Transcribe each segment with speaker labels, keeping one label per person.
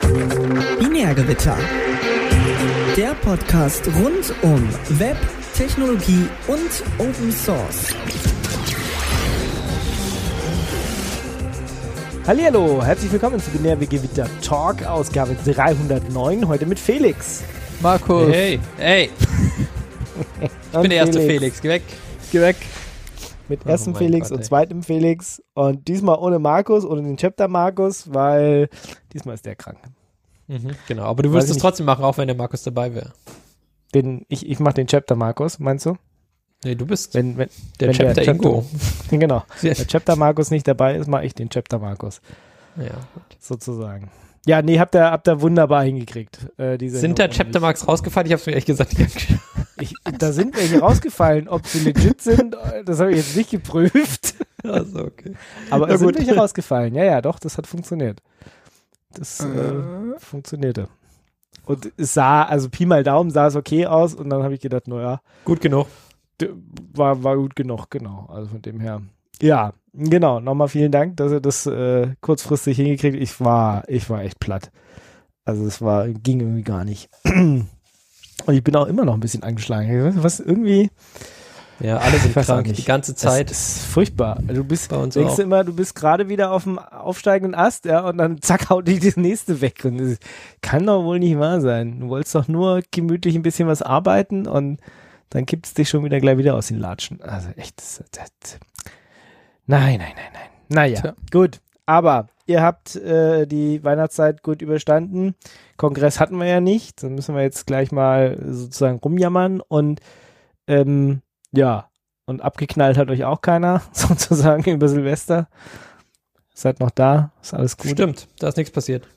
Speaker 1: Binärgewitter. Der Podcast rund um Web, Technologie und Open Source.
Speaker 2: Hallo, herzlich willkommen zu Binärgewitter Talk, Ausgabe 309, heute mit Felix.
Speaker 3: Markus.
Speaker 4: Hey, hey. Ich bin der erste Felix, geh weg.
Speaker 2: Geh weg. Mit
Speaker 4: Oh
Speaker 2: erstem
Speaker 4: mein
Speaker 2: Felix
Speaker 4: Gott,
Speaker 2: und zweitem Felix und diesmal ohne Markus, ohne den Chapter Markus, weil diesmal ist der krank.
Speaker 4: Mhm, genau, aber du würdest es trotzdem machen, auch wenn der Markus dabei wäre.
Speaker 2: Den, ich ich mache den Chapter Markus, meinst du?
Speaker 4: Nee, du bist
Speaker 2: Wenn, wenn,
Speaker 4: der
Speaker 2: wenn
Speaker 4: Chapter Ingo.
Speaker 2: genau.
Speaker 4: Ja.
Speaker 2: Der Chapter Markus nicht dabei ist, mache ich den Chapter Markus,
Speaker 4: Ja, gut.
Speaker 2: sozusagen. Ja, nee, habt ihr, habt ihr wunderbar hingekriegt. Äh, diese
Speaker 4: Sind da. Chapter Marks rausgefallen? Ich hab's mir ehrlich gesagt nicht angeschaut.
Speaker 2: Ich, da sind welche rausgefallen. Ob sie legit sind, das habe ich jetzt nicht geprüft.
Speaker 4: Also, okay.
Speaker 2: Aber es sind welche rausgefallen. Ja, ja, doch, das hat funktioniert. Das äh,
Speaker 3: Äh.
Speaker 2: funktionierte. Und es sah, also Pi mal Daumen sah es okay aus und dann habe ich gedacht, naja,
Speaker 4: Gut genug.
Speaker 2: war, war gut genug, genau. Also von dem her. Ja, genau. Nochmal vielen Dank, dass ihr das äh, kurzfristig hingekriegt Ich war, ich war echt platt. Also es war, ging irgendwie gar nicht. Und ich bin auch immer noch ein bisschen angeschlagen. Was irgendwie.
Speaker 4: Ja, alle sind krank, die ganze Zeit.
Speaker 2: Das ist furchtbar. Du bist,
Speaker 4: Bei uns
Speaker 2: denkst
Speaker 4: auch.
Speaker 2: immer, du bist gerade wieder auf dem aufsteigenden Ast, ja, und dann zack, haut dich das nächste weg. Und das kann doch wohl nicht wahr sein. Du wolltest doch nur gemütlich ein bisschen was arbeiten und dann kippt es dich schon wieder gleich wieder aus den Latschen. Also echt, das, das, nein, nein, nein, nein. Naja,
Speaker 3: Tja.
Speaker 2: gut. Aber ihr habt äh, die Weihnachtszeit gut überstanden. Kongress hatten wir ja nicht. Dann müssen wir jetzt gleich mal sozusagen rumjammern und ähm, ja, und abgeknallt hat euch auch keiner, sozusagen über Silvester. Seid noch da, ist alles gut.
Speaker 4: Stimmt, da ist nichts passiert.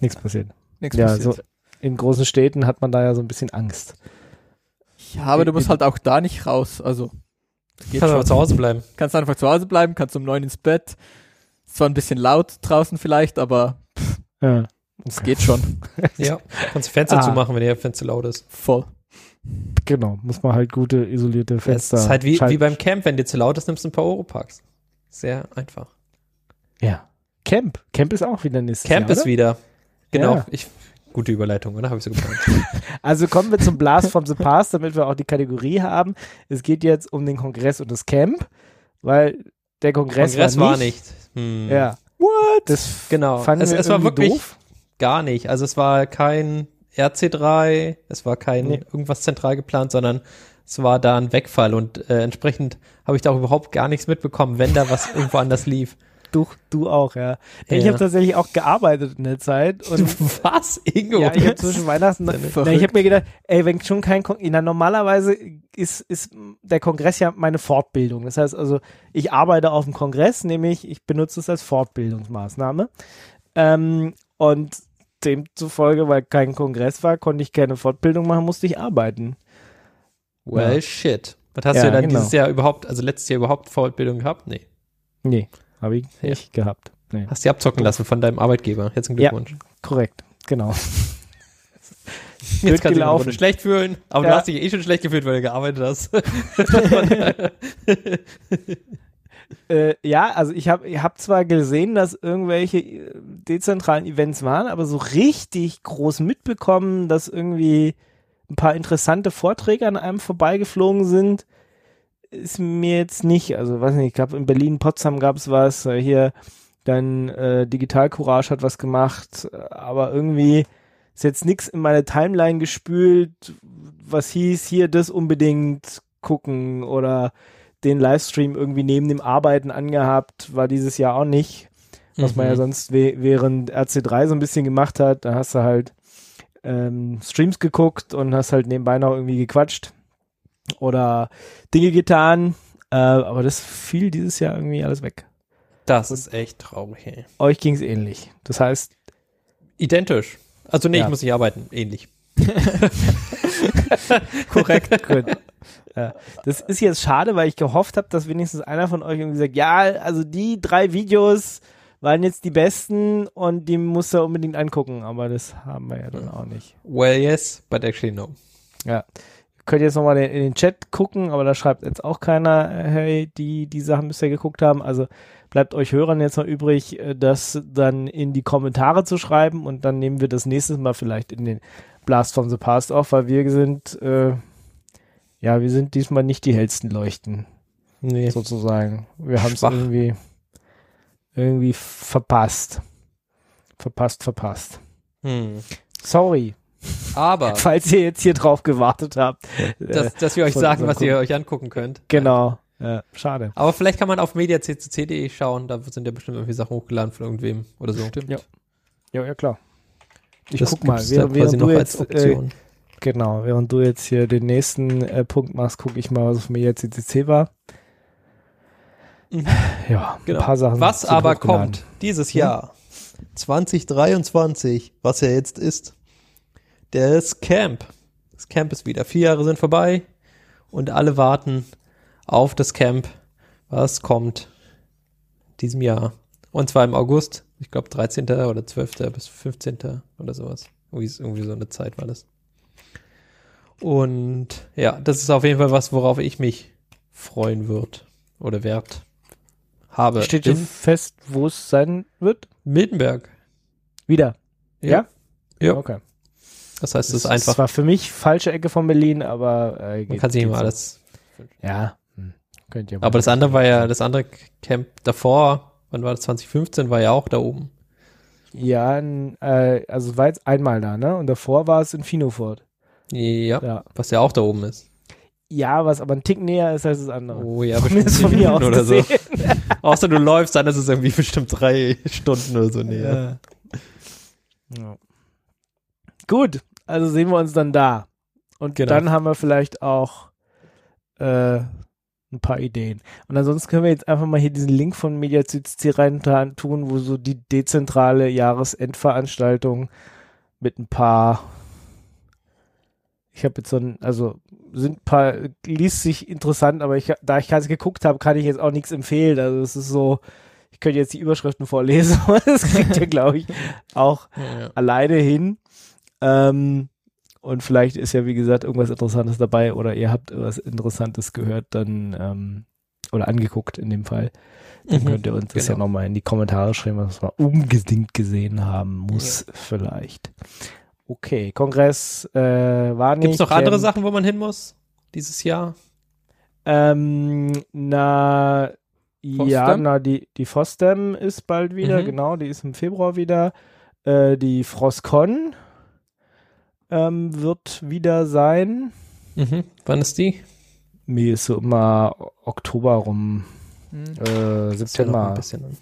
Speaker 2: Nichts passiert.
Speaker 3: Nichts
Speaker 2: Ja,
Speaker 3: passiert.
Speaker 2: so in großen Städten hat man da ja so ein bisschen Angst.
Speaker 3: Ja, aber du musst halt auch da nicht raus. Also,
Speaker 4: Kannst aber
Speaker 3: schon.
Speaker 4: zu Hause bleiben.
Speaker 3: Kannst einfach zu Hause bleiben, kannst um neun ins Bett. Zwar ein bisschen laut draußen vielleicht, aber
Speaker 2: Ja.
Speaker 3: es geht schon.
Speaker 4: Ja, kannst Fenster
Speaker 2: Ah.
Speaker 4: zumachen, wenn der Fenster laut ist.
Speaker 3: Voll.
Speaker 2: Genau, muss man halt gute isolierte
Speaker 4: Das
Speaker 2: Fenster.
Speaker 4: ist halt wie, wie beim Camp, wenn dir zu laut ist, nimmst du ein paar Europacks. Sehr einfach.
Speaker 2: Ja. Camp. Camp ist auch wieder nächstes
Speaker 4: Camp
Speaker 2: Jahr,
Speaker 4: ist
Speaker 2: oder?
Speaker 4: wieder. Genau.
Speaker 2: Ja.
Speaker 4: Ich, gute Überleitung, oder? Habe ich so geplant.
Speaker 2: Also kommen wir zum Blast from the Past, damit wir auch die Kategorie haben. Es geht jetzt um den Kongress und das Camp, weil der Kongress,
Speaker 4: Kongress
Speaker 2: war
Speaker 4: war
Speaker 2: nicht.
Speaker 4: nicht. Hm.
Speaker 2: Ja.
Speaker 3: What?
Speaker 2: Das
Speaker 4: Genau.
Speaker 2: fanden
Speaker 4: Es,
Speaker 2: wir
Speaker 4: es war wirklich
Speaker 2: doof.
Speaker 4: gar nicht. Also es war kein RC3, es war kein
Speaker 2: Nee.
Speaker 4: irgendwas zentral geplant, sondern es war da ein Wegfall und äh, entsprechend habe ich da auch überhaupt gar nichts mitbekommen, wenn da was irgendwo anders lief.
Speaker 2: Du, du auch, ja. Ich
Speaker 4: Ja.
Speaker 2: habe tatsächlich auch gearbeitet in der Zeit und
Speaker 4: was, Ingo?
Speaker 2: ja, ich habe zwischen Weihnachten, na, ich habe mir gedacht, ey, wenn schon kein Kon na, normalerweise ist, ist der Kongress ja meine Fortbildung. Das heißt also, ich arbeite auf dem Kongress, nämlich ich benutze es als Fortbildungsmaßnahme. Ähm, und demzufolge, weil kein Kongress war, konnte ich keine Fortbildung machen, musste ich arbeiten.
Speaker 4: well,
Speaker 2: Ja.
Speaker 4: shit. Was hast
Speaker 2: Ja,
Speaker 4: du dann
Speaker 2: genau.
Speaker 4: dieses Jahr überhaupt, also letztes Jahr überhaupt Fortbildung gehabt? Nee.
Speaker 2: Nee, habe ich
Speaker 4: Ja.
Speaker 2: nicht gehabt. Nee.
Speaker 4: Hast du abzocken lassen von deinem Arbeitgeber. Herzlichen
Speaker 2: Ja.
Speaker 4: Glückwunsch.
Speaker 2: Korrekt, genau.
Speaker 4: Jetzt kannst du dich schlecht fühlen, aber
Speaker 2: Ja.
Speaker 4: du hast dich eh schon schlecht gefühlt, weil du gearbeitet hast.
Speaker 2: Äh, ja, also ich habe ich hab zwar gesehen, dass irgendwelche äh, dezentralen Events waren, aber so richtig groß mitbekommen, dass irgendwie ein paar interessante Vorträge an einem vorbeigeflogen sind, ist mir jetzt nicht. Also weiß nicht, ich glaube in Berlin, Potsdam gab es was, äh, hier dann äh, Digital Courage hat was gemacht, äh, aber irgendwie ist jetzt nichts in meine Timeline gespült, was hieß, hier das unbedingt gucken oder den Livestream irgendwie neben dem Arbeiten angehabt, war dieses Jahr auch nicht. Was man ja
Speaker 4: Mhm.
Speaker 2: sonst während RC3 so ein bisschen gemacht hat, da hast du halt ähm, Streams geguckt und hast halt nebenbei noch irgendwie gequatscht oder Dinge getan. Äh, aber das fiel dieses Jahr irgendwie alles weg.
Speaker 4: Das ist echt traurig, ey.
Speaker 2: Euch ging es ähnlich. Das heißt,
Speaker 4: Identisch. Also nee,
Speaker 2: Ja.
Speaker 4: ich muss nicht arbeiten. Ähnlich.
Speaker 2: korrekt, gut. Ja. Das ist jetzt schade, weil ich gehofft habe, dass wenigstens einer von euch irgendwie sagt, ja, also die drei Videos waren jetzt die besten und die muss er unbedingt angucken, aber das haben wir ja dann auch nicht.
Speaker 4: Well, yes, but actually no.
Speaker 2: Ja. Könnt jetzt nochmal in den Chat gucken, aber da schreibt jetzt auch keiner, äh, hey, die die Sachen bisher geguckt haben. Also bleibt euch Hörern jetzt noch übrig, äh, das dann in die Kommentare zu schreiben und dann nehmen wir das nächstes Mal vielleicht in den Blast from the Past auf, weil wir sind, äh, ja, wir sind diesmal nicht die hellsten Leuchten,
Speaker 4: Nee.
Speaker 2: sozusagen. Wir haben es irgendwie, irgendwie verpasst. Verpasst, verpasst.
Speaker 4: Hm.
Speaker 2: Sorry,
Speaker 4: Aber,
Speaker 2: falls ihr jetzt hier drauf gewartet habt.
Speaker 4: dass,
Speaker 2: Äh,
Speaker 4: dass wir euch sagen, was ihr euch angucken könnt.
Speaker 2: genau. Ja, schade.
Speaker 4: Aber vielleicht kann man auf mediaccc.de schauen, da sind ja bestimmt irgendwie Sachen hochgeladen von irgendwem oder so.
Speaker 3: Stimmt.
Speaker 2: Ja. Ja, ja, klar. Ich
Speaker 4: Das
Speaker 2: guck mal,
Speaker 4: da
Speaker 2: während,
Speaker 4: quasi
Speaker 2: während du
Speaker 4: noch als
Speaker 2: jetzt, äh,
Speaker 4: Option.
Speaker 2: genau, während du jetzt hier den nächsten äh, Punkt machst, gucke ich mal, was auf mir jetzt CCC war.
Speaker 4: Mhm.
Speaker 2: Ja,
Speaker 4: Genau.
Speaker 2: ein paar Sachen.
Speaker 4: Was aber
Speaker 2: hochgeladen.
Speaker 4: kommt dieses Jahr, 2023, was ja jetzt ist, das Camp. Das Camp ist wieder. Vier Jahre sind vorbei und alle warten auf das Camp, was kommt diesem Jahr. Und zwar im August, ich glaube 13. oder 12. bis 15. oder sowas. Irgendwie, irgendwie so eine Zeit war das. Und ja, das ist auf jeden Fall was, worauf ich mich freuen wird oder werd habe.
Speaker 2: Steht schon
Speaker 4: in
Speaker 2: fest, wo es sein wird?
Speaker 4: Miltenberg.
Speaker 2: Wieder. Ja?
Speaker 4: Ja.
Speaker 2: Okay.
Speaker 4: Das heißt, es ist einfach,
Speaker 2: war für mich falsche Ecke von Berlin, aber äh,
Speaker 4: man
Speaker 2: geht-
Speaker 4: kann sich immer alles.
Speaker 2: Ja, hm. könnt ihr.
Speaker 4: Aber das andere war ja, das andere Camp davor, wann war das, 2015, war ja auch da oben.
Speaker 2: Ja, äh, also es war jetzt einmal da, ne? Und davor war es in Finofort.
Speaker 4: Ja,
Speaker 2: Ja.
Speaker 4: was ja auch da oben ist.
Speaker 2: Ja, was aber ein Tick näher ist als das andere.
Speaker 4: Oh ja, bestimmt
Speaker 2: von mir aus
Speaker 4: oder so. Außer du läufst, dann ist es irgendwie bestimmt drei Stunden oder so näher.
Speaker 2: Ja. Ja. Gut, also sehen wir uns dann da. Und
Speaker 4: Genau.
Speaker 2: dann haben wir vielleicht auch äh, ein paar Ideen. Und ansonsten können wir jetzt einfach mal hier diesen Link von MediaCC rein tun, wo so die dezentrale Jahresendveranstaltung mit ein paar ich habe jetzt so ein, also sind ein paar, liest sich interessant, aber ich, da ich keins geguckt habe, kann ich jetzt auch nichts empfehlen. Also es ist so, ich könnte jetzt die Überschriften vorlesen, aber das kriegt ihr, glaube ich, auch
Speaker 4: Ja.
Speaker 2: alleine hin. Ähm, und vielleicht ist ja, wie gesagt, irgendwas Interessantes dabei oder ihr habt irgendwas Interessantes gehört, dann ähm, oder angeguckt in dem Fall. Dann
Speaker 4: Mhm.
Speaker 2: könnt ihr uns das ja
Speaker 4: Genau.
Speaker 2: nochmal in die Kommentare schreiben, was man unbedingt gesehen haben muss, vielleicht. Okay, Kongress äh, war nicht.
Speaker 4: Gibt es noch andere
Speaker 2: ähm,
Speaker 4: Sachen, wo man hin muss dieses Jahr?
Speaker 2: Ähm, na, ja,
Speaker 3: Fosdem?
Speaker 2: na, die, die Fosdem ist bald wieder,
Speaker 4: Mhm.
Speaker 2: genau, die ist im Februar wieder. Äh, die Frostcon ähm, wird wieder sein.
Speaker 4: Mhm. Wann ist die?
Speaker 2: Mir ist so immer Oktober rum,
Speaker 3: Hm.
Speaker 2: äh, September.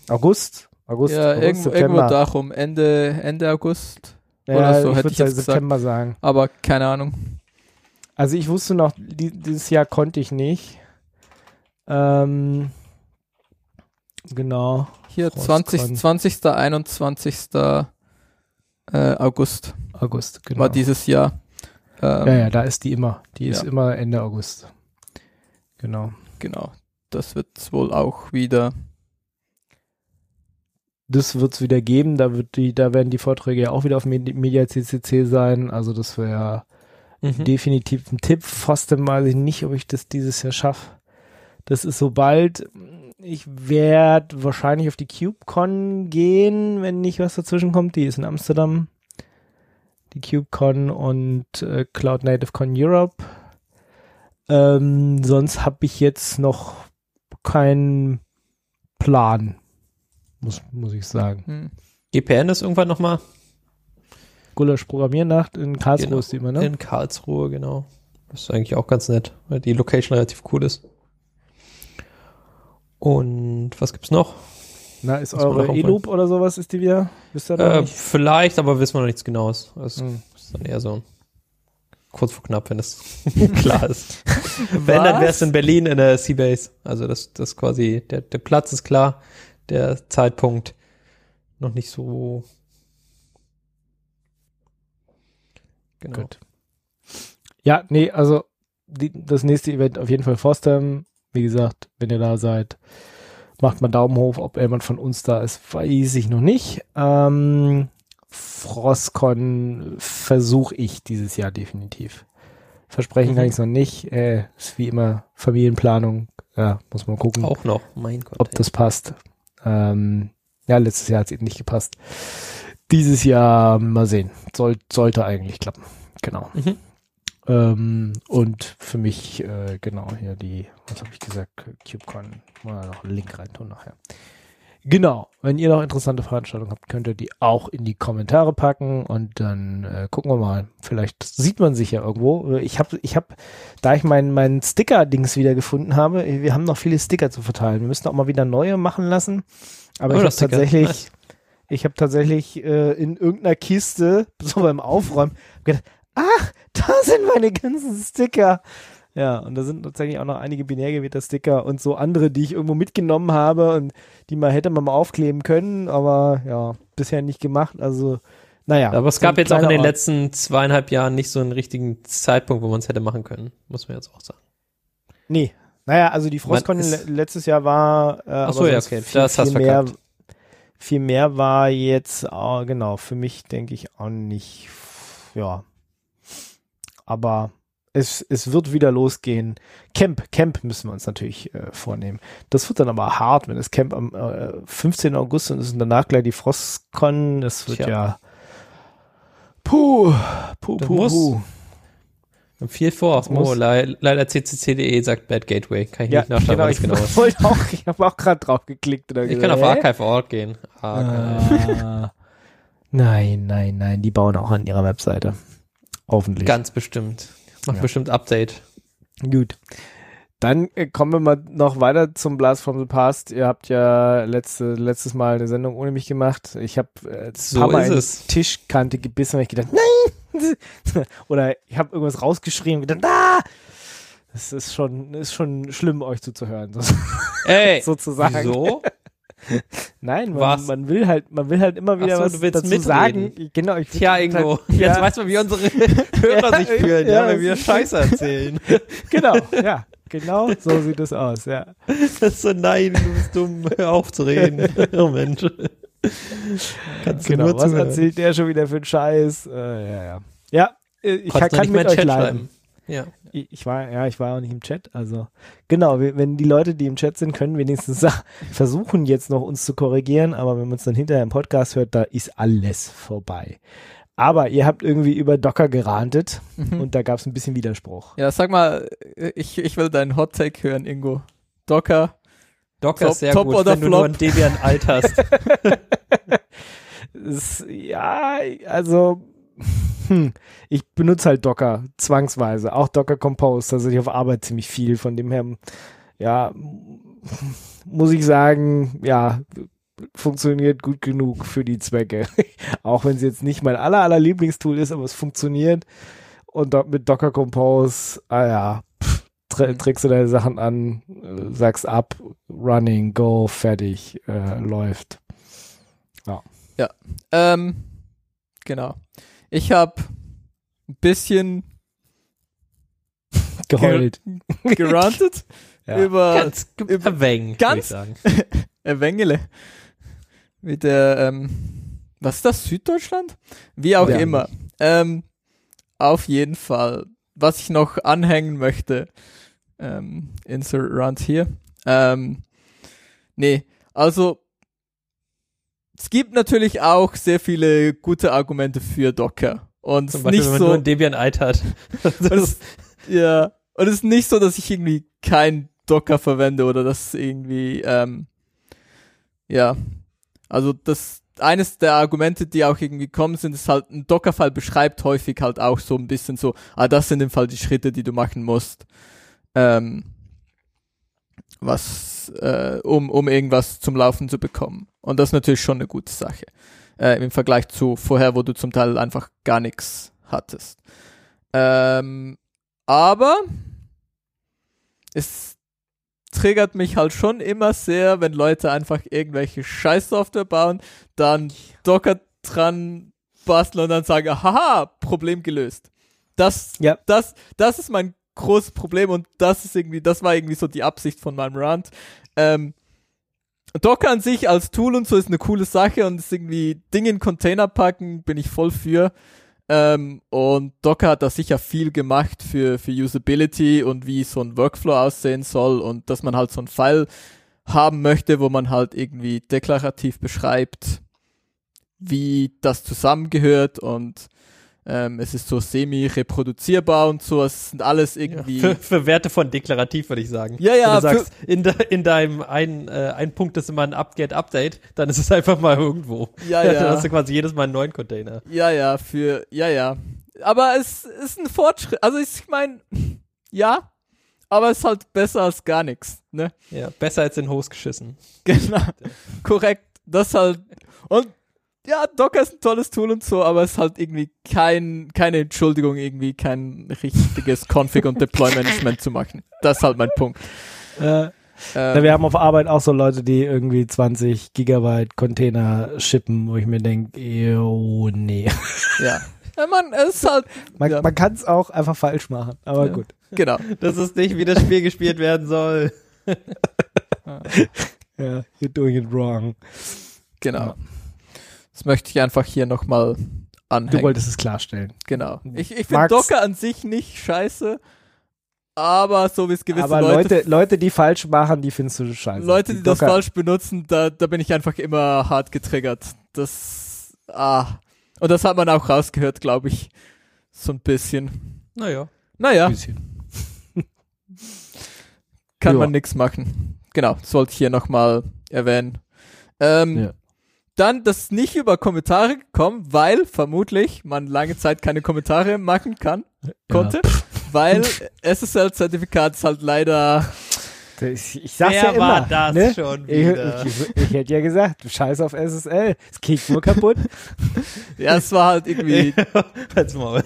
Speaker 2: August, August,
Speaker 3: Ja,
Speaker 2: August,
Speaker 3: irgendwo, irgendwo darum, Ende, Ende August.
Speaker 2: Ja,
Speaker 3: oder so,
Speaker 2: ich
Speaker 3: hätte
Speaker 2: würde
Speaker 3: ich jetzt
Speaker 2: September sagen.
Speaker 3: Aber keine Ahnung.
Speaker 2: Also ich wusste noch, die, dieses Jahr konnte ich nicht. Ähm, genau.
Speaker 3: Hier
Speaker 2: Frostcon.
Speaker 3: 20, 20. 21. Äh, August
Speaker 2: August, genau.
Speaker 3: war dieses Jahr. Ähm,
Speaker 2: Ja, ja, da ist die immer. Die ist
Speaker 3: Ja.
Speaker 2: immer Ende August. Genau.
Speaker 3: Genau. Das wird wohl auch wieder.
Speaker 2: Das wird es wieder geben. Da wird die, da werden die Vorträge ja auch wieder auf Medi- Media CCC sein. Also das wäre
Speaker 4: Mhm.
Speaker 2: definitiv ein Tipp. Fostem weiß ich nicht, ob ich das dieses Jahr schaffe. Das ist so bald. Ich werde wahrscheinlich auf die CubeCon gehen, wenn nicht was dazwischen kommt. Die ist in Amsterdam. Die CubeCon und äh, Cloud Native Con Europe. Ähm, sonst habe ich jetzt noch keinen Plan, muss, muss ich sagen.
Speaker 3: Hm.
Speaker 4: GPN ist irgendwann nochmal
Speaker 2: Gulasch Programmiernacht in Karlsruhe
Speaker 4: Genau.
Speaker 2: ist die immer, ne?
Speaker 4: in Karlsruhe, genau. Das ist eigentlich auch ganz nett, weil die Location relativ cool ist. Und was gibt's noch?
Speaker 2: Na, ist eure E-Loop oder sowas, ist die wieder?
Speaker 4: Äh, vielleicht, aber wissen wir noch nichts Genaues. Das
Speaker 2: Hm.
Speaker 4: ist dann eher so kurz vor knapp, wenn das klar ist. wenn, dann wäre es in Berlin in der Seabase. Also das, das quasi, der, der Platz ist klar, der Zeitpunkt noch nicht so. Genau.
Speaker 2: Gut. Ja, nee, also die, das nächste Event auf jeden Fall Forstem. Wie gesagt, wenn ihr da seid, macht mal Daumen hoch. Ob jemand von uns da ist, weiß ich noch nicht. Ähm, Frostcon versuche ich dieses Jahr definitiv. Versprechen
Speaker 4: Mhm.
Speaker 2: kann ich es noch nicht. Äh, ist wie immer Familienplanung. Ja, muss man gucken,
Speaker 4: Auch noch, mein Gott.
Speaker 2: ob
Speaker 4: ey.
Speaker 2: das passt. Ähm, ja, letztes Jahr hat es eben nicht gepasst. Dieses Jahr mal sehen. Soll, sollte eigentlich klappen. Genau.
Speaker 4: Mhm.
Speaker 2: Ähm, und für mich, äh, genau, hier die, was habe ich gesagt, CubeCon, mal noch einen Link reintun nachher. Genau, wenn ihr noch interessante Veranstaltungen habt, könnt ihr die auch in die Kommentare packen und dann äh, gucken wir mal. Vielleicht sieht man sich ja irgendwo. Ich habe, ich habe, da ich meinen mein Sticker-Dings wieder gefunden habe, wir haben noch viele Sticker zu verteilen. Wir müssen auch mal wieder neue machen lassen. Aber
Speaker 4: Oh,
Speaker 2: ich habe tatsächlich,
Speaker 4: nice.
Speaker 2: ich habe tatsächlich äh, in irgendeiner Kiste, so beim Aufräumen, gedacht, ach, da sind meine ganzen Sticker. Ja, und da sind tatsächlich auch noch einige Binärgewitter-Sticker und so andere, die ich irgendwo mitgenommen habe und die man hätte man mal aufkleben können, aber ja, bisher nicht gemacht. Also, naja.
Speaker 4: Aber es gab jetzt auch in den
Speaker 2: Ort.
Speaker 4: letzten zweieinhalb Jahren nicht so einen richtigen Zeitpunkt, wo man es hätte machen können. Muss man jetzt auch sagen.
Speaker 2: Nee. Naja, also die Frostcon letztes Jahr war. Äh, Ach
Speaker 4: so, ja, okay, das hast
Speaker 2: mehr,
Speaker 4: verkackt.
Speaker 2: viel mehr war jetzt, äh, genau, für mich denke ich auch nicht, ja. Aber es, es wird wieder losgehen. Camp, Camp müssen wir uns natürlich äh, vornehmen. Das wird dann aber hart, wenn das Camp am äh, 15. August und es ist danach gleich die Frostcon. Das wird
Speaker 4: Tja.
Speaker 2: ja. Puh, puh, puh,
Speaker 4: muss.
Speaker 2: puh.
Speaker 4: Viel vor.
Speaker 2: Das.
Speaker 4: Oh, le leider ccc.de sagt Bad Gateway. Kann ich
Speaker 2: Ja,
Speaker 4: nicht nachschauen,
Speaker 2: genau,
Speaker 4: was genau ist.
Speaker 2: auch, ich habe auch gerade drauf geklickt.
Speaker 4: Ich kann auf
Speaker 2: gesagt,
Speaker 4: archive.org gehen. Archive.
Speaker 2: Ah. Nein, nein, nein, die bauen auch an ihrer Webseite. Hoffentlich.
Speaker 4: Ganz bestimmt. Macht
Speaker 2: Ja.
Speaker 4: bestimmt Update.
Speaker 2: gut. Dann äh, kommen wir mal noch weiter zum Blast from the Past. Ihr habt ja letzte, letztes Mal eine Sendung ohne mich gemacht. Ich habe äh,
Speaker 4: So
Speaker 2: paar Mal
Speaker 4: es.
Speaker 2: Tischkante gebissen, weil ich gedacht, nein! Oder ich habe irgendwas rausgeschrien und gedacht, ah! Das ist schon, ist schon schlimm, euch zuzuhören,
Speaker 4: Ey,
Speaker 2: sozusagen.
Speaker 4: wieso?
Speaker 2: Nein, man,
Speaker 4: Was?
Speaker 2: man will halt, man will halt immer wieder
Speaker 4: so,
Speaker 2: was
Speaker 4: du willst
Speaker 2: dazu
Speaker 4: mitreden.
Speaker 2: sagen. Genau, ich
Speaker 4: Tja,
Speaker 2: halt-
Speaker 4: Ingo.
Speaker 2: Ja.
Speaker 4: Jetzt weißt du, wie unsere Hörer sich fühlen, ja,
Speaker 2: Ja,
Speaker 4: wenn wir Scheiße erzählen.
Speaker 2: Genau, ja. Genau so sieht es aus, ja.
Speaker 4: Das ist so, nein, du bist dumm, hör auf zu reden. Oh Mensch. Kannst
Speaker 2: Genau, was
Speaker 4: zuhören.
Speaker 2: erzählt der schon wieder für einen Scheiß? Äh, ja, ja. Ja, ich kann,
Speaker 4: Konntest
Speaker 2: kann mit euch
Speaker 4: Chat
Speaker 2: leiden.
Speaker 4: Ja.
Speaker 2: Ich, war, ja, ich war auch nicht im Chat, also genau, wenn die Leute, die im Chat sind, können wenigstens versuchen jetzt noch uns zu korrigieren, aber wenn man es dann hinterher im Podcast hört, da ist alles vorbei. Aber ihr habt irgendwie über Docker gerantet
Speaker 3: Mhm.
Speaker 2: und da gab es ein bisschen Widerspruch.
Speaker 3: Ja, sag mal, ich, ich will deinen Hot Take hören, Ingo. Docker.
Speaker 4: Docker
Speaker 3: Top-
Speaker 4: ist sehr
Speaker 3: Top
Speaker 4: gut,
Speaker 3: oder
Speaker 4: wenn du nur
Speaker 3: Flop?
Speaker 4: ein Debian alt hast.
Speaker 2: Ja, also hm, ich benutze halt Docker zwangsweise, auch Docker Compose, tatsächlich auf Arbeit ziemlich viel. Von dem her, ja, muss ich sagen, ja, funktioniert gut genug für die Zwecke. auch wenn es jetzt nicht mein aller, aller Lieblingstool ist, aber es funktioniert. Und mit Docker Compose, ah ja, pff, tr trägst du deine Sachen an, äh, sagst ab, running, go, fertig, äh, läuft.
Speaker 3: Ähm, genau. Ich habe ein bisschen
Speaker 2: Geheult.
Speaker 3: gerantet
Speaker 2: Ja.
Speaker 3: über
Speaker 4: Ganz
Speaker 3: über-
Speaker 4: erwäng,
Speaker 3: ganz- Wengele. Mit der, ähm, was ist das, Süddeutschland? Wie auch
Speaker 2: Ja.
Speaker 3: immer. Ähm, auf jeden Fall. Was ich noch anhängen möchte, ähm, insert Rant hier. Ähm, nee, also es gibt natürlich auch sehr viele gute Argumente für Docker. Und es
Speaker 4: Zum
Speaker 3: ist
Speaker 4: Beispiel,
Speaker 3: nicht
Speaker 4: wenn man
Speaker 3: so,
Speaker 4: nur ein Debian alt hat.
Speaker 3: Und es, ja, und es ist nicht so, dass ich irgendwie kein Docker verwende oder das irgendwie, ähm, ja, also das, eines der Argumente, die auch irgendwie kommen, sind, ist halt, ein Dockerfile beschreibt häufig halt auch so ein bisschen so, ah, das sind im Fall die Schritte, die du machen musst, ähm, was, äh, um, um irgendwas zum Laufen zu bekommen. Und das ist natürlich schon eine gute Sache. Äh, Im Vergleich zu vorher, wo du zum Teil einfach gar nichts hattest. Ähm, aber es triggert mich halt schon immer sehr, wenn Leute einfach irgendwelche Scheißsoftware bauen, dann Docker dran basteln und dann sagen, haha, Problem gelöst. Das,
Speaker 2: Ja.
Speaker 3: das, das ist mein großes Problem und das ist irgendwie, das war irgendwie so die Absicht von meinem Rant. Ähm, Docker an sich als Tool und so ist eine coole Sache und ist irgendwie Dinge in Container packen, bin ich voll für. Ähm, und Docker hat da sicher viel gemacht für, für Usability und wie so ein Workflow aussehen soll und dass man halt so ein File haben möchte, wo man halt irgendwie deklarativ beschreibt, wie das zusammengehört und ähm, es ist so semi-reproduzierbar und so. Es sind alles irgendwie.
Speaker 4: Für, für Werte von deklarativ würde ich sagen.
Speaker 3: Ja, ja,
Speaker 4: Wenn du sagst, in, de, in deinem ein, äh, ein Punkt ist immer ein Update-Update, dann ist es einfach mal irgendwo.
Speaker 3: Ja,
Speaker 4: Dann
Speaker 3: ja.
Speaker 4: hast du quasi jedes Mal einen neuen Container.
Speaker 3: Ja, ja, für, ja, ja. Aber es ist ein Fortschritt. Also ich meine, ja, aber es ist halt besser als gar nichts, ne?
Speaker 4: Ja, besser als in Host geschissen.
Speaker 3: Genau. Korrekt. Das halt. Und ja, Docker ist ein tolles Tool und so, aber es ist halt irgendwie kein, keine Entschuldigung, irgendwie kein richtiges Config und Deploy Management zu machen. Das ist halt mein Punkt.
Speaker 2: Äh,
Speaker 3: Ähm,
Speaker 2: wir haben auf Arbeit auch so Leute, die irgendwie 20 Gigabyte Container shippen, wo ich mir denke, oh nee.
Speaker 3: ja. ja, man, es ist halt,
Speaker 2: Man,
Speaker 3: Ja.
Speaker 2: man kann es auch einfach falsch machen, aber
Speaker 3: Ja.
Speaker 2: gut.
Speaker 3: genau.
Speaker 4: Das ist nicht, wie das Spiel gespielt werden soll.
Speaker 2: Ja, you're doing it wrong.
Speaker 3: Genau. Das möchte ich einfach hier nochmal
Speaker 2: Du
Speaker 3: anhängen.
Speaker 2: wolltest es klarstellen.
Speaker 3: Genau. Ich, ich finde Docker an sich nicht scheiße, aber so wie es gewisse
Speaker 2: aber
Speaker 3: Leute,
Speaker 2: Leute, Leute, die falsch machen, die findest du scheiße.
Speaker 3: Leute, die das
Speaker 2: Docker-
Speaker 3: falsch benutzen, da, da bin ich einfach immer hart getriggert. Das, ah. Und das hat man auch rausgehört, glaube ich. So ein bisschen.
Speaker 4: Naja.
Speaker 3: Naja,
Speaker 2: Bisschen.
Speaker 3: kann
Speaker 2: Ja.
Speaker 3: man nix machen. Genau, das wollte ich hier nochmal erwähnen. Ähm,
Speaker 2: Ja.
Speaker 3: Dann das nicht über Kommentare gekommen, weil vermutlich man lange Zeit keine Kommentare machen kann, konnte, weil SSL-Zertifikat ist halt leider,
Speaker 2: Ich, ich sag's
Speaker 4: Wer
Speaker 2: ja immer.
Speaker 4: war das
Speaker 2: ne?
Speaker 4: schon wieder?
Speaker 2: ich, ich, ich hätte ja gesagt, scheiß auf SSL. Es kickt nur kaputt.
Speaker 3: ja, es war halt irgendwie,
Speaker 4: Halt's Maul.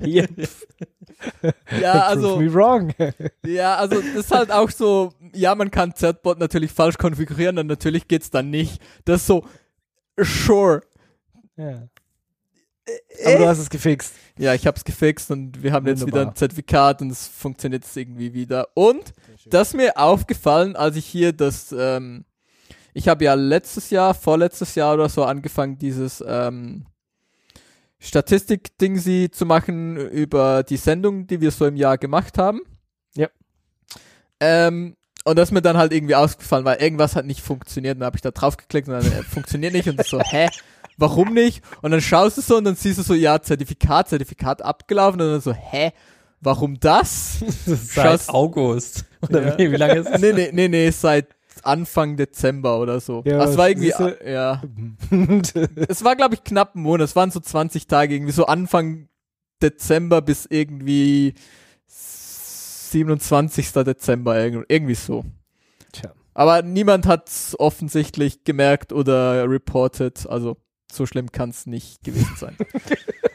Speaker 2: Hier,
Speaker 3: ja, also,
Speaker 2: me wrong.
Speaker 3: ja, also, das ist halt auch so, ja, man kann Zertbot natürlich falsch konfigurieren und natürlich geht's dann nicht. Das ist so, sure.
Speaker 2: ja. Aber du hast es gefixt.
Speaker 3: Ja, ich hab's gefixt und wir haben jetzt wieder
Speaker 2: Wunderbar.
Speaker 3: ein Zertifikat und es funktioniert jetzt irgendwie wieder. Und das ist mir aufgefallen, als ich hier das, ähm, ich habe ja letztes Jahr, vorletztes Jahr oder so angefangen, dieses ähm, Statistik-Ding sie zu machen über die Sendung, die wir so im Jahr gemacht haben.
Speaker 2: Ja.
Speaker 3: Ähm, und das ist mir dann halt irgendwie ausgefallen, weil irgendwas hat nicht funktioniert. Und dann habe ich da drauf geklickt und dann äh, funktioniert nicht und so, hä? Warum nicht? Und dann schaust du so und dann siehst du so, ja, Zertifikat, Zertifikat abgelaufen und dann so, hä? Warum das?
Speaker 4: Das ist
Speaker 3: Schaust-
Speaker 4: seit August. Oder
Speaker 3: Ja.
Speaker 4: wie, wie lange ist es?
Speaker 3: nee, nee, nee, nee, seit Anfang Dezember oder so.
Speaker 2: Ja,
Speaker 3: es war irgendwie,
Speaker 2: siehste-
Speaker 3: ja. Es war, glaube ich, knapp ein Monat. Es waren so 20 Tage, irgendwie so Anfang Dezember bis irgendwie 27. Dezember, irgendwie, irgendwie so.
Speaker 2: Tja.
Speaker 3: Aber niemand hat offensichtlich gemerkt oder reported, also so schlimm kann es nicht gewesen sein.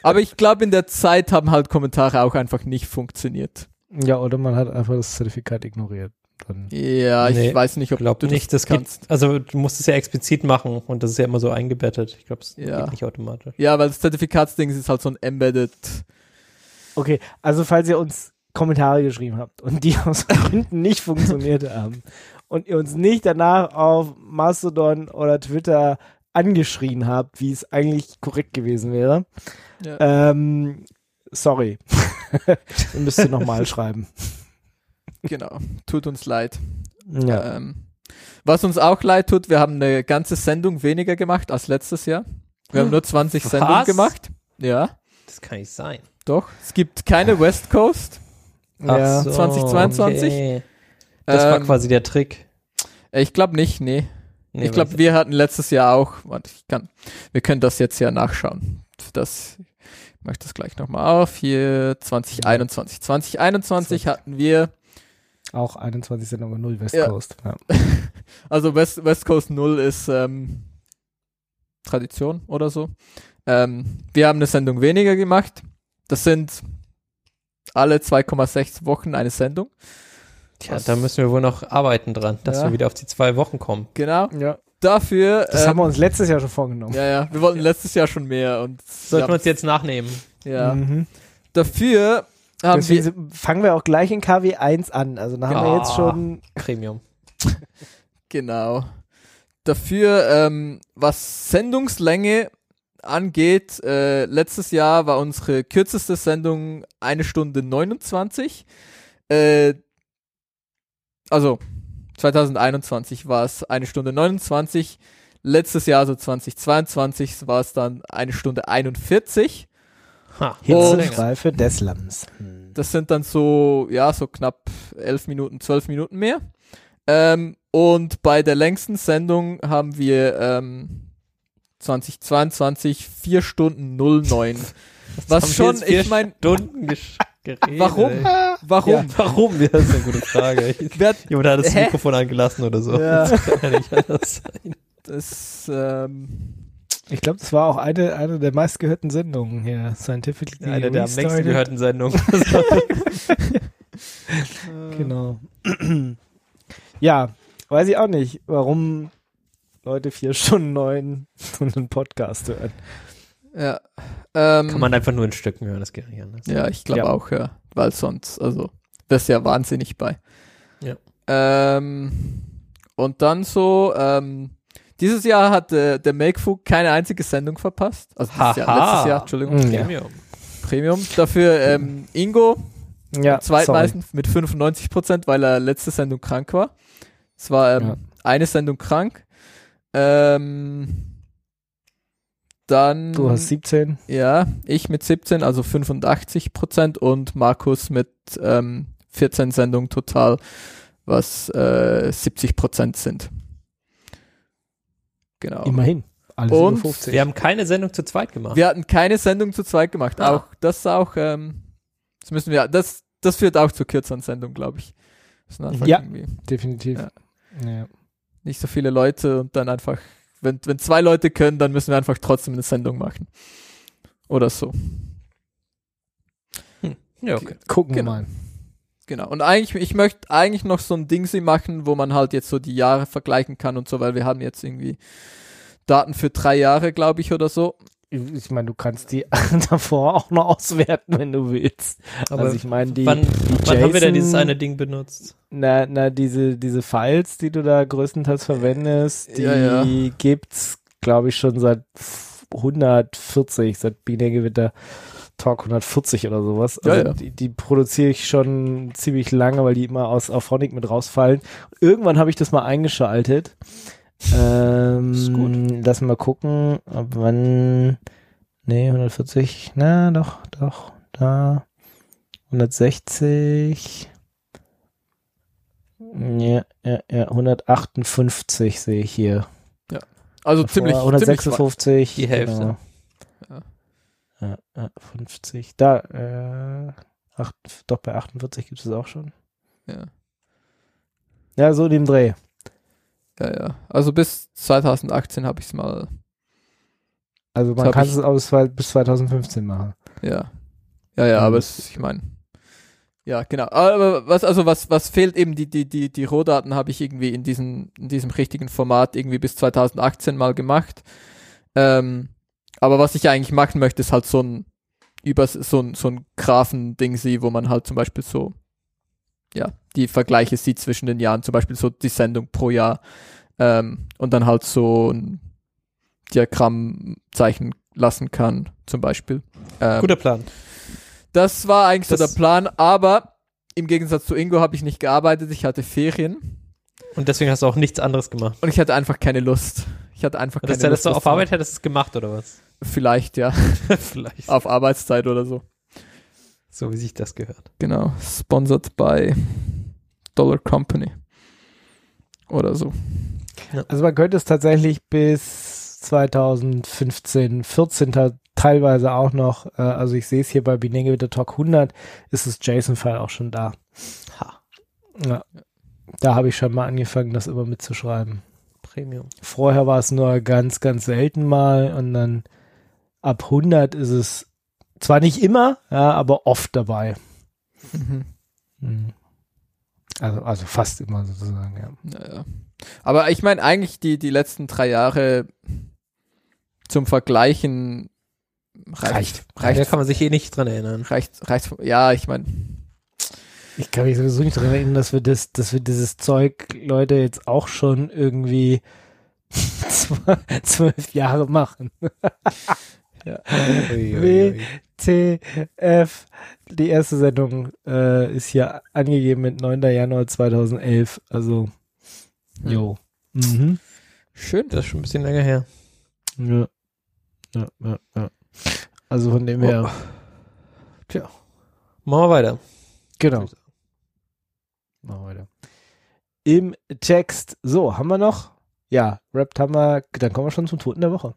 Speaker 3: Aber ich glaube, in der Zeit haben halt Kommentare auch einfach nicht funktioniert.
Speaker 2: Ja, oder man hat einfach das Zertifikat ignoriert. Dann.
Speaker 3: Ja, ich
Speaker 4: Nee,
Speaker 3: weiß nicht, ob
Speaker 4: glaub
Speaker 3: du
Speaker 4: nicht,
Speaker 3: das
Speaker 4: das geht,
Speaker 3: kannst.
Speaker 4: also du musst es ja explizit machen und das ist ja immer so eingebettet. Ich glaube, es
Speaker 3: Ja.
Speaker 4: geht nicht automatisch.
Speaker 3: Ja, weil das Zertifikatsding ist halt so ein embedded.
Speaker 2: Okay, also falls ihr uns Kommentare geschrieben habt und die aus Gründen nicht funktioniert haben und ihr uns nicht danach auf Mastodon oder Twitter angeschrien habt, wie es eigentlich korrekt gewesen wäre,
Speaker 3: Ja.
Speaker 2: ähm, sorry. Ihr müsst ihr nochmal schreiben.
Speaker 3: Genau. Tut uns leid.
Speaker 2: Ja.
Speaker 3: Ähm, was uns auch leid tut, wir haben eine ganze Sendung weniger gemacht als letztes Jahr. Wir haben nur 20
Speaker 4: Was?
Speaker 3: Sendungen gemacht. Ja,
Speaker 4: Das kann nicht sein.
Speaker 3: doch. Es gibt keine West Coast.
Speaker 2: ja.
Speaker 3: 2022?
Speaker 4: okay. Das war
Speaker 3: Ähm,
Speaker 4: quasi der Trick.
Speaker 3: Ich glaube nicht, nee.
Speaker 4: Nee,
Speaker 3: ich glaube, wir hatten letztes Jahr auch, warte, ich kann, wir können das jetzt ja nachschauen. Das, ich mache das gleich nochmal auf. Hier 2021. 2021 hatten wir,
Speaker 2: Auch 21 Sendungen, 0 West
Speaker 3: Ja.
Speaker 2: Coast. Ja.
Speaker 3: also West, West Coast 0 ist ähm, Tradition oder so. Ähm, wir haben eine Sendung weniger gemacht. Das sind alle 2,6 Wochen eine Sendung.
Speaker 4: Tja,
Speaker 3: was-
Speaker 4: da müssen wir wohl noch arbeiten dran, dass
Speaker 3: Ja.
Speaker 4: wir wieder auf die zwei Wochen kommen.
Speaker 3: Genau.
Speaker 2: ja.
Speaker 3: Dafür.
Speaker 2: Das
Speaker 3: ähm,
Speaker 2: haben wir uns letztes Jahr schon vorgenommen.
Speaker 3: ja, ja, wir wollten letztes Jahr schon mehr und
Speaker 4: Sollten wir
Speaker 3: ja,
Speaker 4: uns jetzt nachnehmen.
Speaker 3: ja.
Speaker 2: Mhm.
Speaker 3: Dafür haben
Speaker 2: Deswegen
Speaker 3: wir,
Speaker 2: fangen wir auch gleich in KW 1 an. Also da haben wir
Speaker 4: Ja.
Speaker 2: jetzt schon
Speaker 4: Premium.
Speaker 3: Genau. Dafür, ähm, was Sendungslänge angeht, äh, letztes Jahr war unsere kürzeste Sendung eine Stunde 29. Äh, also 2021 war es eine Stunde 29. Letztes Jahr, also 2022, war es dann eine Stunde 41.
Speaker 4: Ha,
Speaker 2: Hitzereife des Lams. Hm.
Speaker 3: Das sind dann so, ja, so knapp 11 Minuten, 12 Minuten mehr. Ähm, und bei der längsten Sendung haben wir ähm, 2022 4 Stunden 09. Was
Speaker 4: wir
Speaker 3: schon, ich meine,
Speaker 4: Stunden geredet.
Speaker 3: warum? Warum?
Speaker 4: Ja, warum? Ja, das ist eine gute Frage. Jemand hat das
Speaker 3: Hä?
Speaker 4: Mikrofon angelassen oder so.
Speaker 2: Ja.
Speaker 4: Das kann ja nicht anders sein.
Speaker 3: das, ähm,
Speaker 2: Ich glaube, das war auch eine, eine der meistgehörten Sendungen hier. Scientifically
Speaker 4: Eine der am längsten
Speaker 2: Restarted.
Speaker 4: gehörten Sendungen.
Speaker 2: Genau. ja, weiß ich auch nicht, warum Leute vier Stunden neun so einen Podcast hören.
Speaker 3: Ja. Ähm,
Speaker 4: Kann man einfach nur in Stücken hören, das geht nicht anders.
Speaker 3: Ja, ich glaube
Speaker 2: Ja.
Speaker 3: auch, ja. Weil sonst, also, das ist ja wahnsinnig bei.
Speaker 4: Ja.
Speaker 3: Ähm, und dann so, ähm, dieses Jahr hat äh, der Makefug keine einzige Sendung verpasst. Also dieses Jahr, letztes Jahr, Entschuldigung,
Speaker 2: Hm, ja.
Speaker 4: Premium.
Speaker 3: Premium. Dafür ähm, Ingo,
Speaker 2: Ja,
Speaker 3: zweitmeisten mit 95 Prozent, weil er letzte Sendung krank war. Es war ähm,
Speaker 2: Ja.
Speaker 3: eine Sendung krank. Ähm, dann
Speaker 2: Du hast 17.
Speaker 3: ja, ich mit 17, also 85 Prozent und Markus mit ähm, 14 Sendungen total, was äh, 70 Prozent sind. Genau.
Speaker 2: Immerhin. Alles
Speaker 3: Und
Speaker 2: über 50.
Speaker 4: Wir haben keine Sendung zu zweit gemacht.
Speaker 3: Wir hatten keine Sendung zu zweit gemacht.
Speaker 4: Ah.
Speaker 3: Auch das auch, ähm, das müssen wir, das, das führt auch zu kürzeren Sendungen, glaube ich.
Speaker 2: Ja.
Speaker 3: irgendwie
Speaker 2: Definitiv.
Speaker 3: Ja.
Speaker 2: Ja.
Speaker 3: nicht so viele Leute und dann einfach, wenn, wenn zwei Leute können, dann müssen wir einfach trotzdem eine Sendung machen. Oder so.
Speaker 4: Ja, okay.
Speaker 2: Gucken
Speaker 3: Genau.
Speaker 2: wir mal.
Speaker 3: Genau. Und eigentlich, ich möchte eigentlich noch so ein Ding sie machen, wo man halt jetzt so die Jahre vergleichen kann und so, weil wir haben jetzt irgendwie Daten für drei Jahre, glaube ich, oder so.
Speaker 2: Ich meine, du kannst die davor auch noch auswerten, wenn du willst.
Speaker 4: Aber
Speaker 2: also ich meine, die,
Speaker 4: wann,
Speaker 2: die
Speaker 4: wann haben wir denn dieses eine Ding benutzt?
Speaker 2: Na, na, diese, diese Files, die du da größtenteils verwendest, die
Speaker 3: Ja, ja.
Speaker 2: gibt's, glaube ich, schon seit 140, seit Bienengewitter Talk 140 oder sowas.
Speaker 3: Ja,
Speaker 2: Also
Speaker 3: ja.
Speaker 2: Die, die produziere ich schon ziemlich lange, weil die immer aus Auphonic mit rausfallen. Irgendwann habe ich das mal eingeschaltet. Ähm,
Speaker 4: Ist gut.
Speaker 2: Lass mal gucken, ab wann. Nee, 140. Na, doch, doch, da. 160. Ja, ja, ja, 158 sehe ich hier.
Speaker 3: Also
Speaker 2: Davor
Speaker 3: ziemlich, ziemlich
Speaker 2: 156.
Speaker 4: Die Hälfte.
Speaker 2: Genau.
Speaker 3: Ja.
Speaker 2: Ja, ja, 50. Da, äh, acht, doch bei 48 gibt es es auch schon.
Speaker 3: ja.
Speaker 2: Ja, so in dem Dreh.
Speaker 3: Ja, ja. Also bis 2018 habe ich es mal,
Speaker 2: Also man kann es aus bis 2015 machen.
Speaker 3: ja. Ja, ja, aber es, ich meine, ja, genau. Aber was, also was, was fehlt eben, die, die, die, die Rohdaten habe ich irgendwie in diesem, in diesem richtigen Format irgendwie bis 2018 mal gemacht. Ähm, aber was ich eigentlich machen möchte, ist halt so ein, über so ein, so ein Graphen-Ding sie, wo man halt zum Beispiel so, ja, die Vergleiche sieht zwischen den Jahren, zum Beispiel so die Sendung pro Jahr, ähm, und dann halt so ein Diagramm zeichnen lassen kann, zum Beispiel. Ähm,
Speaker 4: Guter Plan.
Speaker 3: das war eigentlich so
Speaker 4: Das-
Speaker 3: der Plan, aber im Gegensatz zu Ingo habe ich nicht gearbeitet, ich hatte Ferien
Speaker 4: Und deswegen hast du auch nichts anderes gemacht.
Speaker 3: und ich hatte einfach keine Lust. Ich hatte einfach
Speaker 4: Und
Speaker 3: keine
Speaker 4: das hättest
Speaker 3: Lust.
Speaker 4: du
Speaker 3: was
Speaker 4: auf Arbeit hättest du es gemacht, oder was?
Speaker 3: Vielleicht, ja.
Speaker 4: Vielleicht.
Speaker 3: Auf Arbeitszeit oder so.
Speaker 4: So wie sich das gehört.
Speaker 3: Genau. Sponsored by Dollar Company. Oder so.
Speaker 2: Also man könnte es tatsächlich bis 2015, 14 ta- teilweise auch noch, äh, also ich sehe es hier bei Binenge mit der Talk 100, ist das JSON-File auch schon da.
Speaker 4: Ha.
Speaker 2: Ja. Da habe ich schon mal angefangen, das immer mitzuschreiben.
Speaker 4: Premium.
Speaker 2: Vorher war es nur ganz, ganz selten mal und dann ab 100 ist es zwar nicht immer, ja, aber oft dabei.
Speaker 3: Mhm.
Speaker 2: Mhm. Also, also fast immer sozusagen, ja.
Speaker 3: Naja. Aber ich meine eigentlich die, die letzten drei Jahre zum Vergleichen reicht.
Speaker 2: Reicht.
Speaker 4: Da
Speaker 3: Reicht.
Speaker 4: kann man sich eh nicht dran erinnern.
Speaker 3: Reicht, reicht, ja, ich meine,
Speaker 2: Ich kann mich sowieso nicht daran erinnern, dass wir das, dass wir dieses Zeug, Leute, jetzt auch schon irgendwie zw- zwölf Jahre machen. WTF. Die erste Sendung äh, ist hier angegeben mit 9. Januar 2011. Also, jo. Mhm.
Speaker 3: Schön.
Speaker 4: Das ist schon ein bisschen länger her.
Speaker 2: Ja. Ja, ja, ja. Also von dem her,
Speaker 4: Tja. Machen wir weiter.
Speaker 2: genau. Machen wir weiter. Im Text. So, haben wir noch? Ja, Rappt haben wir. Dann kommen wir schon zum Toten der Woche.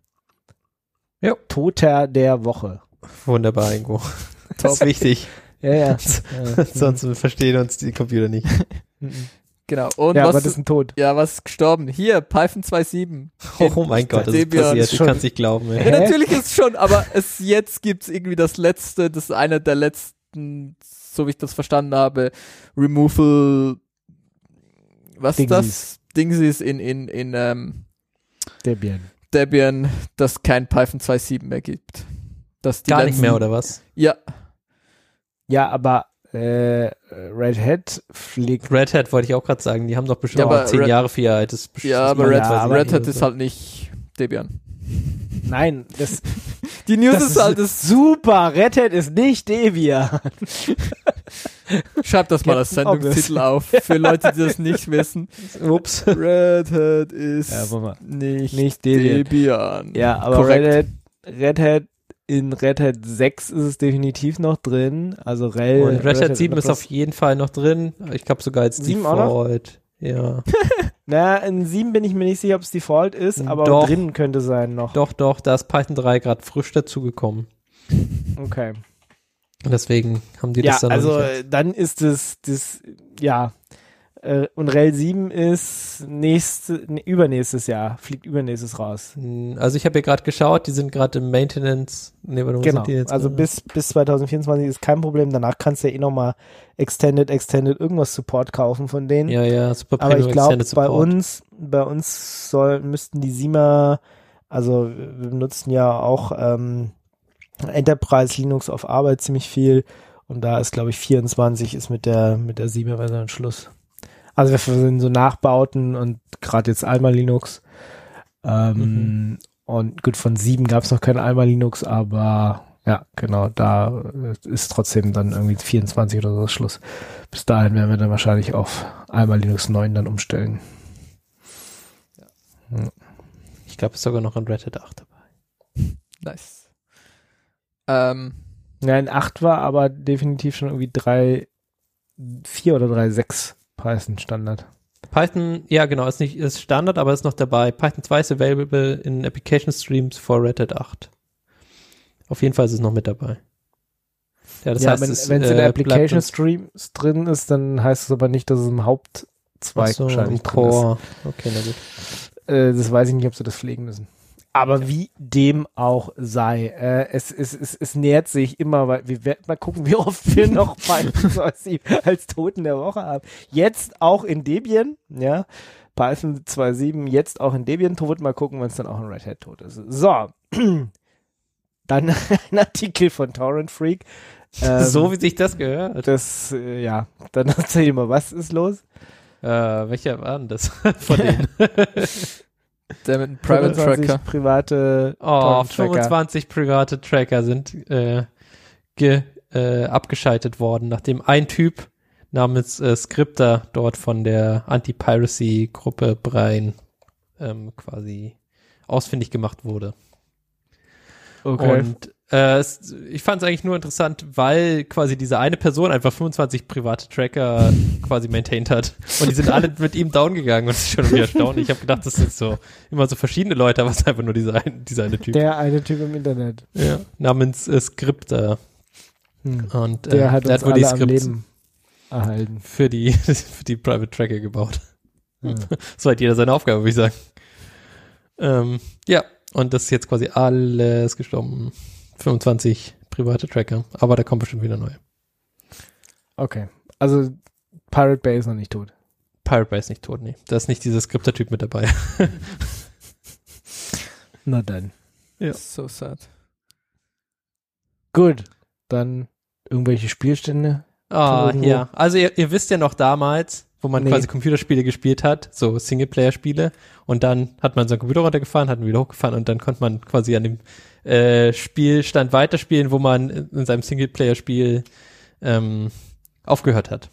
Speaker 4: Jo.
Speaker 2: Toter der Woche.
Speaker 4: Wunderbar, Ingo. Das ist wichtig.
Speaker 2: Ja, ja.
Speaker 4: Sonst verstehen uns die Computer nicht.
Speaker 2: Mhm.
Speaker 3: Genau. Und
Speaker 2: ja,
Speaker 3: was,
Speaker 2: aber das ist ein Tod.
Speaker 3: ja, was ist gestorben? Hier, Python 2.7.
Speaker 4: Oh mein Gott, das ist passiert. Ich kann es nicht glauben.
Speaker 3: Ja, natürlich ist es schon, aber es jetzt gibt's irgendwie das letzte, das ist einer der letzten, so wie ich das verstanden habe, Removal, was ist das? Dingsies in, in, in ähm,
Speaker 2: Debian.
Speaker 3: Debian, das kein Python 2.7 mehr gibt. Das die
Speaker 4: Gar nicht
Speaker 3: letzten-
Speaker 4: mehr, oder was?
Speaker 3: Ja,
Speaker 2: Ja, aber äh, Red Hat fliegt.
Speaker 4: Red Hat wollte ich auch gerade sagen. Die haben doch bestimmt
Speaker 3: Ja,
Speaker 4: zehn
Speaker 3: Red-
Speaker 4: Jahre für ihr altes
Speaker 3: ja, aber
Speaker 2: Ja,
Speaker 3: Red,
Speaker 2: aber
Speaker 3: Red Hat
Speaker 4: so.
Speaker 3: ist halt nicht Debian.
Speaker 2: Nein, das,
Speaker 3: Die News
Speaker 2: das
Speaker 3: ist halt, das,
Speaker 2: super. Red Hat ist nicht Debian.
Speaker 3: schreib das mal als. Sendungstitel auf, für Leute, die das nicht wissen.
Speaker 4: Ups.
Speaker 3: Red Hat ist
Speaker 2: Ja,
Speaker 3: nicht,
Speaker 2: Nicht Debian.
Speaker 3: Debian.
Speaker 2: Ja, aber
Speaker 3: Korrekt.
Speaker 2: Red Hat, Red Hat in Red Hat 6 ist es definitiv noch drin. Also Rel,
Speaker 4: Und Red Hat 7 ist auf jeden Fall noch drin. Ich glaube sogar als? Default. Ja.
Speaker 2: Na, in 7 bin ich mir nicht sicher, ob es Default ist, aber
Speaker 4: Doch.
Speaker 2: drin könnte sein noch.
Speaker 4: Doch, doch, da ist Python 3 gerade frisch dazugekommen.
Speaker 2: Okay.
Speaker 4: Und deswegen haben die
Speaker 2: Ja,
Speaker 4: das dann
Speaker 2: also äh, dann ist es das, ja. Äh, und Rel 7 ist nächste, nee, übernächstes Jahr, fliegt übernächstes raus.
Speaker 4: Hm, Also ich habe ja gerade geschaut, die sind gerade im Maintenance. Nee, warte,
Speaker 2: Genau.
Speaker 4: sind die jetzt?
Speaker 2: Also
Speaker 4: gerade?
Speaker 2: bis, bis 2024 ist kein Problem. Danach kannst du ja eh nochmal Extended, Extended irgendwas Support kaufen von denen.
Speaker 4: Ja, ja, Super
Speaker 2: Aber ich glaube, bei uns, bei uns soll, müssten die Sima, also wir benutzen ja auch ähm, Enterprise Linux auf Arbeit ziemlich viel und da ist, glaube ich, 24 ist mit der mit der Sima Version Schluss. Also wir sind so Nachbauten und gerade jetzt Alma Linux. Ähm,
Speaker 4: Mhm.
Speaker 2: Und gut, von 7 gab es noch kein Alma Linux, aber ja, genau, da ist trotzdem dann irgendwie 24 oder so Schluss. Bis dahin werden wir dann wahrscheinlich auf Alma Linux 9 dann umstellen.
Speaker 4: Ich glaube, es ist sogar noch ein Red Hat 8 dabei.
Speaker 3: Nice. Ähm,
Speaker 2: Ja, in 8 war aber definitiv schon irgendwie 3, 4 oder 3, 6 Python Standard.
Speaker 4: Python, ja genau, ist nicht ist Standard, aber ist noch dabei. Python 2 ist available in Application Streams for Red Hat 8. Auf jeden Fall ist es noch mit dabei. Ja, das
Speaker 2: ja,
Speaker 4: heißt,
Speaker 2: wenn
Speaker 4: es
Speaker 2: wenn es in
Speaker 4: äh,
Speaker 2: der Application Streams drin ist, dann heißt es aber nicht, dass es im Hauptzweig
Speaker 4: so,
Speaker 2: wahrscheinlich
Speaker 4: im
Speaker 2: drin ist.
Speaker 4: Core. Okay, na gut.
Speaker 2: Äh, das weiß ich nicht, ob sie das pflegen müssen. Aber wie dem auch sei, äh, es, es, es, es nähert sich immer, weil wir werden mal gucken, wie oft wir noch Python 2.7 als Toten der Woche haben. Jetzt auch in Debian, ja. Python 2.7 jetzt auch in Debian tot. Mal gucken, wenn es dann auch in Red Hat tot ist. So. Dann ein Artikel von Torrent Freak. Ähm,
Speaker 4: so wie sich das gehört.
Speaker 2: das, äh, ja, dann erzähl mal, was ist los?
Speaker 4: Äh, welcher war denn das von denen?
Speaker 3: Der mit einem Private
Speaker 2: 25
Speaker 3: Tracker.
Speaker 2: Private
Speaker 4: Oh,
Speaker 2: Torrent-Tracker.
Speaker 4: 25 private Tracker sind äh, ge, äh, abgeschaltet worden, nachdem ein Typ namens äh, Skripter dort von der Anti-Piracy-Gruppe Brein ähm, quasi ausfindig gemacht wurde.
Speaker 2: Okay.
Speaker 4: Und äh, ich fand es eigentlich nur interessant, weil quasi diese eine Person einfach 25 private Tracker quasi maintained hat. Und die sind alle mit ihm down gegangen und das ist schon irgendwie erstaunlich. Ich habe gedacht, das sind so immer so verschiedene Leute, aber es ist einfach nur dieser, ein, dieser eine Typ.
Speaker 2: Der eine Typ im Internet.
Speaker 4: ja, namens äh, Skripter.
Speaker 2: Hm.
Speaker 4: Und äh,
Speaker 2: Der hat
Speaker 4: der
Speaker 2: uns
Speaker 4: wohl die Skripts
Speaker 2: erhalten.
Speaker 4: für die, für die Private Tracker gebaut.
Speaker 2: Ja.
Speaker 4: So hat jeder seine Aufgabe, würde ich sagen. Ähm, ja, und das ist jetzt quasi alles gestorben. 25 private Tracker, aber da kommt bestimmt wieder neue.
Speaker 2: Okay. Also Pirate Bay ist noch nicht tot.
Speaker 4: Pirate Bay ist nicht tot, nee. Da ist nicht dieser Skripter-Typ mit dabei.
Speaker 2: Na dann.
Speaker 4: Ja.
Speaker 3: So sad.
Speaker 2: Gut. Dann irgendwelche Spielstände.
Speaker 4: Ah,
Speaker 2: Irgendwo.
Speaker 4: ja. Also ihr, ihr wisst ja noch damals, wo man
Speaker 2: Nee.
Speaker 4: quasi Computerspiele gespielt hat, so Singleplayer-Spiele. Und dann hat man seinen Computer runtergefahren, hat ihn wieder hochgefahren und dann konnte man quasi an dem äh, Spielstand weiterspielen, wo man in seinem Singleplayer-Spiel ähm, aufgehört hat.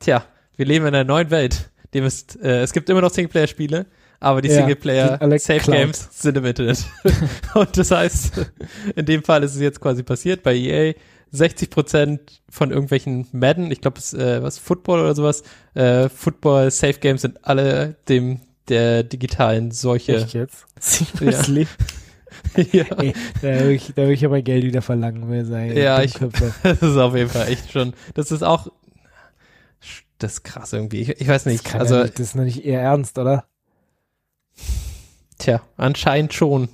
Speaker 4: Tja, wir leben in einer neuen Welt. Dem ist, äh, es gibt immer noch Singleplayer-Spiele, aber die
Speaker 2: Ja,
Speaker 4: Singleplayer
Speaker 2: die alle
Speaker 4: Safe
Speaker 2: cloud.
Speaker 4: Games sind im Internet. und das heißt, in dem Fall ist es jetzt quasi passiert bei EA. 60 Prozent von irgendwelchen Madden, ich glaube, es äh, was Football oder sowas, äh, Football Safe Games sind alle dem der digitalen Seuche.
Speaker 2: Echt jetzt? Seriously?
Speaker 4: ja.
Speaker 2: Ey, da will ich, da will ich ja mein Geld wieder verlangen, wer sei
Speaker 4: Ja, ich-. Das ist auf jeden Fall echt schon. Das ist auch das ist krass irgendwie. Ich, ich weiß
Speaker 2: Das,
Speaker 4: nicht.
Speaker 2: kann
Speaker 4: Also
Speaker 2: ja nicht, das ist noch nicht eher ernst, oder?
Speaker 4: tja, anscheinend schon.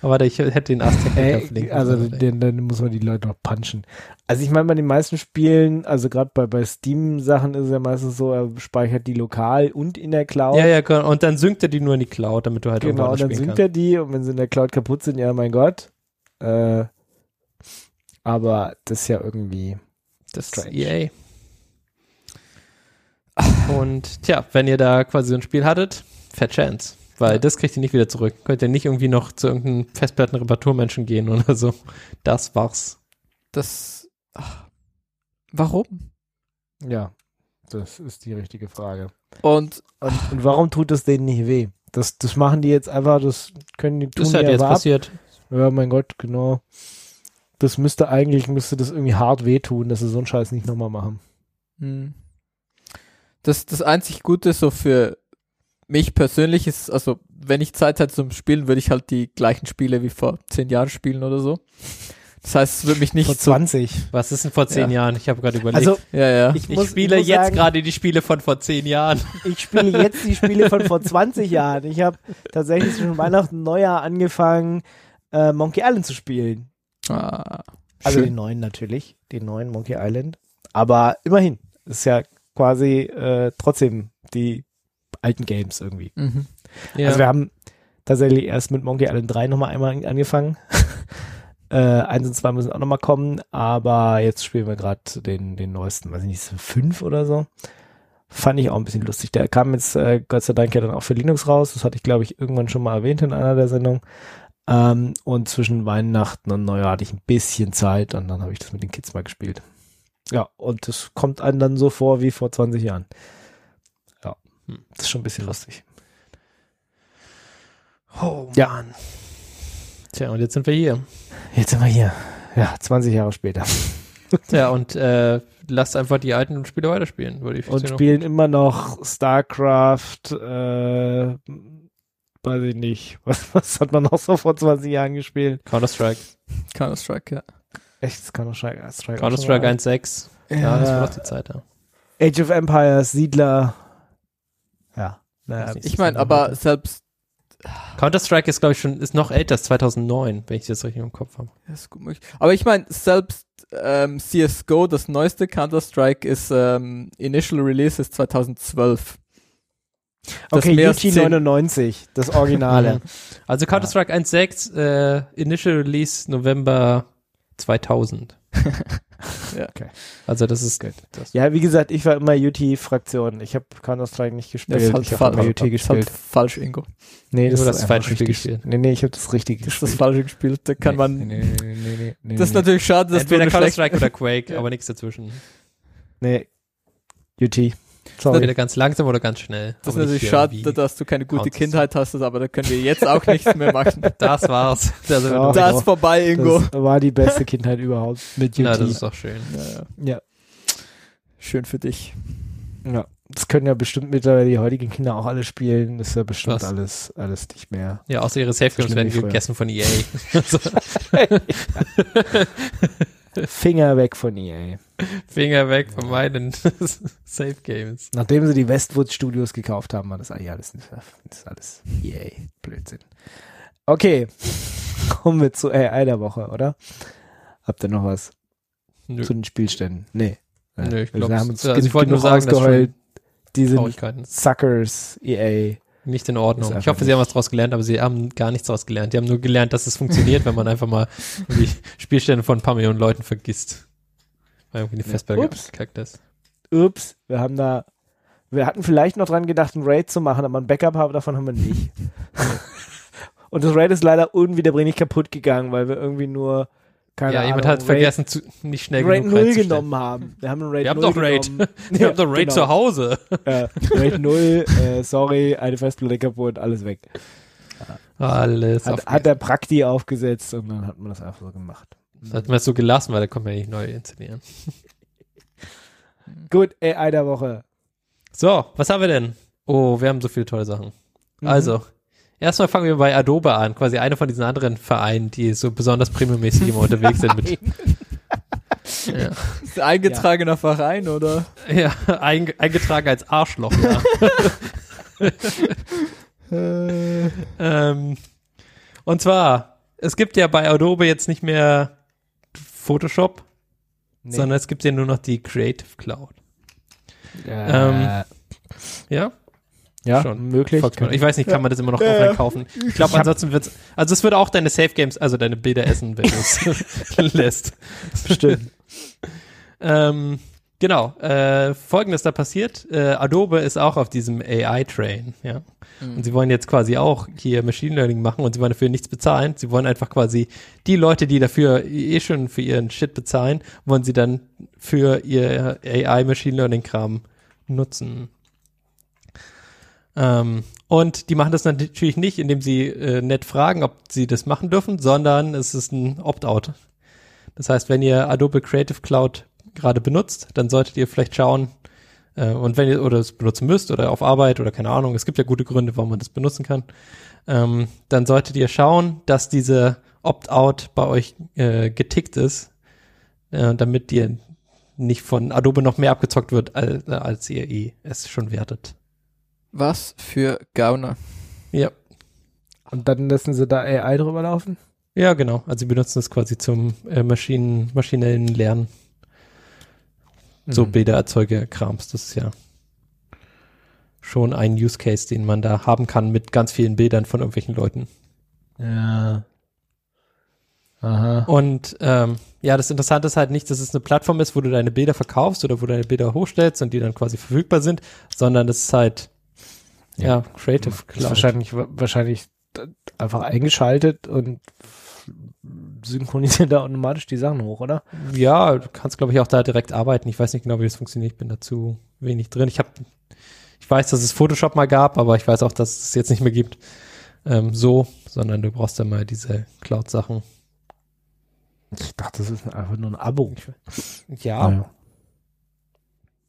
Speaker 4: Aber warte, ich hätte den Aztec
Speaker 2: Ey,
Speaker 4: verlinken.
Speaker 2: also den, dann muss man die Leute noch punchen. Also ich meine, bei den meisten Spielen, also gerade bei, bei Steam-Sachen ist es ja meistens so, er speichert die lokal und in der Cloud.
Speaker 4: ja, ja, genau. und dann synkt er die nur in die Cloud, damit du halt
Speaker 2: genau, und dann
Speaker 4: spielen
Speaker 2: sinkt er die und wenn sie in der Cloud kaputt sind, ja mein Gott. Äh, aber das ist ja irgendwie.
Speaker 4: Das ist
Speaker 2: Strange.
Speaker 4: EA. Und tja, wenn ihr da quasi so ein Spiel hattet, Fair Chance. Weil das kriegt ihr nicht wieder zurück. Könnt ihr nicht irgendwie noch zu irgendeinem Festplattenreparaturmenschen gehen oder so. Das war's.
Speaker 3: Das. Ach, warum?
Speaker 2: Ja, das ist die richtige Frage.
Speaker 3: Und
Speaker 2: Und, und warum tut das denen nicht weh? Das, das machen die jetzt einfach, das können die tun
Speaker 4: Das ist halt jetzt
Speaker 2: ab.
Speaker 4: passiert.
Speaker 2: Ja, mein Gott, genau. Das müsste eigentlich, müsste das irgendwie hart wehtun, dass sie so einen Scheiß nicht nochmal machen.
Speaker 3: Hm. Das, das einzig Gute so für mich persönlich ist, also wenn ich Zeit hätte zum Spielen, würde ich halt die gleichen Spiele wie vor zehn Jahren spielen oder so. Das heißt, es würde mich nicht
Speaker 2: Vor
Speaker 3: so,
Speaker 2: 20.
Speaker 4: Was ist denn vor zehn
Speaker 3: Ja.
Speaker 4: Jahren? Ich habe gerade überlegt.
Speaker 2: Also,
Speaker 3: ja, ja.
Speaker 2: ich,
Speaker 4: ich
Speaker 2: muss,
Speaker 4: spiele
Speaker 2: ich muss
Speaker 4: jetzt gerade die Spiele von vor zehn Jahren.
Speaker 2: Ich spiele jetzt die Spiele von vor 20 Jahren. Ich habe tatsächlich zwischen Weihnachten und Neujahr angefangen, äh, Monkey Island zu spielen.
Speaker 3: ah,
Speaker 2: Also den
Speaker 3: schön.
Speaker 2: neuen natürlich, den neuen Monkey Island. Aber immerhin, ist ja quasi äh, trotzdem die alten Games irgendwie.
Speaker 3: Mhm.
Speaker 4: Ja.
Speaker 2: Also wir haben tatsächlich erst mit Monkey Island 3 nochmal einmal angefangen. äh, eins und zwei müssen auch nochmal kommen, aber jetzt spielen wir gerade den, den neuesten, weiß ich nicht, fünf oder so. Fand ich auch ein bisschen lustig. Der kam jetzt äh, Gott sei Dank ja dann auch für Linux raus. Das hatte ich, glaube ich, irgendwann schon mal erwähnt in einer der Sendungen. Ähm, und zwischen Weihnachten und Neujahr hatte ich ein bisschen Zeit und dann habe ich das mit den Kids mal gespielt. Ja, und das kommt einem dann so vor wie vor 20 Jahren.
Speaker 4: Hm.
Speaker 2: das ist schon ein bisschen lustig.
Speaker 4: oh,
Speaker 2: Ja.
Speaker 4: Mann. Tja, und jetzt sind wir hier.
Speaker 2: Jetzt sind wir hier. Ja, 20 Jahre später.
Speaker 4: Tja, und äh, lasst einfach die alten Spiele weiterspielen, würde ich
Speaker 2: Und spielen immer noch StarCraft, äh, weiß ich nicht. Was, was hat man noch so vor 20 Jahren gespielt?
Speaker 4: Counter-Strike.
Speaker 3: Counter-Strike, ja.
Speaker 2: Echt, Counter-Strike.
Speaker 4: Counter-Strike
Speaker 2: schon
Speaker 4: 1.6. Ja,
Speaker 2: Ja.
Speaker 4: das war doch die Zeit, ja.
Speaker 2: Age of Empires, Siedler. Ja. Naja.
Speaker 3: Ich meine, aber selbst
Speaker 4: Counter-Strike ist, glaube ich, schon, ist noch älter, ist 2009, wenn ich das richtig im Kopf habe.
Speaker 3: Ja, ist gut möglich. Aber ich meine, selbst ähm, CSGO, das neueste Counter-Strike, ist ähm, Initial Release ist 2012. Das
Speaker 2: okay,
Speaker 3: mehr als
Speaker 2: Yuji
Speaker 3: zehn-
Speaker 2: 99, das Originale.
Speaker 4: Also Counter-Strike 1.6, äh, Initial Release November 2000.
Speaker 3: Ja.
Speaker 2: Okay.
Speaker 4: Also das ist
Speaker 2: Gut.
Speaker 4: das.
Speaker 2: Ja, wie gesagt, ich war immer UT-Fraktion. Ich habe Counter-Strike nicht gespielt.
Speaker 3: halt,
Speaker 2: ich habe UT gespielt.
Speaker 3: falsch, Ingo.
Speaker 2: Nee, das ist
Speaker 4: das falsche Spiel gespielt.
Speaker 2: Nee, nee, ich habe das Richtige
Speaker 3: Das ist das
Speaker 2: gespielt.
Speaker 3: falsche gespielt. Da kann
Speaker 2: nee,
Speaker 3: man.
Speaker 2: Nee, nee, nee, nee, nee, nee,
Speaker 3: Das ist
Speaker 2: nee.
Speaker 3: natürlich schade, dass
Speaker 4: Entweder Counter-Strike oder Quake, aber nichts dazwischen.
Speaker 2: Nee. UT. Sorry.
Speaker 4: Entweder ganz langsam oder ganz schnell.
Speaker 3: Das ist natürlich schade, dass du keine gute. Kindheit hast, aber da können wir jetzt auch nichts mehr machen.
Speaker 4: Das war's. Da sind wir
Speaker 2: Ja.
Speaker 4: durch.
Speaker 3: Da ist vorbei, Ingo.
Speaker 2: Das war die beste Kindheit überhaupt mit UT.
Speaker 4: Na, das ist doch schön.
Speaker 3: Ja, ja.
Speaker 2: ja.
Speaker 3: Schön für dich.
Speaker 2: ja. Das können ja bestimmt mittlerweile die heutigen Kinder auch alle spielen. Das ist ja bestimmt
Speaker 4: Was?
Speaker 2: alles, alles nicht mehr.
Speaker 4: Ja, außer ihre Safe Games werden gegessen von EA.
Speaker 2: Finger weg von EA.
Speaker 4: Finger weg von meinen Safe Games.
Speaker 2: Nachdem sie die Westwood Studios gekauft haben, war das eigentlich alles, das ist alles EA. Blödsinn. Okay. Kommen wir zur AI der Woche, oder? Habt ihr noch was
Speaker 4: Nö.
Speaker 2: zu den Spielständen? Nee.
Speaker 4: Nö, ich
Speaker 2: Wir
Speaker 4: glaub,
Speaker 2: haben
Speaker 4: es-
Speaker 2: uns
Speaker 4: also ich wollte nur sagen, dass.
Speaker 2: Die sind. Suckers, EA.
Speaker 4: Nicht in Ordnung. Ich hoffe, sie haben was draus gelernt, aber sie haben gar nichts draus gelernt. Die haben nur gelernt, dass es funktioniert, wenn man einfach mal die Spielstände von ein paar Millionen Leuten vergisst. Weil irgendwie eine
Speaker 2: Ja.
Speaker 4: Festplatte
Speaker 2: Ups.
Speaker 4: gekackt ist.
Speaker 2: Ups, wir haben da Wir hatten vielleicht noch dran gedacht, ein Raid zu machen, aber ein Backup haben, davon haben wir nicht. Und das Raid ist leider unwiederbringlich kaputt gegangen, weil wir irgendwie nur keine
Speaker 4: ja,
Speaker 2: Ahnung,
Speaker 4: jemand hat
Speaker 2: Raid-
Speaker 4: vergessen, zu, nicht schnell
Speaker 2: Raid
Speaker 4: genug
Speaker 2: 0
Speaker 4: reinzustellen.
Speaker 2: genommen haben. Wir haben einen Raid
Speaker 4: Wir haben
Speaker 2: 0
Speaker 4: doch Raid.
Speaker 2: genommen.
Speaker 4: Wir haben doch Raid
Speaker 2: genau.
Speaker 4: zu Hause.
Speaker 2: Äh, Raid 0, äh, sorry, eine Festplatte kaputt, alles weg.
Speaker 4: Alles
Speaker 2: Hat, hat der Prakti aufgesetzt und dann hat man das einfach so gemacht.
Speaker 4: Das hat man es so gelassen, weil da kann man ja nicht neu installieren.
Speaker 2: Gut, AI der Woche.
Speaker 4: So, was haben wir denn? Oh, wir haben so viele tolle Sachen.
Speaker 2: Mhm.
Speaker 4: Also, erstmal fangen wir bei Adobe an, quasi einer von diesen anderen Vereinen, die so besonders premiummäßig immer unterwegs sind mit. Ja,
Speaker 3: Ist ein eingetragener Verein, oder?
Speaker 4: ja ein, eingetragen als Arschloch, ja. ähm, und zwar, es gibt ja bei Adobe jetzt nicht mehr Photoshop,
Speaker 2: Nee.
Speaker 4: sondern es gibt ja nur noch die Creative Cloud.
Speaker 2: Äh,
Speaker 4: Ja?
Speaker 2: Ja,
Speaker 4: schon.
Speaker 2: möglich.
Speaker 4: Mir. Ich weiß nicht, kann man das immer noch offline kaufen? Ich glaube, ansonsten wird's, also es wird auch deine Safe Games, also deine Bilder essen, wenn du es lässt.
Speaker 2: Bestimmt.
Speaker 4: Ähm, genau, äh, folgendes da passiert, äh, Adobe ist auch auf diesem AI-Train, ja. Und sie wollen jetzt quasi auch hier Machine Learning machen und sie wollen dafür nichts bezahlen. Sie wollen einfach quasi die Leute, die dafür eh schon für ihren Shit bezahlen, wollen sie dann für ihr AI Machine Learning Kram nutzen. Ähm, und die machen das natürlich nicht, indem sie äh, nett fragen, ob sie das machen dürfen, sondern es ist ein Opt-out. Das heißt, wenn ihr Adobe Creative Cloud gerade benutzt, dann solltet ihr vielleicht schauen, äh, und wenn ihr oder es benutzen müsst oder auf Arbeit oder keine Ahnung, es gibt ja gute Gründe, warum man das benutzen kann, ähm, dann solltet ihr schauen, dass diese Opt-out bei euch äh, getickt ist, äh, damit ihr nicht von Adobe noch mehr abgezockt wird, als, als ihr eh es schon wertet.
Speaker 3: Was für Gauner.
Speaker 4: Ja.
Speaker 2: Und dann lassen sie da AI drüber laufen?
Speaker 4: Ja, genau. Also sie benutzen es quasi zum äh, Maschinen, maschinellen Lernen. So
Speaker 2: Mhm.
Speaker 4: Bildererzeuger-Krams. Das ist ja schon ein Use Case, den man da haben kann mit ganz vielen Bildern von irgendwelchen Leuten.
Speaker 2: Ja. Aha.
Speaker 4: Und ähm, ja, das Interessante ist halt nicht, dass es eine Plattform ist, wo du deine Bilder verkaufst oder wo du deine Bilder hochstellst und die dann quasi verfügbar sind, sondern das ist halt ja, Creative Cloud.
Speaker 2: wahrscheinlich, wahrscheinlich einfach eingeschaltet und synchronisiert da automatisch die Sachen hoch, oder?
Speaker 4: Ja, du kannst, glaube ich, auch da direkt arbeiten. Ich weiß nicht genau, wie das funktioniert. Ich bin dazu wenig drin. Ich habe, ich weiß, dass es Photoshop mal gab, aber ich weiß auch, dass es jetzt nicht mehr gibt. Ähm, so, sondern du brauchst dann mal diese Cloud-Sachen.
Speaker 2: Ich dachte, das ist einfach nur ein Abo.
Speaker 4: Ja,
Speaker 2: Ja.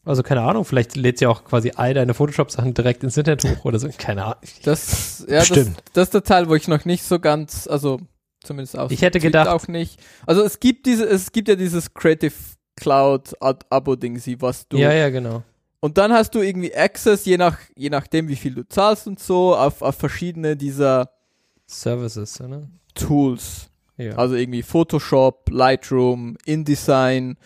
Speaker 4: Also keine Ahnung. Vielleicht lädt sie auch quasi all deine Photoshop-Sachen direkt ins Internet hoch oder so. Keine Ahnung.
Speaker 3: Das, ja, das,
Speaker 2: Stimmt.
Speaker 3: das ist der Teil, wo ich noch nicht so ganz, also zumindest aus
Speaker 4: Ich hätte gedacht-
Speaker 3: auch nicht. Also es gibt diese, es gibt ja dieses Creative Cloud Abo-Ding, sie, was du.
Speaker 4: Ja, ja, genau.
Speaker 3: Und dann hast du irgendwie Access, je nach, je nachdem, wie viel du zahlst und so, auf, auf verschiedene dieser
Speaker 4: Services, oder?
Speaker 3: Tools.
Speaker 4: Ja.
Speaker 3: Also irgendwie Photoshop, Lightroom, InDesign,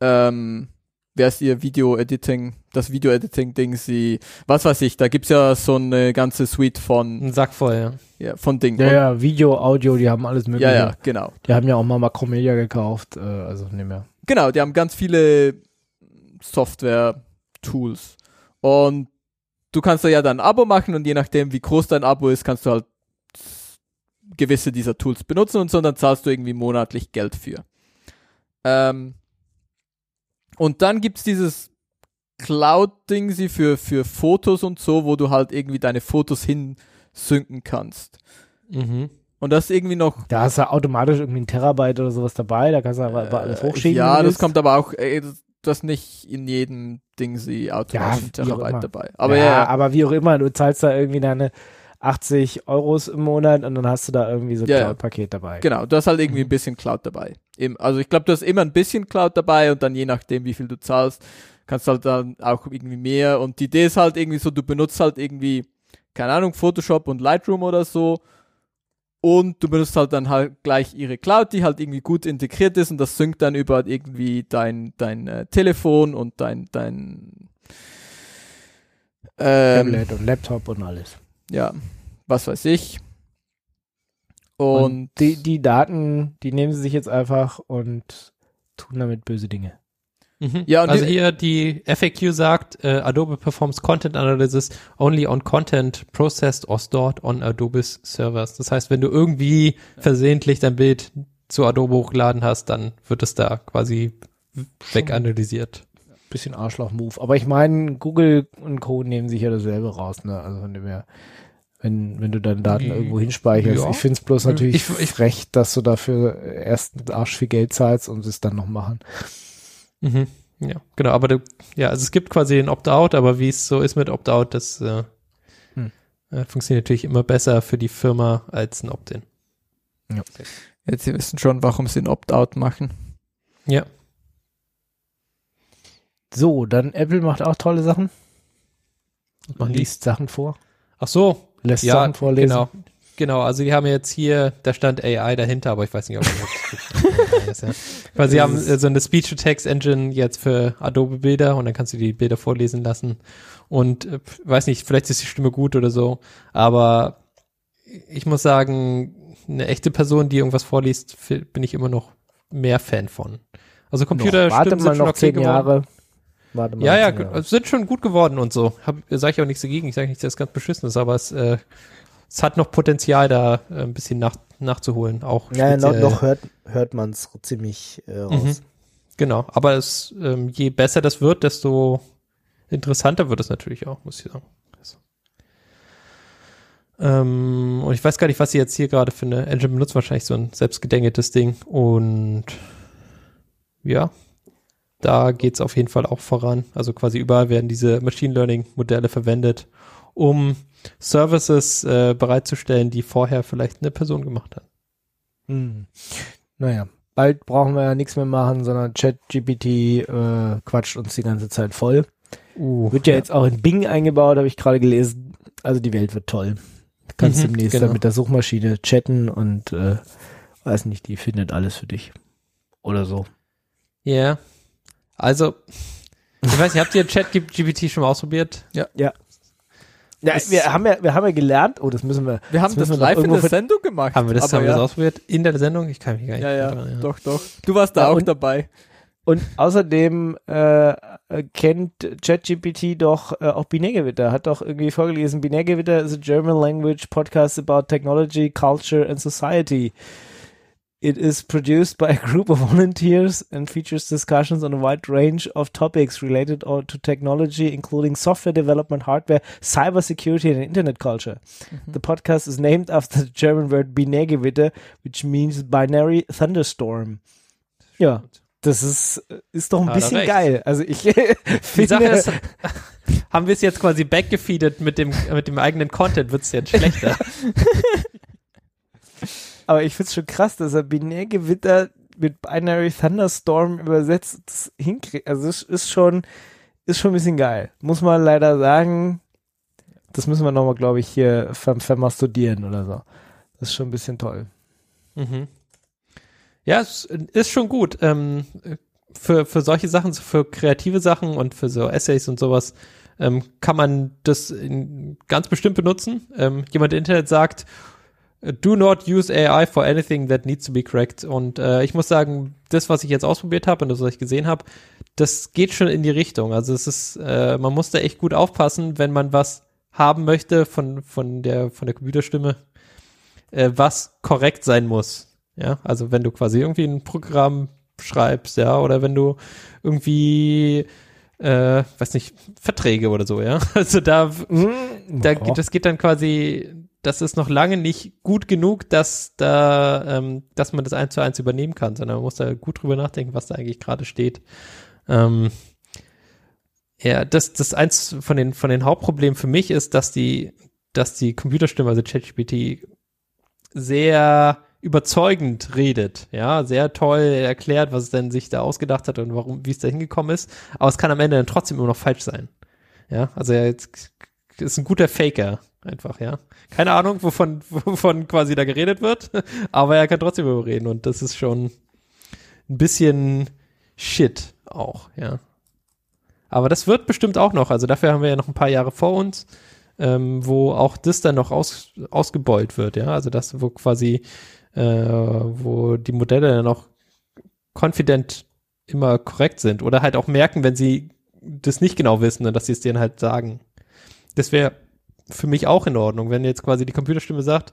Speaker 3: ähm, wer ist ihr Video-Editing, das Video-Editing-Ding, sie, was weiß ich, da gibt's ja so eine ganze Suite von,
Speaker 4: Ein Sack voll, ja.
Speaker 3: ja, von Dingen.
Speaker 2: Ja, ja, Video, Audio, die haben alles mögliche.
Speaker 3: ja, ja, genau.
Speaker 2: Die haben ja auch mal Macromedia gekauft, äh, also nicht mehr.
Speaker 3: Genau, die haben ganz viele Software-Tools. Und du kannst da ja dann ein Abo machen und je nachdem, wie groß dein Abo ist, kannst du halt gewisse dieser Tools benutzen und so, und dann zahlst du irgendwie monatlich Geld für. Ähm, und dann gibt's dieses Cloud-Ding sie für, für Fotos und so, wo du halt irgendwie deine Fotos hinsynken kannst.
Speaker 4: Mhm.
Speaker 3: Und das ist irgendwie noch
Speaker 2: Da hast du automatisch irgendwie ein Terabyte oder sowas dabei, da kannst du aber aber alles
Speaker 3: Äh,
Speaker 2: hochschieben.
Speaker 3: Ja, das kommt aber auch, äh, das- das nicht in jedem Ding sie automatisch
Speaker 2: Ja,
Speaker 3: ein
Speaker 2: wie auch
Speaker 3: Terabyte
Speaker 2: immer.
Speaker 3: dabei. Aber
Speaker 2: ja,
Speaker 3: ja,
Speaker 2: aber wie auch immer, du zahlst da irgendwie deine 80 Euros im Monat und dann hast du da irgendwie so ein
Speaker 3: Ja.
Speaker 2: Cloud-Paket dabei.
Speaker 3: genau, du hast halt
Speaker 2: Mhm.
Speaker 3: irgendwie ein bisschen Cloud dabei. Also ich glaube, du hast immer ein bisschen Cloud dabei und dann je nachdem, wie viel du zahlst, kannst du halt dann auch irgendwie mehr. Und die Idee ist halt irgendwie so, du benutzt halt irgendwie, keine Ahnung, Photoshop und Lightroom oder so. Und du benutzt halt dann halt gleich ihre Cloud, die halt irgendwie gut integriert ist und das synkt dann über irgendwie dein, dein äh, Telefon und dein, dein ähm,
Speaker 2: Tablet und Laptop und alles.
Speaker 3: Ja, was weiß ich.
Speaker 2: Und,
Speaker 3: Und,
Speaker 2: die, die Daten, die nehmen sie sich jetzt einfach und tun damit böse Dinge.
Speaker 4: Mhm.
Speaker 3: Ja, und
Speaker 4: also
Speaker 3: die-
Speaker 4: hier die FAQ sagt, äh, Adobe performs Content Analysis only on Content processed or stored on Adobe's servers. Das heißt, wenn du irgendwie versehentlich dein Bild zu Adobe hochgeladen hast, dann wird es da quasi weganalysiert.
Speaker 2: Bisschen Arschloch-Move. Aber ich meine, Google und Co. nehmen sich ja dasselbe raus, ne? Also von dem her, wenn, wenn du deine Daten
Speaker 4: Ja.
Speaker 2: irgendwo hinspeicherst. Ich finde es bloß natürlich
Speaker 4: Ich- ich-
Speaker 2: frech, dass du dafür erst einen Arsch viel Geld zahlst und es dann noch machen.
Speaker 4: Mhm. Ja, genau. Aber du, ja, also es gibt quasi den Opt-out, aber wie es so ist mit Opt-out, das äh,
Speaker 2: Hm.
Speaker 4: äh, funktioniert natürlich immer besser für die Firma als ein Opt-in.
Speaker 3: Jetzt, Sie wissen schon, warum sie ein Opt-out machen.
Speaker 4: Ja.
Speaker 2: So, dann Apple macht auch tolle Sachen.
Speaker 4: die?
Speaker 2: Liest Sachen vor.
Speaker 4: Ach so,
Speaker 2: Lässt
Speaker 4: ja,
Speaker 2: Sachen vorlesen.
Speaker 4: genau. Genau, also die haben jetzt hier, da stand AI dahinter, aber ich weiß nicht, ob das AI ist, ja. Weil sie haben so eine Speech-to-Text-Engine jetzt für Adobe-Bilder und dann kannst du die Bilder vorlesen lassen. Und äh, weiß nicht, vielleicht ist die Stimme gut oder so, aber ich muss sagen, eine echte Person, die irgendwas vorliest, bin ich immer noch mehr Fan von. Also
Speaker 2: Noch, warte mal noch
Speaker 4: okay
Speaker 2: zehn
Speaker 4: geworden.
Speaker 2: Warte mal
Speaker 4: Ja, ja,
Speaker 2: Jahre.
Speaker 4: ge- sind schon gut geworden und so. Sage ich auch nichts dagegen. Ich sage nicht, dass es ganz beschissen ist, aber es, äh, es hat noch Potenzial, da äh, ein bisschen nach, nachzuholen. Auch
Speaker 2: Ja, noch, noch hört, hört man es ziemlich äh, raus.
Speaker 4: Mhm. Genau, aber es, ähm, je besser das wird, desto interessanter wird es natürlich auch, muss ich sagen. Also. Ähm, und ich weiß gar nicht, was sie jetzt hier gerade eine Engine benutzt, wahrscheinlich so ein selbstgedengeltes Ding. Und ja, da geht's auf jeden Fall auch voran. Also quasi überall werden diese Machine Learning Modelle verwendet, um Services äh, bereitzustellen, die vorher vielleicht eine Person gemacht hat.
Speaker 2: Hm. Naja, bald brauchen wir ja nichts mehr machen, sondern ChatGPT äh, quatscht uns die ganze Zeit voll.
Speaker 4: Uh,
Speaker 2: Wird ja, jetzt auch in Bing eingebaut, habe ich gerade gelesen. Also die Welt wird toll. Du kannst
Speaker 4: Mhm,
Speaker 2: demnächst
Speaker 4: genau.
Speaker 2: dann mit der Suchmaschine chatten und äh, weiß nicht, die findet alles für dich. Oder so.
Speaker 4: Ja. Also, ich weiß nicht, habt ihr ChatGPT schon mal ausprobiert?
Speaker 2: Ja,
Speaker 4: Das-
Speaker 2: wir haben ja, wir haben ja gelernt, oh, das müssen wir.
Speaker 3: Wir haben das,
Speaker 2: müssen wir
Speaker 3: live in der Sendung gemacht.
Speaker 4: Haben wir das, haben wir
Speaker 3: ja.
Speaker 4: das ausprobiert? In der Sendung? Ich kann mich gar nicht
Speaker 3: Ja, ja,
Speaker 4: mehr dran
Speaker 3: doch, doch. Du warst da
Speaker 2: Ja,
Speaker 3: auch
Speaker 2: und-
Speaker 3: dabei.
Speaker 2: Und außerdem äh, äh, kennt ChatGPT doch äh, auch Binärgewitter, hat doch irgendwie vorgelesen, Binärgewitter is a German language podcast about technology, culture and society. It is produced by a group of volunteers and features discussions on a wide range of topics related to technology, including software development, hardware, cybersecurity, and internet culture. The podcast is named after the German word Binärgewitter, which means binary thunderstorm. Ja, das ist, ist doch ein
Speaker 4: er
Speaker 2: bisschen geil. Also ich
Speaker 4: Die
Speaker 2: finde,
Speaker 4: Sache ist, haben wir es jetzt quasi backgefeedet mit dem, mit dem eigenen Content, wird es jetzt schlechter.
Speaker 2: aber ich finde es schon krass, dass er Binärgewitter mit Binary Thunderstorm übersetzt hinkriegt. Also es ist schon, ist schon ein bisschen geil. Muss man leider sagen, das müssen wir nochmal, glaube ich, hier ver vermastudieren oder so. Das ist schon ein bisschen toll.
Speaker 4: mhm. Ja, es ist schon gut. Ähm, für, für solche Sachen, für kreative Sachen und für so Essays und sowas, ähm, kann man das in, ganz bestimmt benutzen. Ähm, jemand im Internet sagt, do not use AI for anything that needs to be correct. Und äh, ich muss sagen, das, was ich jetzt ausprobiert habe und das, was ich gesehen habe, das geht schon in die Richtung. Also es ist, äh, man muss da echt gut aufpassen, wenn man was haben möchte von, von der, von der Computerstimme, äh, was korrekt sein muss. Ja, also wenn du quasi irgendwie ein Programm schreibst, ja, oder wenn du irgendwie, äh, weiß nicht, Verträge oder so, ja. Also da, da
Speaker 2: Ja.
Speaker 4: das geht dann quasi, das ist noch lange nicht gut genug, dass da, ähm, dass man das eins zu eins übernehmen kann, sondern man muss da gut drüber nachdenken, was da eigentlich gerade steht. Ähm, ja, das, das eins von den, von den Hauptproblemen für mich ist, dass die, dass die Computerstimme, also ChatGPT, sehr überzeugend redet, ja, sehr toll erklärt, was es denn sich da ausgedacht hat und warum, wie es da hingekommen ist. Aber es kann am Ende dann trotzdem immer noch falsch sein. Ja, also er ist ein guter Faker einfach, ja. Keine Ahnung, wovon, wovon quasi da geredet wird, aber er kann trotzdem überreden und das ist schon ein bisschen Shit auch, ja. Aber das wird bestimmt auch noch, also dafür haben wir ja noch ein paar Jahre vor uns, ähm, wo auch das dann noch aus, ausgebeult wird, ja. Also das, wo quasi, äh, wo die Modelle dann auch confident immer korrekt sind oder halt auch merken, wenn sie das nicht genau wissen und dass sie es denen halt sagen. Das wäre für mich auch in Ordnung, wenn jetzt quasi die Computerstimme sagt,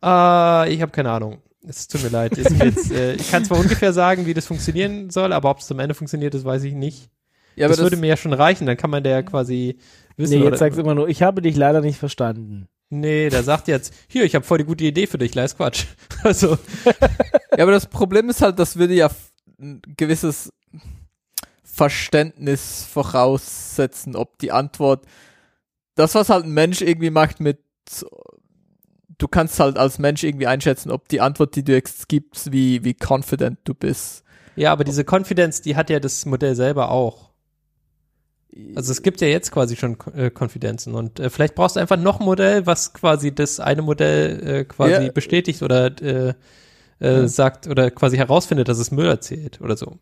Speaker 4: ah, ich habe keine Ahnung. Es tut mir leid. Jetzt, äh, ich kann zwar ungefähr sagen, wie das funktionieren soll, aber ob es am Ende funktioniert, das weiß ich nicht.
Speaker 3: Ja,
Speaker 4: das, würde mir ja schon reichen, dann kann man der quasi wissen.
Speaker 2: Nee, jetzt sagst du immer nur, ich habe dich leider nicht verstanden.
Speaker 4: Nee, der sagt jetzt, hier, ich habe voll die gute Idee für dich, leist Quatsch. Also,
Speaker 3: Ja, aber das Problem ist halt, das würde ja ein gewisses Verständnis voraussetzen, ob die Antwort, das was halt ein Mensch irgendwie macht mit, du kannst halt als Mensch irgendwie einschätzen, ob die Antwort, die du jetzt gibst, wie, wie confident du bist.
Speaker 4: ja, aber diese Confidence, die hat ja das Modell selber auch. Also es gibt ja jetzt quasi schon äh, Konfidenzen und äh, vielleicht brauchst du einfach noch ein Modell, was quasi das eine Modell äh, quasi
Speaker 3: Ja.
Speaker 4: bestätigt oder äh, äh, sagt oder quasi herausfindet, dass es Müll erzählt oder so.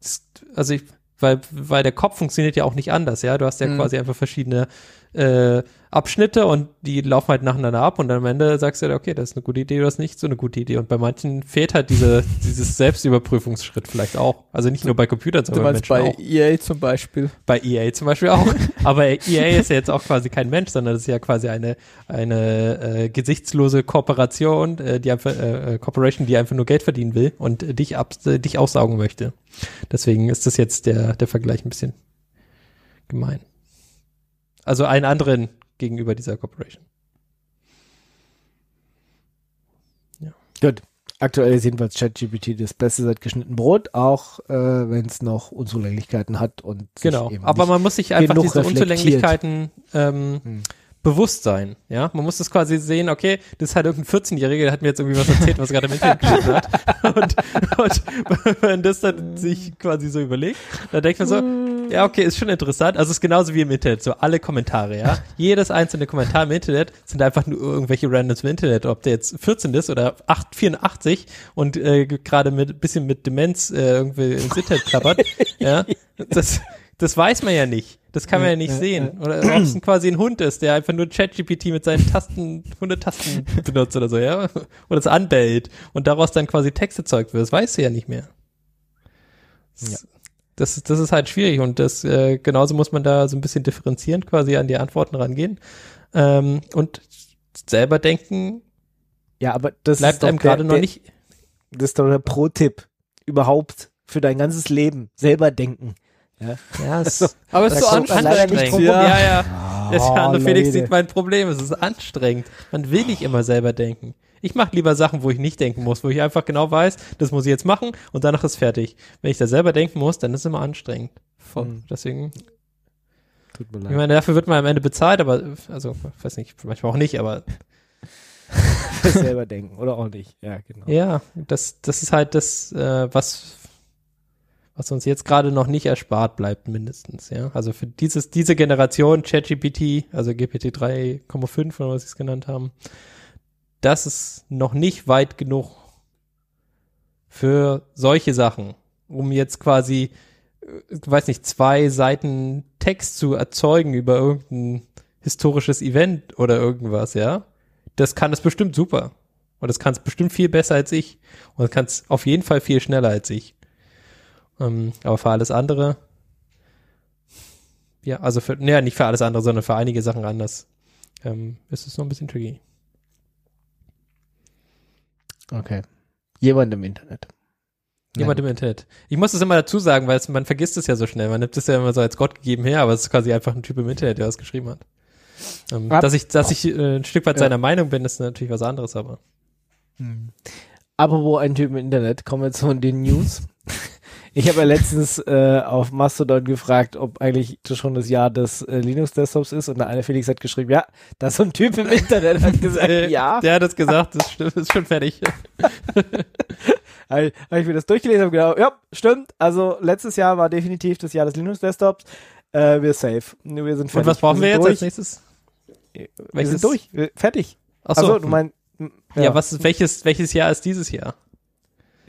Speaker 4: Das, also ich, weil, weil der Kopf funktioniert ja auch nicht anders, ja. Du hast ja
Speaker 3: Mhm.
Speaker 4: quasi einfach verschiedene äh, Abschnitte und die laufen halt nacheinander ab und dann am Ende sagst du ja, okay, das ist eine gute Idee oder das ist nicht so eine gute Idee. Und bei manchen fehlt halt diese, dieses Selbstüberprüfungsschritt vielleicht auch. Also nicht nur bei Computern,
Speaker 3: Du
Speaker 4: sondern bei
Speaker 3: meinst
Speaker 4: Menschen
Speaker 3: bei
Speaker 4: auch.
Speaker 3: EA zum Beispiel.
Speaker 4: Bei EA zum Beispiel auch. Aber EA ist ja jetzt auch quasi kein Mensch, sondern das ist ja quasi eine, eine äh, gesichtslose Kooperation, äh, die einfach, äh, äh, Corporation, die einfach nur Geld verdienen will und äh, dich, ab, äh, dich aussaugen möchte. Deswegen ist das jetzt der, der Vergleich ein bisschen gemein. Also einen anderen gegenüber dieser Corporation.
Speaker 2: Gut. Aktuell ist jedenfalls ChatGPT das Beste seit geschnitten Brot, auch äh, wenn es noch Unzulänglichkeiten hat und
Speaker 4: Genau. Aber man muss sich einfach diese. Unzulänglichkeiten ähm,
Speaker 2: Hm.
Speaker 4: bewusst sein. Ja, man muss das quasi sehen, okay, das ist halt irgendein 14-Jähriger, der hat mir jetzt irgendwie was erzählt, was er gerade im Internet geschrieben hat. Und, und wenn das dann sich quasi so überlegt, dann denkt man so, ja, okay, ist schon interessant. Also es ist genauso wie im Internet, so alle Kommentare, ja. Jedes einzelne Kommentar im Internet sind einfach nur irgendwelche Randoms im Internet, ob der jetzt 14 ist oder 8, 84 und äh, gerade mit bisschen mit Demenz äh, irgendwie ins Internet klappert, ja. Das, das weiß man ja nicht. Das kann man ja nicht sehen. Oder ob es quasi ein Hund ist, der einfach nur ChatGPT mit seinen Tasten, Hundetasten benutzt oder so, ja. Oder es anbellt und daraus dann quasi Text erzeugt wird. Das weißt du ja nicht mehr.
Speaker 2: Ja.
Speaker 4: Das, ist- das ist halt schwierig und das äh, genauso muss man da so ein bisschen differenzierend quasi an die Antworten rangehen. Ähm, und selber denken
Speaker 2: Ja, aber das
Speaker 4: bleibt einem gerade noch nicht.
Speaker 2: Das ist doch der Pro-Tipp überhaupt für dein ganzes Leben. Selber denken.
Speaker 4: Ja, es,
Speaker 3: Aber es ist so anstrengend. Ja.
Speaker 4: ja, ja.
Speaker 2: Oh,
Speaker 4: Felix sieht mein Problem. Es ist anstrengend. Man will nicht immer selber denken. Ich mache lieber Sachen, wo ich nicht denken muss, wo ich einfach genau weiß, das muss ich jetzt machen und danach ist fertig. Wenn ich da selber denken muss, dann ist es immer anstrengend. Voll.
Speaker 2: Mhm.
Speaker 4: Deswegen,
Speaker 2: Tut mir
Speaker 4: ich
Speaker 2: leid.
Speaker 4: meine, dafür wird man am Ende bezahlt, aber also, weiß nicht, manchmal auch nicht, aber
Speaker 2: selber denken oder auch nicht. Ja, genau.
Speaker 4: ja, das, das ist halt das, äh, was, was uns jetzt gerade noch nicht erspart bleibt, mindestens, ja. Also für dieses, diese Generation ChatGPT, also GPT 3,5 oder was sie es genannt haben, das ist noch nicht weit genug für solche Sachen, um jetzt quasi, äh, weiß nicht, zwei Seiten Text zu erzeugen über irgendein historisches Event oder irgendwas, ja. Das kann es bestimmt super. Und das kann es bestimmt viel besser als ich. Und das kann es auf jeden Fall viel schneller als ich. Ähm, aber für alles andere, ja, also für, naja, nicht für alles andere, sondern für einige Sachen anders, ähm, ist es noch ein bisschen tricky.
Speaker 2: Okay. Jemand im Internet.
Speaker 4: Jemand im Internet. Ich muss das immer dazu sagen, weil es, man vergisst es ja so schnell. Man nimmt es ja immer so als Gott gegeben her, aber es ist quasi einfach ein Typ im Internet, der das geschrieben hat. Ähm,
Speaker 2: Ab-
Speaker 4: dass ich, dass ich äh, ein Stück weit
Speaker 2: Ja.
Speaker 4: seiner Meinung bin, ist natürlich was anderes, aber.
Speaker 2: Apropos ein Typ im Internet, kommen wir zu den News. Ich habe ja letztens äh, auf Mastodon gefragt, ob eigentlich schon das Jahr des äh, Linux-Desktops ist und der eine Felix hat geschrieben, ja, da ist so ein Typ im Internet, hat gesagt,
Speaker 4: Äh,
Speaker 2: ja.
Speaker 4: Der hat das gesagt, das stimmt, ist schon fertig.
Speaker 2: Habe hab ich mir das durchgelesen und gedacht, ja, stimmt. Also letztes Jahr war definitiv das Jahr des Linux-Desktops. Äh, wir safe. Wir sind fertig.
Speaker 4: Und was brauchen wir,
Speaker 2: sind
Speaker 4: jetzt
Speaker 2: durch.
Speaker 4: als nächstes?
Speaker 2: Wir
Speaker 4: Welches-
Speaker 2: sind durch. Wir- Fertig.
Speaker 4: Achso,
Speaker 2: Achso, du meinst,
Speaker 4: ja. was, welches, welches Jahr ist dieses Jahr?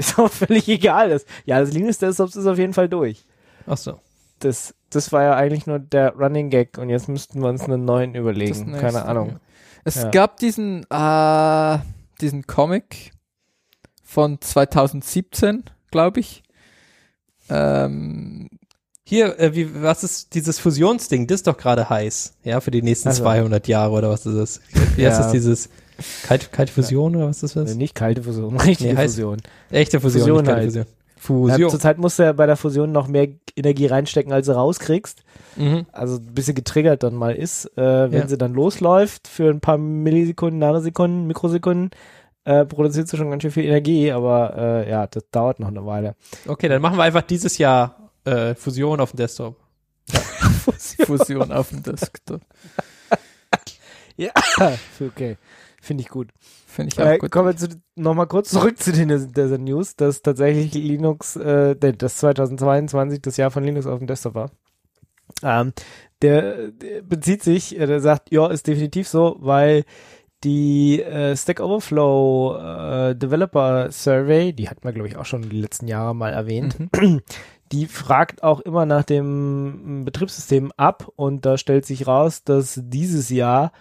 Speaker 2: Ist auch völlig egal. Das, ja, das Linux-Desktops ist auf jeden Fall durch.
Speaker 4: Achso.
Speaker 2: Das, das war ja eigentlich nur der Running Gag und jetzt müssten wir uns einen neuen überlegen.
Speaker 3: nächste,
Speaker 2: Keine Ahnung.
Speaker 3: ja. Es
Speaker 2: Ja.
Speaker 3: gab diesen, äh, diesen Comic von 2017, glaube ich. Ähm,
Speaker 4: Hier, äh, wie, was ist dieses Fusionsding? Das ist doch gerade heiß, ja, für die nächsten
Speaker 2: Also.
Speaker 4: 200 Jahre oder was ist das? Wie heißt
Speaker 2: Ja.
Speaker 4: das, dieses kalte, kalte Fusion oder was ist das?
Speaker 2: Nicht kalte Fusion, richtige
Speaker 4: Nee, heißt-
Speaker 2: Fusion.
Speaker 4: Echte Fusion,
Speaker 2: Fusion
Speaker 4: nicht kalte
Speaker 2: halt.
Speaker 4: Fusion.
Speaker 2: Ja,
Speaker 4: Fusion.
Speaker 2: zurzeit musst du ja bei der Fusion noch mehr Energie reinstecken, als du rauskriegst.
Speaker 4: Mhm.
Speaker 2: Also ein bisschen getriggert dann mal ist. Äh, wenn
Speaker 4: Ja.
Speaker 2: sie dann losläuft für ein paar Millisekunden, Nanosekunden, Mikrosekunden, äh, produziert sie schon ganz schön viel Energie, aber äh, ja, das dauert noch eine Weile.
Speaker 4: Okay, dann machen wir einfach dieses Jahr äh, Fusion auf dem Desktop.
Speaker 3: Fusion auf dem Desktop.
Speaker 2: Ja, okay. Finde ich gut.
Speaker 3: Finde ich auch
Speaker 2: Äh,
Speaker 3: gut.
Speaker 2: kommen wir zu, noch mal kurz zurück zu den der News, dass tatsächlich Linux, äh, das 2022 das Jahr von Linux auf dem Desktop war. Ähm, der, der bezieht sich, äh, der sagt, ja, ist definitiv so, weil die äh, Stack Overflow äh, Developer Survey, die hatten wir glaube ich auch schon die letzten Jahre mal erwähnt,
Speaker 3: Mhm.
Speaker 2: die fragt auch immer nach dem Betriebssystem ab und da stellt sich raus, dass dieses Jahr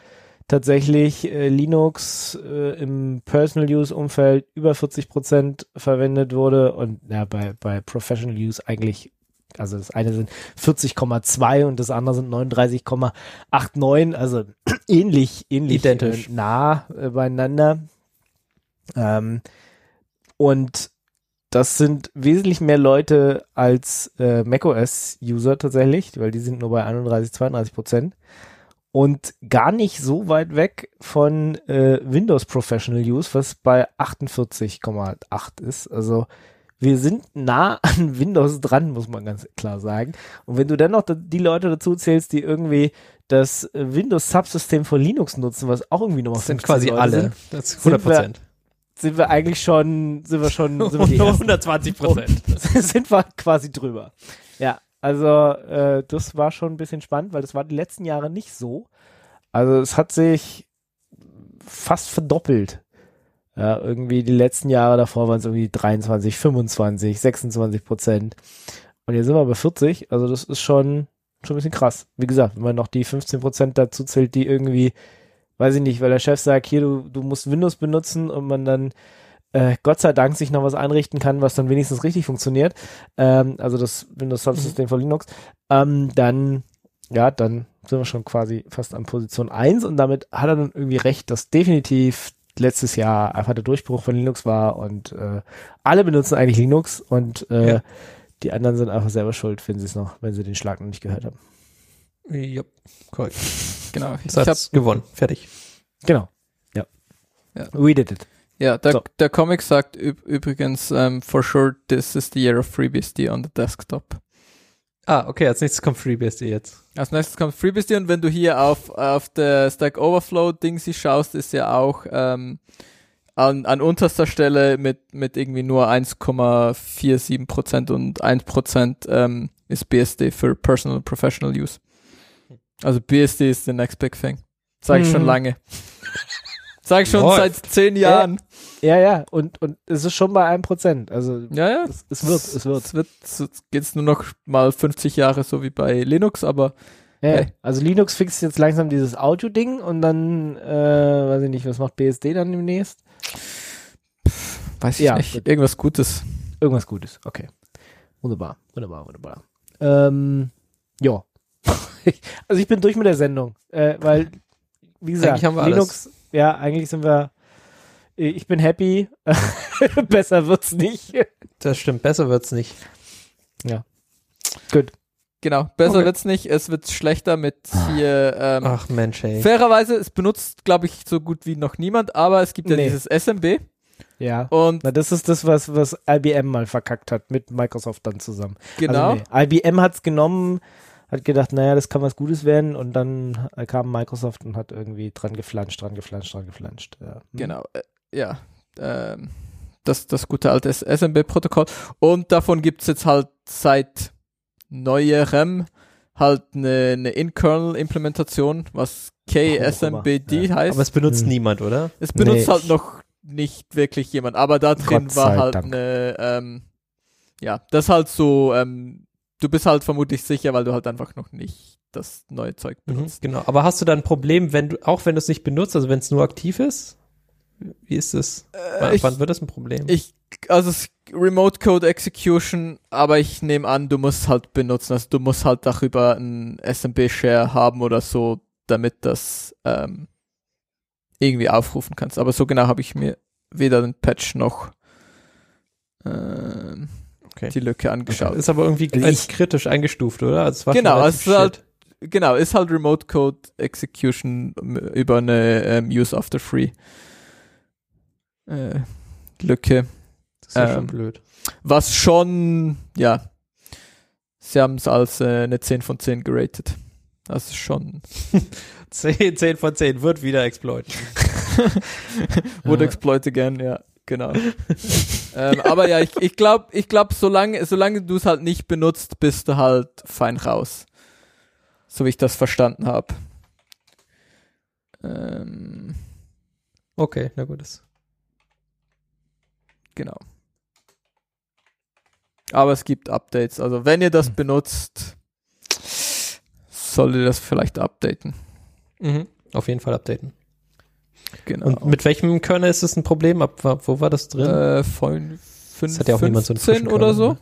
Speaker 2: tatsächlich äh, Linux äh, im Personal Use Umfeld über 40 Prozent verwendet wurde und ja, bei, bei Professional Use eigentlich, also das eine sind 40,2 und das andere sind 39,89, also ähnlich, ähnlich
Speaker 4: Identisch.
Speaker 2: Äh, nah äh, beieinander. Ähm, und das sind wesentlich mehr Leute als äh, macOS-User tatsächlich, weil die sind nur bei 31, 32 Prozent. Und gar nicht so weit weg von äh, Windows Professional Use, was bei 48,8 ist. Also wir sind nah an Windows dran, muss man ganz klar sagen. Und wenn du dann noch die Leute dazu zählst, die irgendwie das äh, Windows-Subsystem von Linux nutzen, was auch irgendwie nochmal
Speaker 4: sind
Speaker 2: 15
Speaker 4: quasi
Speaker 2: Leute
Speaker 4: alle.
Speaker 2: sind,
Speaker 4: Das ist
Speaker 2: Sind
Speaker 4: 100 Prozent.
Speaker 2: sind wir eigentlich schon, sind wir schon, sind wir die ersten.
Speaker 4: 120 Prozent.
Speaker 2: sind wir quasi drüber. Ja, also äh, das war schon ein bisschen spannend, weil das war die letzten Jahre nicht so. Also es hat sich fast verdoppelt. Ja, irgendwie die letzten Jahre davor waren es irgendwie 23, 25, 26 Prozent. Und jetzt sind wir bei 40. Also das ist schon, schon ein bisschen krass. Wie gesagt, wenn man noch die 15 Prozent dazu zählt, die irgendwie, weiß ich nicht, weil der Chef sagt, hier, du, du musst Windows benutzen und man dann äh, Gott sei Dank sich noch was einrichten kann, was dann wenigstens richtig funktioniert, ähm, also das Windows Subsystem von Linux, ähm, dann, ja, dann sind wir schon quasi fast an Position 1 und damit hat er dann irgendwie recht, dass definitiv letztes Jahr einfach der Durchbruch von Linux war und äh, alle benutzen eigentlich Linux und äh,
Speaker 4: Ja.
Speaker 2: die anderen sind einfach selber schuld, wenn sie es noch, wenn sie den Schlag noch nicht gehört haben.
Speaker 4: Ja, korrekt.
Speaker 3: Genau. Ich
Speaker 4: Das
Speaker 3: hab,
Speaker 4: hat's gewonnen. Fertig.
Speaker 2: Genau. Ja.
Speaker 3: Ja.
Speaker 2: We did it.
Speaker 3: Ja, der,
Speaker 2: So.
Speaker 3: der Comic sagt üb übrigens, um, for sure, this is the year of FreeBSD on the desktop.
Speaker 4: Ah, okay, als nächstes kommt FreeBSD jetzt.
Speaker 3: Als nächstes kommt FreeBSD und wenn du hier auf, auf der Stack Overflow Dingsy schaust, ist ja auch ähm, an, an unterster Stelle mit, mit irgendwie nur 1,47% und 1% ähm, ist BSD für Personal and Professional Use. Also BSD ist the next big thing. Sag ich schon
Speaker 2: Mhm.
Speaker 3: lange. Sag ich schon
Speaker 4: Läuft.
Speaker 3: seit zehn Jahren.
Speaker 2: Ja, ja, und, und es ist schon bei einem Prozent. Also
Speaker 3: Ja, ja.
Speaker 2: es, es wird, es wird.
Speaker 3: Es wird, es geht's nur noch mal 50 Jahre so wie bei Linux, aber
Speaker 2: Ja,
Speaker 3: Hey.
Speaker 2: Also Linux fixt jetzt langsam dieses Audio-Ding und dann, äh, weiß ich nicht, was macht BSD dann demnächst?
Speaker 3: weiß ich
Speaker 2: Ja,
Speaker 3: nicht.
Speaker 2: gut.
Speaker 3: Irgendwas Gutes.
Speaker 2: Irgendwas Gutes, okay. Wunderbar, wunderbar, wunderbar. Ähm, ja. also ich bin durch mit der Sendung, äh, weil, wie gesagt,
Speaker 4: wir alles.
Speaker 2: Linux, ja, eigentlich sind wir, ich bin happy, besser wird's nicht.
Speaker 4: Das stimmt, besser wird's nicht.
Speaker 2: Gut.
Speaker 3: Genau, besser
Speaker 2: Okay.
Speaker 3: wird's nicht. Es wird schlechter mit hier. Ähm,
Speaker 4: Ach Mensch, ey.
Speaker 3: Fairerweise, es benutzt, glaube ich, so gut wie noch niemand, aber es gibt ja
Speaker 2: Nee.
Speaker 3: dieses SMB
Speaker 2: Ja.
Speaker 3: und
Speaker 2: Na, das ist das, was, was IBM mal verkackt hat, mit Microsoft dann zusammen.
Speaker 3: genau.
Speaker 2: Also nee, IBM hat's genommen, hat gedacht, naja, das kann was Gutes werden und dann kam Microsoft und hat irgendwie dran geflanscht, dran geflanscht, dran geflanscht. Ja. Hm.
Speaker 3: Genau, ja. Ähm, das, das gute alte SMB-Protokoll. Und davon gibt's jetzt halt seit neuerem halt eine, eine In-Kernel-Implementation, was KSMBD
Speaker 2: Ja.
Speaker 3: heißt.
Speaker 4: Aber es benutzt
Speaker 2: Hm.
Speaker 4: niemand, oder?
Speaker 3: Es benutzt
Speaker 2: Nee.
Speaker 3: halt noch nicht wirklich jemand, aber da drin
Speaker 2: Gott
Speaker 3: war halt
Speaker 2: Dank.
Speaker 3: eine, ähm, ja, das halt so, ähm, du bist halt vermutlich sicher, weil du halt einfach noch nicht das neue Zeug
Speaker 4: Mhm,
Speaker 3: benutzt.
Speaker 4: genau. Aber hast du dann ein Problem, wenn du, auch wenn du es nicht benutzt, also wenn es nur aktiv ist? Wie ist das? wann,
Speaker 3: ich-
Speaker 4: wann wird das ein Problem?
Speaker 3: Ich, also es- Remote Code Execution, aber ich nehme an, du musst halt benutzen, also du musst halt darüber ein SMB-Share haben oder so, damit das ähm, irgendwie aufrufen kannst. Aber so genau habe ich mir weder den Patch noch ähm,
Speaker 4: Okay.
Speaker 3: die Lücke angeschaut.
Speaker 4: ist aber irgendwie
Speaker 2: Also
Speaker 4: als
Speaker 2: ich-
Speaker 4: kritisch eingestuft, oder? Also
Speaker 3: Genau,
Speaker 4: schon
Speaker 3: es ist
Speaker 4: relativ
Speaker 3: halt-. Genau, ist halt Remote Code Execution ähm, über eine ähm, Use After Free äh, Lücke.
Speaker 4: Das ist ja
Speaker 3: ähm,
Speaker 4: schon blöd.
Speaker 3: Was schon, ja, sie haben es als äh, eine 10 von 10 geratet. Das ist schon,
Speaker 4: 10, 10 von 10 wird wieder exploiten.
Speaker 3: would
Speaker 2: Ja.
Speaker 3: exploit again, ja, genau. ähm, aber ja, ich, ich glaube, ich glaub, solange, solange du es halt nicht benutzt, bist du halt fein raus. So wie ich das verstanden habe. Ähm,
Speaker 4: Okay, na gut. Das
Speaker 3: genau. Aber es gibt Updates. Also wenn ihr das
Speaker 2: Hm.
Speaker 3: benutzt, solltet ihr das vielleicht updaten.
Speaker 4: mhm. Auf jeden Fall updaten.
Speaker 3: Genau.
Speaker 4: Und mit welchem Kernel ist es ein Problem? Ab, wo war das drin?
Speaker 3: Äh, von fünf,
Speaker 4: hat ja auch niemand so einen
Speaker 3: 15 oder so.
Speaker 4: ne?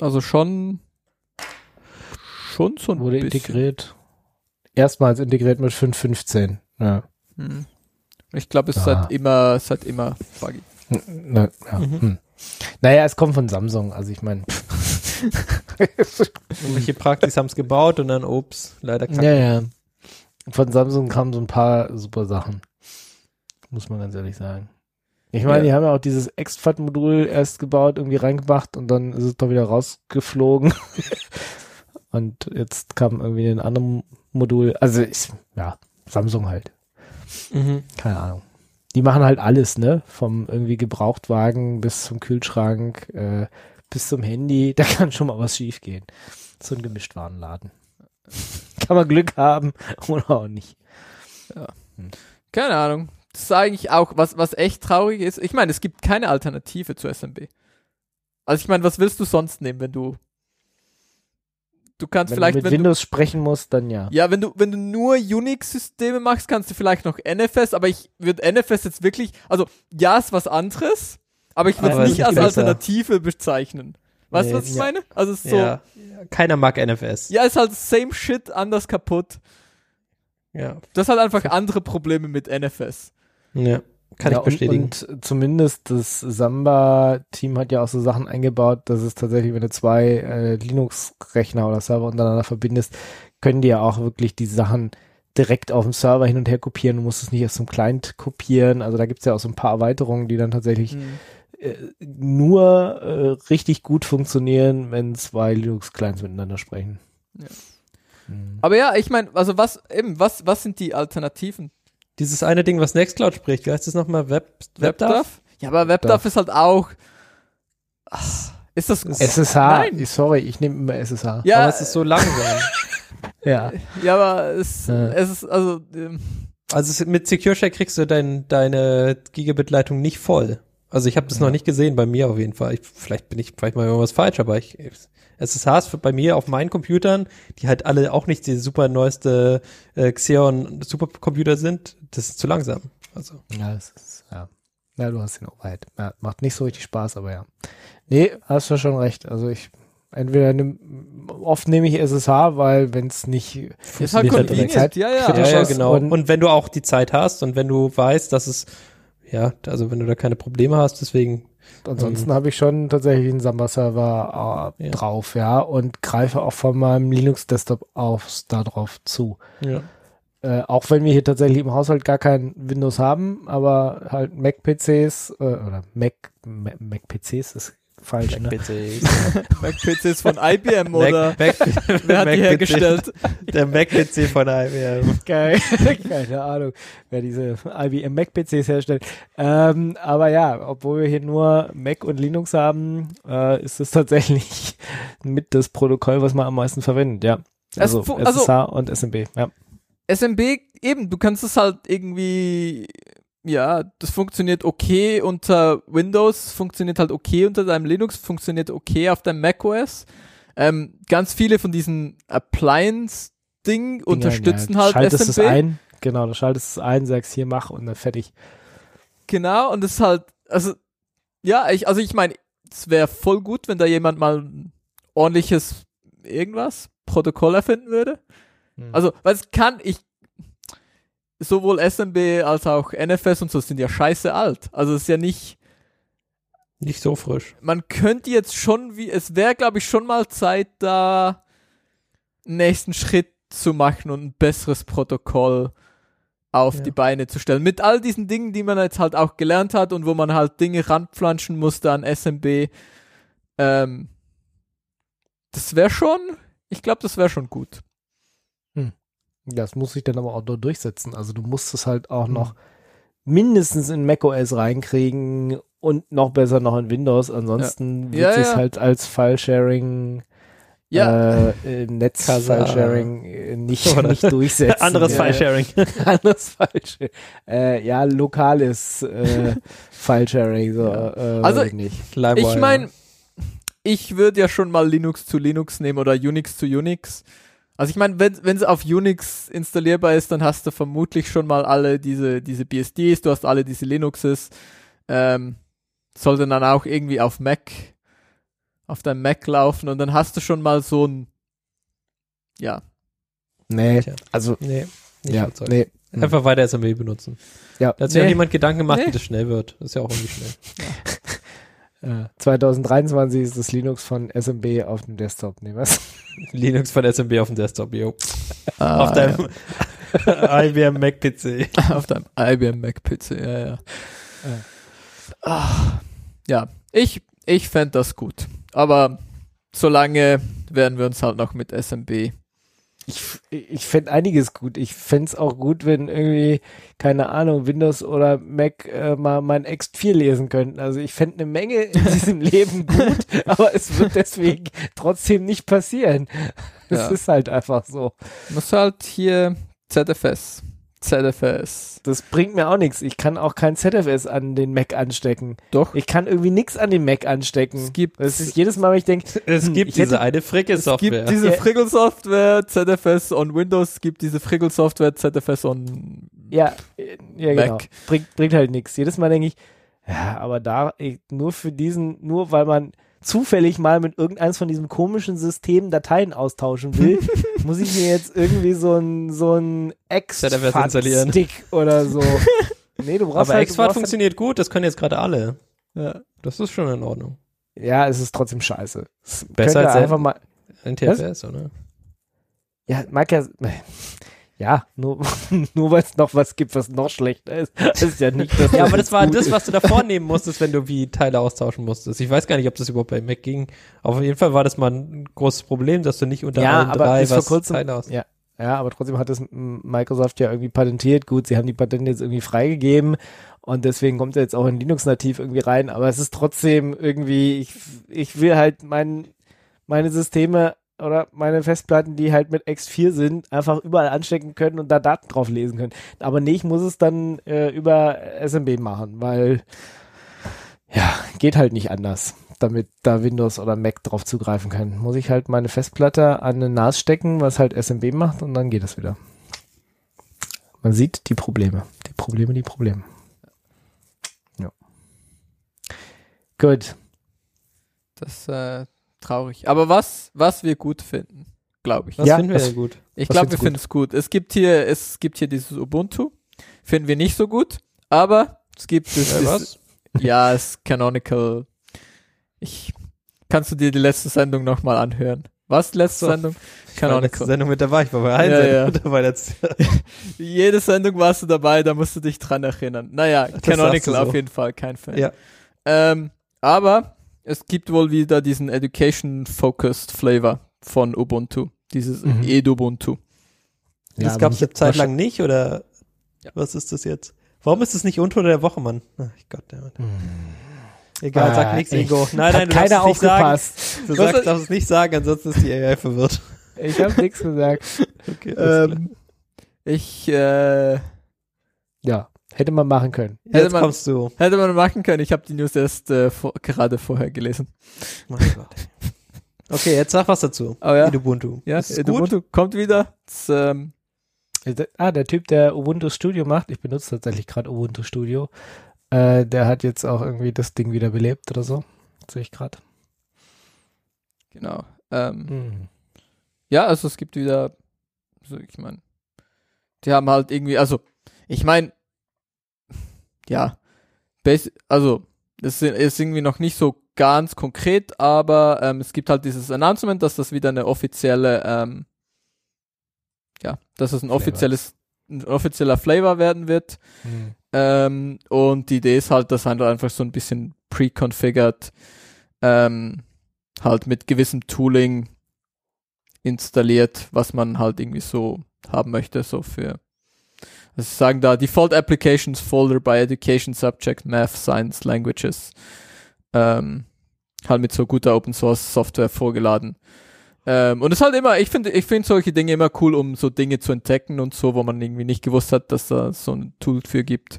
Speaker 3: Also schon, schon so ein
Speaker 2: Wurde
Speaker 3: bisschen.
Speaker 2: integriert. Erstmals integriert mit 5.15. Ja.
Speaker 3: Hm. Ich glaube, es ist
Speaker 2: Ah.
Speaker 3: seit immer, seit immer buggy.
Speaker 2: Na, ja.
Speaker 4: Mhm.
Speaker 2: Hm. Naja, es kommt von Samsung. Also ich meine.
Speaker 4: Irgendwelche Praktis haben es gebaut und dann, ups, leider kacke.
Speaker 2: ja, ja. Von Samsung kamen so ein paar super Sachen. Muss man ganz ehrlich sagen. Ich meine,
Speaker 3: Ja.
Speaker 2: die haben ja auch dieses Exfat-Modul erst gebaut, irgendwie reingemacht und dann ist es doch wieder rausgeflogen. und jetzt kam irgendwie ein anderes Modul. Also ich, ja, Samsung halt.
Speaker 4: Mhm.
Speaker 2: Keine Ahnung. Die machen halt alles, ne? Vom irgendwie Gebrauchtwagen bis zum Kühlschrank, äh, bis zum Handy. Da kann schon mal was schief gehen. So ein Gemischtwarenladen. Kann man Glück haben oder auch nicht.
Speaker 3: Keine Ahnung. Das ist eigentlich auch, was, was echt traurig ist. Ich meine, es gibt keine Alternative zu SMB. Also ich meine, was willst du sonst nehmen, wenn du Du kannst
Speaker 2: Wenn
Speaker 3: vielleicht,
Speaker 2: du mit
Speaker 3: wenn
Speaker 2: Windows sprechen musst, dann ja.
Speaker 3: du, ja, wenn du, wenn du nur Unix-Systeme machst, kannst du vielleicht noch NFS, aber ich würde NFS jetzt wirklich, also ja, ist was anderes, aber ich würde es nicht als
Speaker 4: besser.
Speaker 3: Alternative bezeichnen. Weißt du,
Speaker 4: Nee,
Speaker 3: was ich
Speaker 2: ja.
Speaker 3: meine? Also es ist so,
Speaker 4: Ja. Keiner mag NFS.
Speaker 3: ja, ist halt same shit, anders kaputt.
Speaker 4: Ja.
Speaker 3: Das hat einfach andere Probleme mit NFS.
Speaker 4: ja. Kann
Speaker 2: ja,
Speaker 4: ich bestätigen.
Speaker 2: Und, und zumindest das Samba-Team hat ja auch so Sachen eingebaut, dass es tatsächlich, wenn du zwei äh, Linux-Rechner oder Server untereinander verbindest, können die ja auch wirklich die Sachen direkt auf dem Server hin und her kopieren. Du musst es nicht aus dem Client kopieren. Also da gibt es ja auch so ein paar Erweiterungen, die dann tatsächlich äh, nur äh, richtig gut funktionieren, wenn zwei Linux-Clients miteinander sprechen.
Speaker 3: Ja.
Speaker 2: Mhm.
Speaker 3: Aber ja, ich meine, also was, eben, was, was sind die Alternativen?
Speaker 4: Dieses eine Ding, was Nextcloud spricht, wie heißt das nochmal? Web, WebDAV?
Speaker 3: WebDAV? Ja, aber WebDAV ist halt auch. Ach, ist das.
Speaker 2: SSH,
Speaker 3: Nein.
Speaker 2: sorry, ich nehme immer SSH.
Speaker 3: Ja,
Speaker 4: Aber es ist so langsam.
Speaker 2: Ja.
Speaker 3: ja, aber es,
Speaker 2: Ja.
Speaker 3: es ist, also, ähm,
Speaker 4: Also mit Secure Share kriegst du dein, deine Gigabit-Leitung nicht voll. Also ich habe das
Speaker 2: Ja.
Speaker 4: noch nicht gesehen bei mir auf jeden Fall. Ich, vielleicht bin ich vielleicht mal irgendwas falsch, aber ich SSHs für- bei mir auf meinen Computern, die halt alle auch nicht die super neueste äh, Xeon Supercomputer sind, das ist zu langsam. Also
Speaker 2: Ja, das ist, ja. Ja, du hast den Overhead. Ja, macht nicht so richtig Spaß, aber ja. Nee, hast du schon recht. Also ich, entweder nimm, oft nehme ich SSH, weil wenn es nicht
Speaker 3: ist halt convenient.
Speaker 2: Zeit
Speaker 3: Ja, ja.
Speaker 4: ja, ja, genau.
Speaker 2: und-
Speaker 4: Und, wenn du auch die Zeit hast und wenn du weißt, dass es ja, also wenn du da keine Probleme hast, deswegen
Speaker 2: Ansonsten habe ich schon tatsächlich einen Samba-Server äh,
Speaker 4: Ja.
Speaker 2: drauf, ja, und greife auch von meinem Linux-Desktop aus da drauf zu.
Speaker 4: ja.
Speaker 2: Äh, auch wenn wir hier tatsächlich im Haushalt gar kein Windows haben, aber halt Mac-PCs äh, oder Mac, Mac- Mac-PCs ist falsch, ne?
Speaker 4: PCs.
Speaker 3: Mac-PCs von IBM oder
Speaker 4: Mac, Mac,
Speaker 3: wer hat die
Speaker 4: Mac-PC
Speaker 3: hergestellt?
Speaker 4: Der Mac-PC von IBM.
Speaker 2: Geil. Keine Ahnung, wer diese IBM Mac-PCs herstellt. Ähm, aber ja, obwohl wir hier nur Mac und Linux haben, äh, ist es tatsächlich mit das Protokoll, was man am meisten verwendet, ja. Also
Speaker 3: also-
Speaker 2: SSH und SMB, ja.
Speaker 3: SMB, eben, du kannst es halt irgendwie, ja, das funktioniert okay unter Windows, funktioniert halt okay unter deinem Linux, funktioniert okay auf deinem macOS. Ähm, ganz viele von diesen Appliance-Ding unterstützen
Speaker 2: ja,
Speaker 3: halt
Speaker 2: schaltest es
Speaker 3: SMB.
Speaker 2: ein, genau, du schaltest es ein, sagst hier mach und dann fertig.
Speaker 3: Genau, und es ist halt, also, ja, ich, also ich meine, es wäre voll gut, wenn da jemand mal ein ordentliches irgendwas, Protokoll erfinden würde.
Speaker 4: Hm.
Speaker 3: Also, weil es kann, ich, sowohl SMB als auch NFS und so sind ja scheiße alt. Also es ist ja nicht,
Speaker 4: Nicht so frisch.
Speaker 3: man könnte jetzt schon, wie, es wäre, glaube ich, schon mal Zeit, da einen nächsten Schritt zu machen und ein besseres Protokoll auf
Speaker 4: Ja.
Speaker 3: die Beine zu stellen. Mit all diesen Dingen, die man jetzt halt auch gelernt hat und wo man halt Dinge ranpflanschen musste an SMB. Ähm, das wäre schon, ich glaube, das wäre schon gut.
Speaker 2: Das muss sich dann aber auch nur durchsetzen. Also du musst es halt auch
Speaker 4: Mhm.
Speaker 2: noch mindestens in macOS reinkriegen und noch besser noch in Windows. Ansonsten wird
Speaker 3: Ja,
Speaker 2: sich
Speaker 3: ja.
Speaker 2: halt als File-Sharing,
Speaker 3: Ja,
Speaker 2: äh,
Speaker 4: Kasa.
Speaker 2: Netz-File-Sharing äh, nicht,
Speaker 4: Oder-
Speaker 2: nicht durchsetzen.
Speaker 4: Anderes
Speaker 3: Ja, ja.
Speaker 4: File-Sharing.
Speaker 2: Anderes File-Sharing. Äh, ja, lokales äh, File-Sharing. So,
Speaker 3: Ja.
Speaker 2: äh,
Speaker 3: Also,
Speaker 2: nicht.
Speaker 3: Ich meine, ich würde ja schon mal Linux zu Linux nehmen oder Unix zu Unix. Also ich meine, wenn wenn es auf Unix installierbar ist, dann hast du vermutlich schon mal alle diese diese BSDs, du hast alle diese Linuxes. Ähm, sollte dann auch irgendwie auf Mac auf deinem Mac laufen und dann hast du schon mal so ein ja
Speaker 2: Nee, also,
Speaker 4: Nee, nicht
Speaker 2: ja,
Speaker 4: überzeugt.
Speaker 2: nee.
Speaker 4: Einfach weiter SMB benutzen.
Speaker 2: Ja,
Speaker 4: Da hat sich
Speaker 3: Nee.
Speaker 4: niemand Gedanken gemacht,
Speaker 3: Nee.
Speaker 4: wie das schnell wird. Das ist ja auch irgendwie schnell.
Speaker 2: Äh, 2023 ist das Linux von SMB auf dem Desktop. Nee, was?
Speaker 4: Linux von SMB auf dem Desktop, yo.
Speaker 3: Ah,
Speaker 4: auf deinem IBM Mac PC.
Speaker 3: ja. auf deinem IBM Mac PC, ja ja. Ah, ja, ich ich fände das gut, aber solange werden wir uns halt noch mit SMB
Speaker 2: Ich, ich fände einiges gut. Ich fände es auch gut, wenn irgendwie, keine Ahnung, Windows oder Mac äh, mal mein X4 lesen könnten. Also ich fände eine Menge in diesem Leben gut, aber es wird deswegen trotzdem nicht passieren. Es
Speaker 3: Ja.
Speaker 2: ist halt einfach so.
Speaker 3: Muss halt hier ZFS. ZFS.
Speaker 2: Das bringt mir auch nichts. Ich kann auch kein ZFS an den Mac anstecken.
Speaker 3: Doch.
Speaker 2: Ich kann irgendwie nichts an den Mac anstecken.
Speaker 3: Es gibt,
Speaker 2: Das ist jedes Mal, wenn ich denke,
Speaker 4: Es
Speaker 2: Hm,
Speaker 4: gibt diese
Speaker 2: hätte-
Speaker 4: eine Fricke-Software.
Speaker 3: gibt diese
Speaker 2: Ja.
Speaker 3: Friggle-Software, ZFS on Windows, es gibt diese Friggle-Software, ZFS on
Speaker 2: ja, äh, ja genau.
Speaker 3: Mac.
Speaker 2: Bringt, bringt halt nichts. Jedes Mal denke ich, ja, aber da ich, nur für diesen, nur weil man zufällig mal mit irgendeins von diesem komischen System Dateien austauschen will, muss ich mir jetzt irgendwie so ein so ein. X-Stick oder so. Nee, du brauchst
Speaker 4: Aber
Speaker 2: halt,
Speaker 4: XFAT
Speaker 2: brauchst
Speaker 4: funktioniert gut, das können jetzt gerade alle.
Speaker 3: Ja.
Speaker 4: Das ist schon in Ordnung.
Speaker 2: halt, Ja, es ist trotzdem scheiße. Es
Speaker 4: Besser als
Speaker 2: einfach mal.
Speaker 4: NTFS, oder?
Speaker 2: Ja, mag ja. Ja, nur, nur weil es noch was gibt, was noch schlechter ist. Das ist ja nicht das.
Speaker 4: Ja, aber das war das, was du davor nehmen musstest, wenn du wie Teile austauschen musstest. Ich weiß gar nicht, ob das überhaupt bei Mac ging. Auf jeden Fall war das mal ein großes Problem, dass du nicht unter
Speaker 2: Ja,
Speaker 4: allen
Speaker 2: aber
Speaker 4: drei was
Speaker 2: kurzem-
Speaker 4: Teile aus.
Speaker 2: Ja, ja, aber trotzdem hat es Microsoft ja irgendwie patentiert. Gut, sie haben die Patente jetzt irgendwie freigegeben und deswegen kommt er jetzt auch in Linux nativ irgendwie rein. Aber es ist trotzdem irgendwie, ich, ich will halt mein, meine Systeme oder meine Festplatten, die halt mit X4 sind, einfach überall anstecken können und da Daten drauf lesen können. Aber nee, ich muss es dann äh, über SMB machen, weil ja, geht halt nicht anders, damit da Windows oder Mac drauf zugreifen kann. Muss ich halt meine Festplatte an eine NAS stecken, was halt SMB macht und dann geht es wieder. Man sieht die Probleme. Die Probleme, die Probleme. Ja. Gut.
Speaker 3: Das äh, traurig. Aber was, was wir gut finden, glaube ich.
Speaker 4: Das
Speaker 2: Ja,
Speaker 4: finden wir
Speaker 2: das-
Speaker 4: ja gut.
Speaker 3: Ich
Speaker 2: Was
Speaker 3: glaube, wir finden es gut. Es gibt hier, es gibt hier dieses Ubuntu. Finden wir nicht so gut, aber es gibt es,
Speaker 4: Äh,
Speaker 3: es,
Speaker 4: was?
Speaker 3: ja, es ist Canonical. Ich, kannst du dir die letzte Sendung nochmal anhören? Was, letzte
Speaker 4: So.
Speaker 3: Sendung? Canonical.
Speaker 4: Sendung mit dabei. Ich war bei allen
Speaker 3: Ja,
Speaker 4: Sendungen
Speaker 3: ja.
Speaker 4: mit dabei.
Speaker 3: Jede Sendung warst du dabei, da musst du dich dran erinnern. Naja,
Speaker 4: sagst
Speaker 3: Canonical
Speaker 4: so.
Speaker 3: auf jeden Fall, kein Fan.
Speaker 4: Ja.
Speaker 3: Ähm, aber es gibt wohl wieder diesen Education-Focused Flavor von Ubuntu. Dieses
Speaker 2: Mhm.
Speaker 3: Edubuntu.
Speaker 4: das
Speaker 2: aber
Speaker 4: gab es eine Zeit lang nicht, oder
Speaker 3: Ja.
Speaker 4: was ist das jetzt? Warum ist es nicht unter der Woche, Mann? Ach Gott, der
Speaker 2: Hm.
Speaker 4: Egal, sag
Speaker 2: Ah,
Speaker 4: nichts. Ingo. Nein, nein, du darfst
Speaker 2: keiner
Speaker 4: es nicht sagen.
Speaker 2: aufgepasst.
Speaker 4: Du
Speaker 3: Was-
Speaker 4: sagst, darfst es nicht sagen, ansonsten ist die AI verwirrt.
Speaker 2: Ich habe nichts gesagt.
Speaker 4: Okay.
Speaker 3: Ähm, ich, äh,
Speaker 2: Ja, hätte man machen können.
Speaker 3: hätte
Speaker 4: Jetzt
Speaker 3: man-
Speaker 4: kommst du.
Speaker 3: hätte man machen können. Ich habe die News erst äh, vor, gerade vorher gelesen.
Speaker 4: Mein Gott. Okay, jetzt sag was dazu.
Speaker 3: Aber ja,
Speaker 4: Ubuntu.
Speaker 3: ja
Speaker 4: Ist es gut?
Speaker 3: Ubuntu kommt wieder. Das, ähm,
Speaker 2: Ah, der Typ, der Ubuntu Studio macht, ich benutze tatsächlich gerade Ubuntu Studio, Äh, der hat jetzt auch irgendwie das Ding wieder belebt oder so. Sehe ich gerade.
Speaker 3: Genau. Ähm,
Speaker 2: Hm.
Speaker 3: Ja, also es gibt wieder, so ich meine, die haben halt irgendwie, also ich meine, ja, also das ist- irgendwie noch nicht so ganz konkret, aber ähm, es gibt halt dieses Announcement, dass das wieder eine offizielle, ähm, ja, dass es ein offizielles, ein offizieller Flavor werden wird.
Speaker 2: Hm.
Speaker 3: Ähm, und die Idee ist halt, dass halt einfach so ein bisschen pre-configured, ähm, halt mit gewissem Tooling installiert, was man halt irgendwie so haben möchte, so für, also sie sagen da, Default Applications Folder by Education Subject Math Science Languages, ähm, halt mit so guter Open Source Software vorgeladen. Ähm, und es ist halt immer, ich finde, ich finde solche Dinge immer cool, um so Dinge zu entdecken und so, wo man irgendwie nicht gewusst hat, dass da so ein Tool für gibt.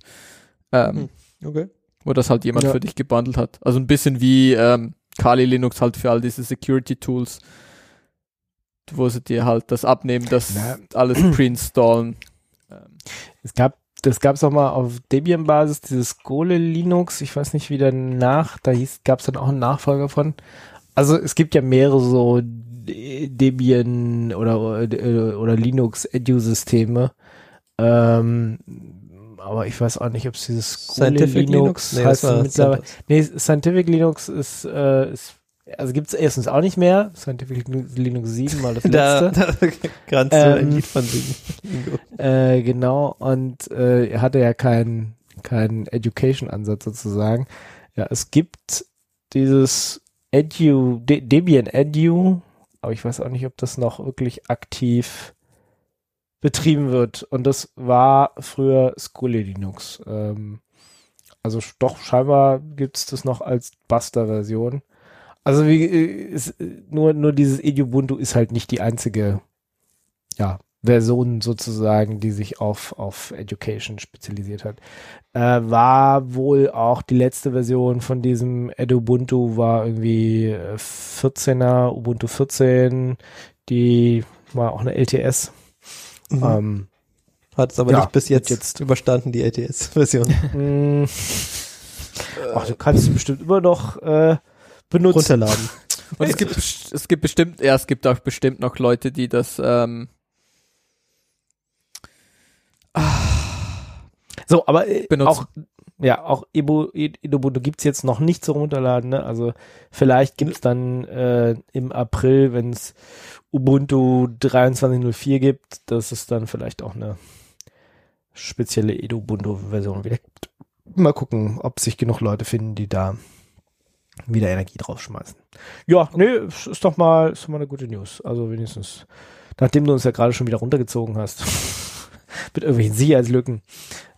Speaker 3: Ähm,
Speaker 4: Hm. Okay.
Speaker 3: wo das halt jemand
Speaker 2: Ja.
Speaker 3: für dich gebundelt hat. Also ein bisschen wie ähm, Kali Linux halt für all diese Security Tools, wo sie dir halt das abnehmen, das
Speaker 2: Na.
Speaker 3: alles preinstallen.
Speaker 2: Es gab, das gab es auch mal auf Debian-Basis, dieses Gole Linux, ich weiß nicht, wie danach, da gab es dann auch einen Nachfolger von. Also es gibt ja mehrere so De- Debian oder, äh, oder Linux Edu-Systeme. Ähm, aber ich weiß auch nicht, ob es dieses Gole
Speaker 4: Scientific
Speaker 2: Linux,
Speaker 4: Linux? Nee,
Speaker 2: heißt mittlerweile. Nee, Scientific Linux ist, äh, ist also gibt es erstens auch nicht mehr. Scientific Linux 7 mal das
Speaker 4: Da,
Speaker 2: letzte.
Speaker 4: da kannst du ein
Speaker 2: Ähm,
Speaker 4: Lied von singen.
Speaker 2: Äh, genau, und äh, er hatte ja keinen keinen Education-Ansatz sozusagen. Ja, es gibt dieses Edu, De Debian Edu, aber ich weiß auch nicht, ob das noch wirklich aktiv betrieben wird. Und das war früher Skule Linux. Ähm, also doch, scheinbar gibt es das noch als Buster-Version. Also wie äh, ist, äh, nur, nur dieses Edubuntu ist halt nicht die einzige ja, Version sozusagen, die sich auf, auf Education spezialisiert hat. Äh, war wohl auch die letzte Version von diesem Edubuntu war irgendwie äh, 14er, Ubuntu 14, die war auch eine LTS.
Speaker 4: Mhm.
Speaker 2: Ähm,
Speaker 4: Hat es aber
Speaker 2: ja,
Speaker 4: nicht bis jetzt,
Speaker 2: jetzt-
Speaker 4: überstanden, die LTS-Version.
Speaker 2: mh, ach, du kannst bestimmt immer noch äh, benutzen.
Speaker 4: Runterladen.
Speaker 3: und es gibt, es gibt bestimmt, ja, es gibt auch bestimmt noch Leute, die das, ähm,
Speaker 2: So, aber äh,
Speaker 3: Benutzen.
Speaker 2: auch ja, auch Ebo, Edubuntu gibt's jetzt noch nicht zum Runterladen, ne? Also vielleicht gibt's dann äh, im April, wenn es Ubuntu 23.04 gibt, dass es dann vielleicht auch eine spezielle Edubuntu-Version wieder gibt. Mal gucken, ob sich genug Leute finden, die da wieder Energie draufschmeißen. Ja, nee, ist doch mal, ist doch mal eine gute News. Also wenigstens, nachdem du uns ja gerade schon wieder runtergezogen hast. mit irgendwelchen Sicherheitslücken.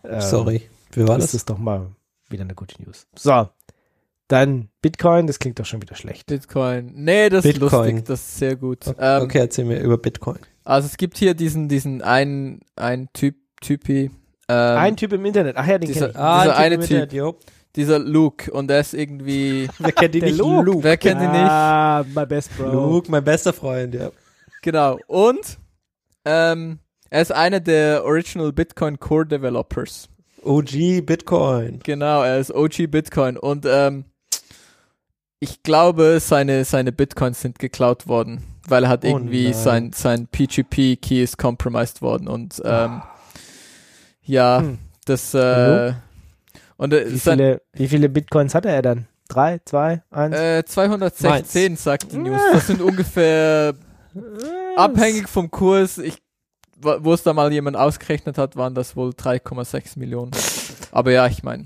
Speaker 2: ähm,
Speaker 4: Sorry. Wie war
Speaker 2: ist
Speaker 4: das?
Speaker 2: das doch mal wieder eine gute News. So, dann Bitcoin, das klingt doch schon wieder schlecht.
Speaker 3: Bitcoin. Nee, das
Speaker 4: Bitcoin.
Speaker 3: ist lustig, das ist sehr gut.
Speaker 4: Okay,
Speaker 3: Ähm,
Speaker 4: okay, erzähl mir über Bitcoin.
Speaker 3: Also es gibt hier diesen, diesen einen, einen Typ, Typi, ähm,
Speaker 2: Ein Typ im Internet, ach ja, den
Speaker 3: dieser-
Speaker 2: kenn ich.
Speaker 3: Ah, dieser eine
Speaker 4: im
Speaker 3: Typ.
Speaker 4: Internet, jo.
Speaker 3: Dieser Luke und der ist irgendwie,
Speaker 4: Wer kennt ihn nicht?
Speaker 2: Luke.
Speaker 3: wer kennt ihn nicht?
Speaker 2: Ah, my best bro.
Speaker 4: Luke, mein bester Freund, ja.
Speaker 3: Genau. Und ähm, er ist einer der Original Bitcoin Core Developers.
Speaker 4: OG Bitcoin.
Speaker 3: Genau, er ist OG Bitcoin und ähm, ich glaube, seine, seine Bitcoins sind geklaut worden, weil er hat
Speaker 4: Oh
Speaker 3: irgendwie
Speaker 4: nein.
Speaker 3: sein, sein PGP-Key ist compromised worden und ähm, ja,
Speaker 2: Hm.
Speaker 3: das äh, und äh,
Speaker 2: Wie viele, wie viele Bitcoins hatte er dann? Drei, zwei, eins?
Speaker 3: äh, 216 sagt die News. Das sind ungefähr abhängig vom Kurs. Ich wo wo es da mal jemand ausgerechnet hat, waren das wohl 3,6 Millionen. Aber ja, ich meine,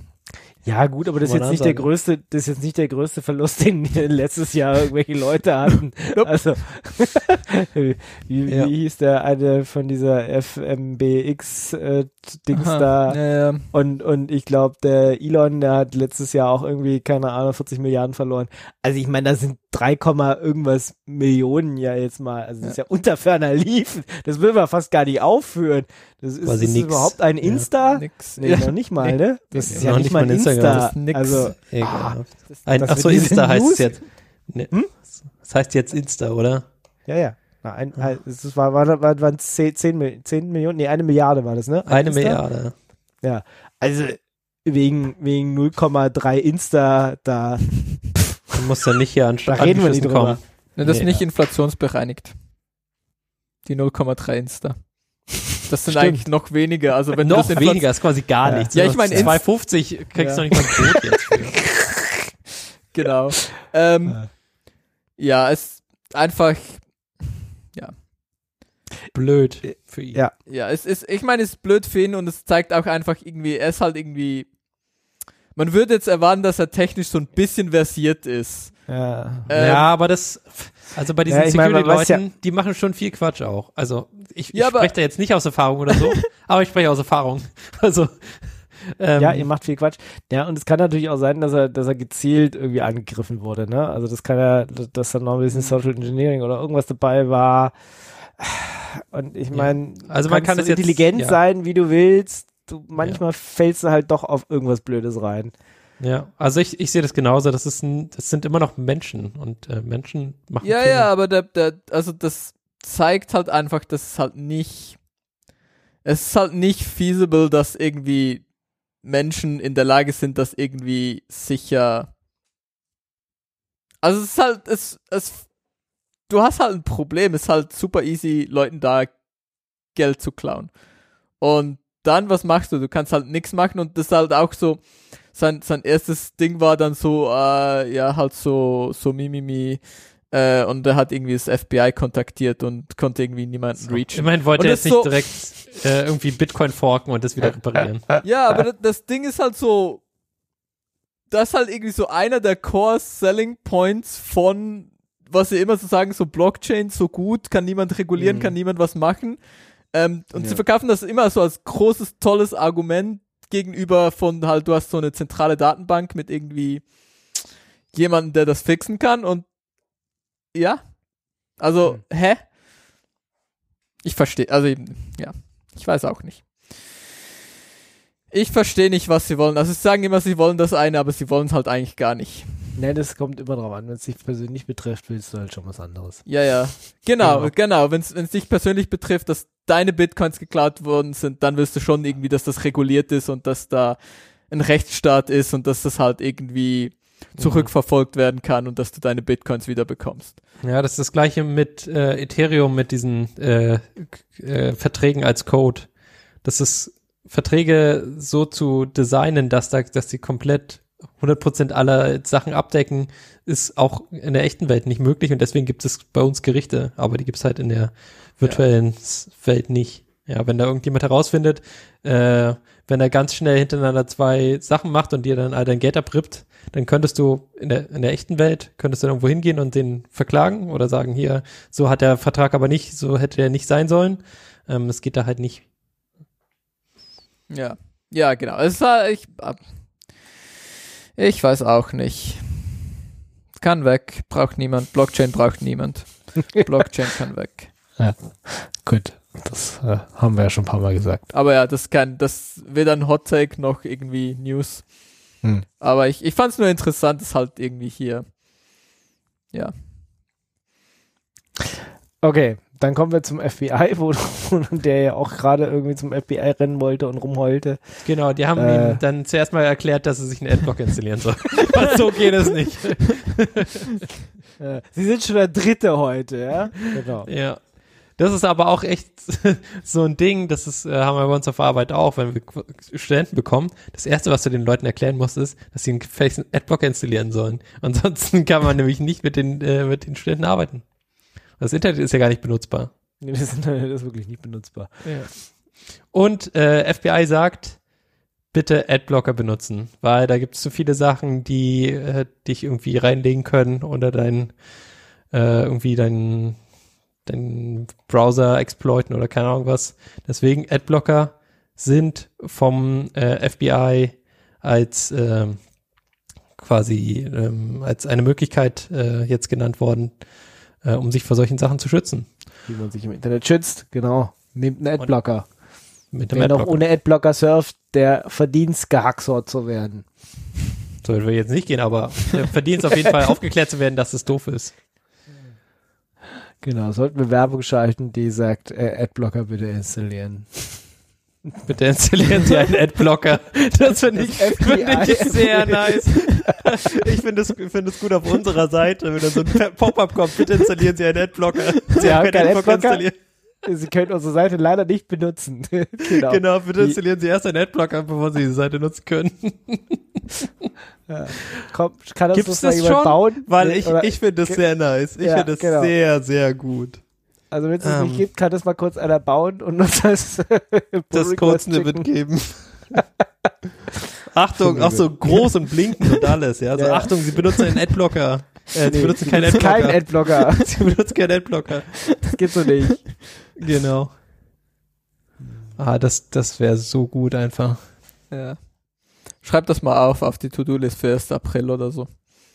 Speaker 2: Ja, gut, aber das ist jetzt nicht der größte, das ist jetzt nicht der größte Verlust, den letztes Jahr irgendwelche Leute hatten. also, wie,
Speaker 4: Ja.
Speaker 2: wie hieß der eine von dieser FMBX äh, da?
Speaker 3: ja, ja.
Speaker 2: Und, und ich glaube, der Elon, der hat letztes Jahr auch irgendwie, keine Ahnung, 40 Milliarden verloren. Also ich meine, da sind 3, Komma irgendwas Millionen ja jetzt mal. Also das ist ja unter ferner Liefen. Das will man fast gar nicht aufführen. Das ist,
Speaker 4: Quasi
Speaker 2: ist das
Speaker 4: nix.
Speaker 2: überhaupt ein
Speaker 4: Ja.
Speaker 2: Insta?
Speaker 3: nix.
Speaker 2: Nee,
Speaker 3: ja.
Speaker 2: noch nicht mal, ne? Das
Speaker 3: Nee,
Speaker 2: ist ja
Speaker 4: Noch
Speaker 2: nicht mal Insta.
Speaker 4: Instagram,
Speaker 3: das ist nix.
Speaker 2: Also,
Speaker 4: Ekelhaft.
Speaker 3: Das-
Speaker 4: Ein,
Speaker 2: das
Speaker 4: ach so, Insta heißt
Speaker 2: News-
Speaker 4: es jetzt. Ne,
Speaker 2: Hm?
Speaker 4: Das heißt jetzt Insta, oder?
Speaker 2: ja, ja. Na, ein, ein, es war, war, war, waren 10, 10, Mil- 10 Millionen, nee, eine Milliarde war das, ne? Ein
Speaker 4: Eine
Speaker 2: Insta?
Speaker 4: Milliarde.
Speaker 2: Also wegen, wegen 0,3 Insta da.
Speaker 4: Du musst ja nicht hier an
Speaker 2: Da reden wir nicht drüber.
Speaker 3: Ne, das ist
Speaker 2: Nee.
Speaker 3: nicht inflationsbereinigt. Die 0,3 Insta. Das sind
Speaker 2: Stimmt.
Speaker 3: eigentlich noch weniger. Also wenn
Speaker 4: Noch
Speaker 3: du das
Speaker 4: weniger, ist quasi gar
Speaker 2: Ja.
Speaker 4: nichts.
Speaker 3: Ja, ich meine, ins-
Speaker 4: 2,50 kriegst du
Speaker 2: Ja.
Speaker 4: noch nicht mal ein Brot jetzt für.
Speaker 3: Genau. Ähm,
Speaker 2: Ja.
Speaker 3: ja, es einfach,
Speaker 4: Blöd für ihn.
Speaker 2: Ja.
Speaker 3: ja, es ist, ich meine, es ist blöd für ihn und es zeigt auch einfach irgendwie, er ist halt irgendwie, man würde jetzt erwarten, dass er technisch so ein bisschen versiert ist.
Speaker 2: Ja.
Speaker 3: Ähm,
Speaker 4: ja, aber das, also bei diesen
Speaker 2: Ja,
Speaker 4: Security-Leuten, die machen schon viel Quatsch auch. Also ich,
Speaker 3: Ja,
Speaker 4: ich spreche da jetzt nicht aus Erfahrung oder so, aber ich spreche aus Erfahrung. Also ähm,
Speaker 2: ja, ihr macht viel Quatsch. Ja, und es kann natürlich auch sein, dass er, dass er gezielt irgendwie angegriffen wurde, ne? Also das kann ja, dass da noch ein bisschen Social Engineering oder irgendwas dabei war. Und ich
Speaker 4: Ja.
Speaker 2: meine,
Speaker 4: Also man kann
Speaker 2: so
Speaker 4: es jetzt-
Speaker 2: intelligent
Speaker 4: ja.
Speaker 2: sein, wie du willst. Du, manchmal fällst du halt doch auf irgendwas Blödes rein.
Speaker 4: ja, also ich, ich sehe das genauso. Das ist ein, das sind immer noch Menschen und äh, Menschen machen
Speaker 3: Ja,
Speaker 4: Fehler.
Speaker 3: ja, aber der, der, also das zeigt halt einfach, dass es halt nicht, es ist halt nicht feasible, dass irgendwie Menschen in der Lage sind, das irgendwie sicher. Also es ist halt, es, es, du hast halt ein Problem, es ist halt super easy, Leuten da Geld zu klauen. Und dann, was machst du? Du kannst halt nichts machen und das ist halt auch so, sein, sein erstes Ding war dann so, äh, ja, halt so, so Mimimi, äh, und er hat irgendwie das FBI kontaktiert und konnte irgendwie niemanden reachen.
Speaker 4: Immerhin wollte er jetzt nicht
Speaker 3: so-
Speaker 4: direkt äh, irgendwie Bitcoin forken und das wieder reparieren.
Speaker 3: Ja, aber das, das Ding ist halt so, das ist halt irgendwie so einer der Core Selling Points von, was sie immer so sagen, so Blockchain so gut, kann niemand regulieren,
Speaker 2: Mhm.
Speaker 3: kann niemand was machen. Ähm, und
Speaker 2: Ja.
Speaker 3: sie verkaufen das immer so als großes, tolles Argument gegenüber von halt, du hast so eine zentrale Datenbank mit irgendwie jemandem, der das fixen kann und ja. Also,
Speaker 2: Mhm.
Speaker 3: hä? Ich verstehe, also eben, ja, ich weiß auch nicht. Ich verstehe nicht, was sie wollen. Also sie sagen immer, sie wollen das eine, aber sie wollen es halt eigentlich gar nicht.
Speaker 2: Ne, das kommt immer drauf an. Wenn es dich persönlich betrifft, willst du halt schon was anderes.
Speaker 3: Ja, ja. Genau,
Speaker 2: Genau.
Speaker 3: genau. Wenn es dich persönlich betrifft, dass deine Bitcoins geklaut worden sind, dann willst du schon irgendwie, dass das reguliert ist und dass da ein Rechtsstaat ist und dass das halt irgendwie zurückverfolgt werden kann und dass du deine Bitcoins wieder bekommst.
Speaker 4: Ja, das ist das gleiche mit äh, Ethereum, mit diesen äh, äh, Verträgen als Code. Das ist Verträge so zu designen, dass da, dass die komplett 100% aller Sachen abdecken, ist auch in der echten Welt nicht möglich und deswegen gibt es bei uns Gerichte, aber die gibt es halt in der virtuellen S- Welt nicht. Ja, wenn da irgendjemand herausfindet, äh, wenn er ganz schnell hintereinander zwei Sachen macht und dir dann all dein Geld abrippt, dann könntest du in der, in der echten Welt, könntest du irgendwo hingehen und den verklagen oder sagen, hier, so hat der Vertrag aber nicht, so hätte er nicht sein sollen. Ähm, das geht da halt nicht.
Speaker 3: Ja. Ja, genau. Es war, ich, ich weiß auch nicht. Kann weg, braucht niemand. Blockchain braucht niemand. Blockchain kann weg.
Speaker 2: Gut, das äh, haben wir ja schon ein paar Mal gesagt.
Speaker 3: Aber ja, das kann, das weder ein Hot Take noch irgendwie News.
Speaker 2: Hm.
Speaker 3: Aber ich, ich fand es nur interessant, dass halt irgendwie hier. Ja.
Speaker 2: Okay, dann kommen wir zum FBI, wo, der ja auch gerade irgendwie zum FBI rennen wollte und rumheulte.
Speaker 4: Genau, die haben
Speaker 2: Äh.
Speaker 4: ihm dann zuerst mal erklärt, dass er sich einen Adblock installieren soll. Und so geht es nicht.
Speaker 2: Äh, Sie sind schon der Dritte heute, ja? Genau.
Speaker 4: Ja. Das ist aber auch echt so ein Ding, das ist, äh, haben wir bei uns auf Arbeit auch, wenn wir Studenten bekommen. Das erste, was du den Leuten erklären musst, ist, dass sie einen Adblocker installieren sollen. Ansonsten kann man nämlich nicht mit den, äh, mit den Studenten arbeiten. Das Internet ist ja gar nicht benutzbar.
Speaker 2: Nee, das, das ist wirklich nicht benutzbar.
Speaker 4: Und äh, FBI sagt, bitte Adblocker benutzen, weil da gibt es so viele Sachen, die äh, dich irgendwie reinlegen können oder dein äh, irgendwie dein, dein Browser exploiten oder keine Ahnung was. Deswegen Adblocker sind vom äh, FBI als ähm, quasi ähm, als eine Möglichkeit äh, jetzt genannt worden, äh, um sich vor solchen Sachen zu schützen.
Speaker 2: Wie man sich im Internet schützt, genau. Nehmt einen Adblocker.
Speaker 4: Mit dem
Speaker 2: Wer noch
Speaker 4: Adblocker.
Speaker 2: ohne Adblocker surft, der verdient gehacksort zu werden.
Speaker 4: Soll wir jetzt nicht gehen, aber der verdient es auf jeden Fall aufgeklärt zu werden, dass es doof ist.
Speaker 2: Genau, sollten wir Werbung schalten, die sagt, äh, Adblocker bitte installieren.
Speaker 4: Bitte installieren Sie einen Adblocker. Das finde ich, find ich sehr nice. Ich finde es find es gut auf unserer Seite, wenn da so ein Pop-up kommt. Bitte installieren Sie einen Adblocker. Sie
Speaker 2: haben
Speaker 4: können
Speaker 2: keinen Adblocker?
Speaker 4: installieren.
Speaker 2: Sie können unsere Seite leider nicht benutzen. genau.
Speaker 4: Genau, bitte installieren Sie erst einen Adblocker, bevor Sie die Seite nutzen können.
Speaker 2: Komm, kann das
Speaker 4: Gibt's das schon?
Speaker 2: bauen?
Speaker 4: Weil ich, ich finde das sehr nice. Ich
Speaker 2: Ja,
Speaker 4: finde das
Speaker 2: genau.
Speaker 4: sehr, sehr gut.
Speaker 2: Also wenn es das
Speaker 4: Ähm.
Speaker 2: nicht gibt, kann das mal kurz einer bauen und uns das
Speaker 4: Das kurz eine mitgeben. Achtung, auch so groß und blinkend und alles, ja. So,
Speaker 2: Ja.
Speaker 4: Achtung, Sie benutzen einen Adblocker. Äh, Sie
Speaker 2: Nee,
Speaker 4: benutzen keinen Adblocker.
Speaker 2: kein Adblocker.
Speaker 4: Sie benutzen keinen Adblocker.
Speaker 2: Das geht so nicht.
Speaker 4: Genau. Ah, das, das wäre so gut einfach.
Speaker 3: Ja. Schreib das mal auf, auf die To-Do-List für 1. April oder so.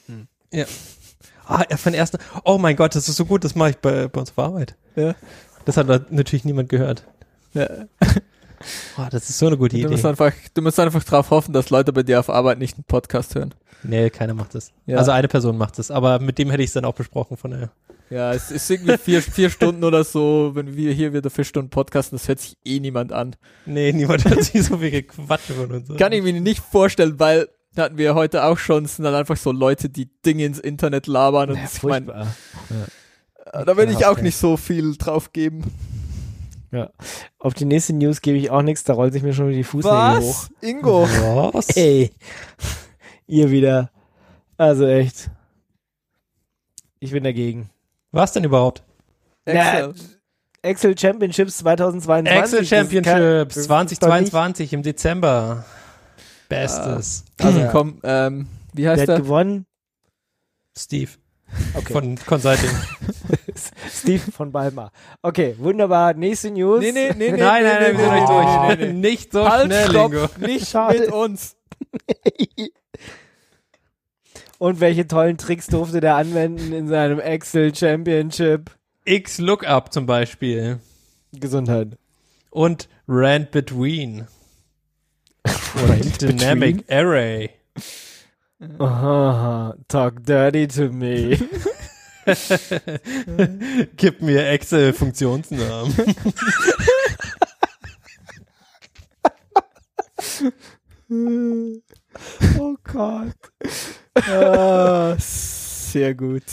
Speaker 4: Ah, ja, von ersten. Oh mein Gott, das ist so gut, das mache ich bei, bei uns auf Arbeit.
Speaker 3: Ja.
Speaker 4: Das hat natürlich niemand gehört.
Speaker 3: Ja.
Speaker 4: Ah, das ist so eine gute
Speaker 3: Du
Speaker 4: Idee.
Speaker 3: musst, einfach, du musst einfach drauf hoffen, dass Leute bei dir auf Arbeit nicht einen Podcast hören.
Speaker 4: Nee, keiner macht das.
Speaker 3: Ja.
Speaker 4: Also eine Person macht das, aber mit dem hätte ich es dann auch besprochen von der.
Speaker 3: Ja, es ist irgendwie vier, vier Stunden oder so, wenn wir hier wieder vier Stunden podcasten, das hört sich eh niemand an.
Speaker 4: Nee, niemand hat sich so viel gequatscht von uns.
Speaker 3: Kann ich mir nicht vorstellen, weil hatten wir heute auch schon, es sind dann einfach so Leute, die Dinge ins Internet labern und
Speaker 2: Ja,
Speaker 3: ich meine,
Speaker 2: furchtbar.
Speaker 3: da will ich
Speaker 2: Ja,
Speaker 3: auch nicht so viel drauf geben.
Speaker 2: Auf die nächste News gebe ich auch nichts, da rollt sich mir schon wieder die Fußnägel hoch.
Speaker 3: Ingo?
Speaker 4: Was?
Speaker 2: Ey, ihr wieder. Also echt. Ich bin dagegen.
Speaker 4: Was denn überhaupt?
Speaker 3: Excel.
Speaker 2: Excel Championships 2022.
Speaker 4: Excel Championships
Speaker 2: das ist doch nicht-
Speaker 4: 2022 im Dezember. Bestes.
Speaker 3: Also
Speaker 2: Ja.
Speaker 3: komm, ähm, wie
Speaker 2: Wer
Speaker 3: heißt
Speaker 2: hat
Speaker 3: der?
Speaker 2: gewonnen?
Speaker 4: Steve
Speaker 2: Okay.
Speaker 4: von Consulting.
Speaker 2: Steve von Balmer. Okay, wunderbar. Nächste News.
Speaker 3: Nee, nee, nee, nee.
Speaker 4: nein, nein, nein,
Speaker 3: nee,
Speaker 4: nicht
Speaker 3: nee,
Speaker 4: durch.
Speaker 3: nee, nee.
Speaker 4: Nicht so
Speaker 3: Halt,
Speaker 4: schnell,
Speaker 3: stopp,
Speaker 4: Ingo.
Speaker 3: nicht
Speaker 2: Schade.
Speaker 3: mit uns.
Speaker 2: Und welche tollen Tricks durfte der anwenden in seinem Excel Championship?
Speaker 4: X Lookup zum Beispiel.
Speaker 2: Gesundheit.
Speaker 4: Und Rand Between. Und Dynamic Array.
Speaker 2: Aha, talk dirty to me.
Speaker 4: Gib mir Excel Funktionsnamen.
Speaker 2: oh Gott.
Speaker 3: Ah, sehr gut.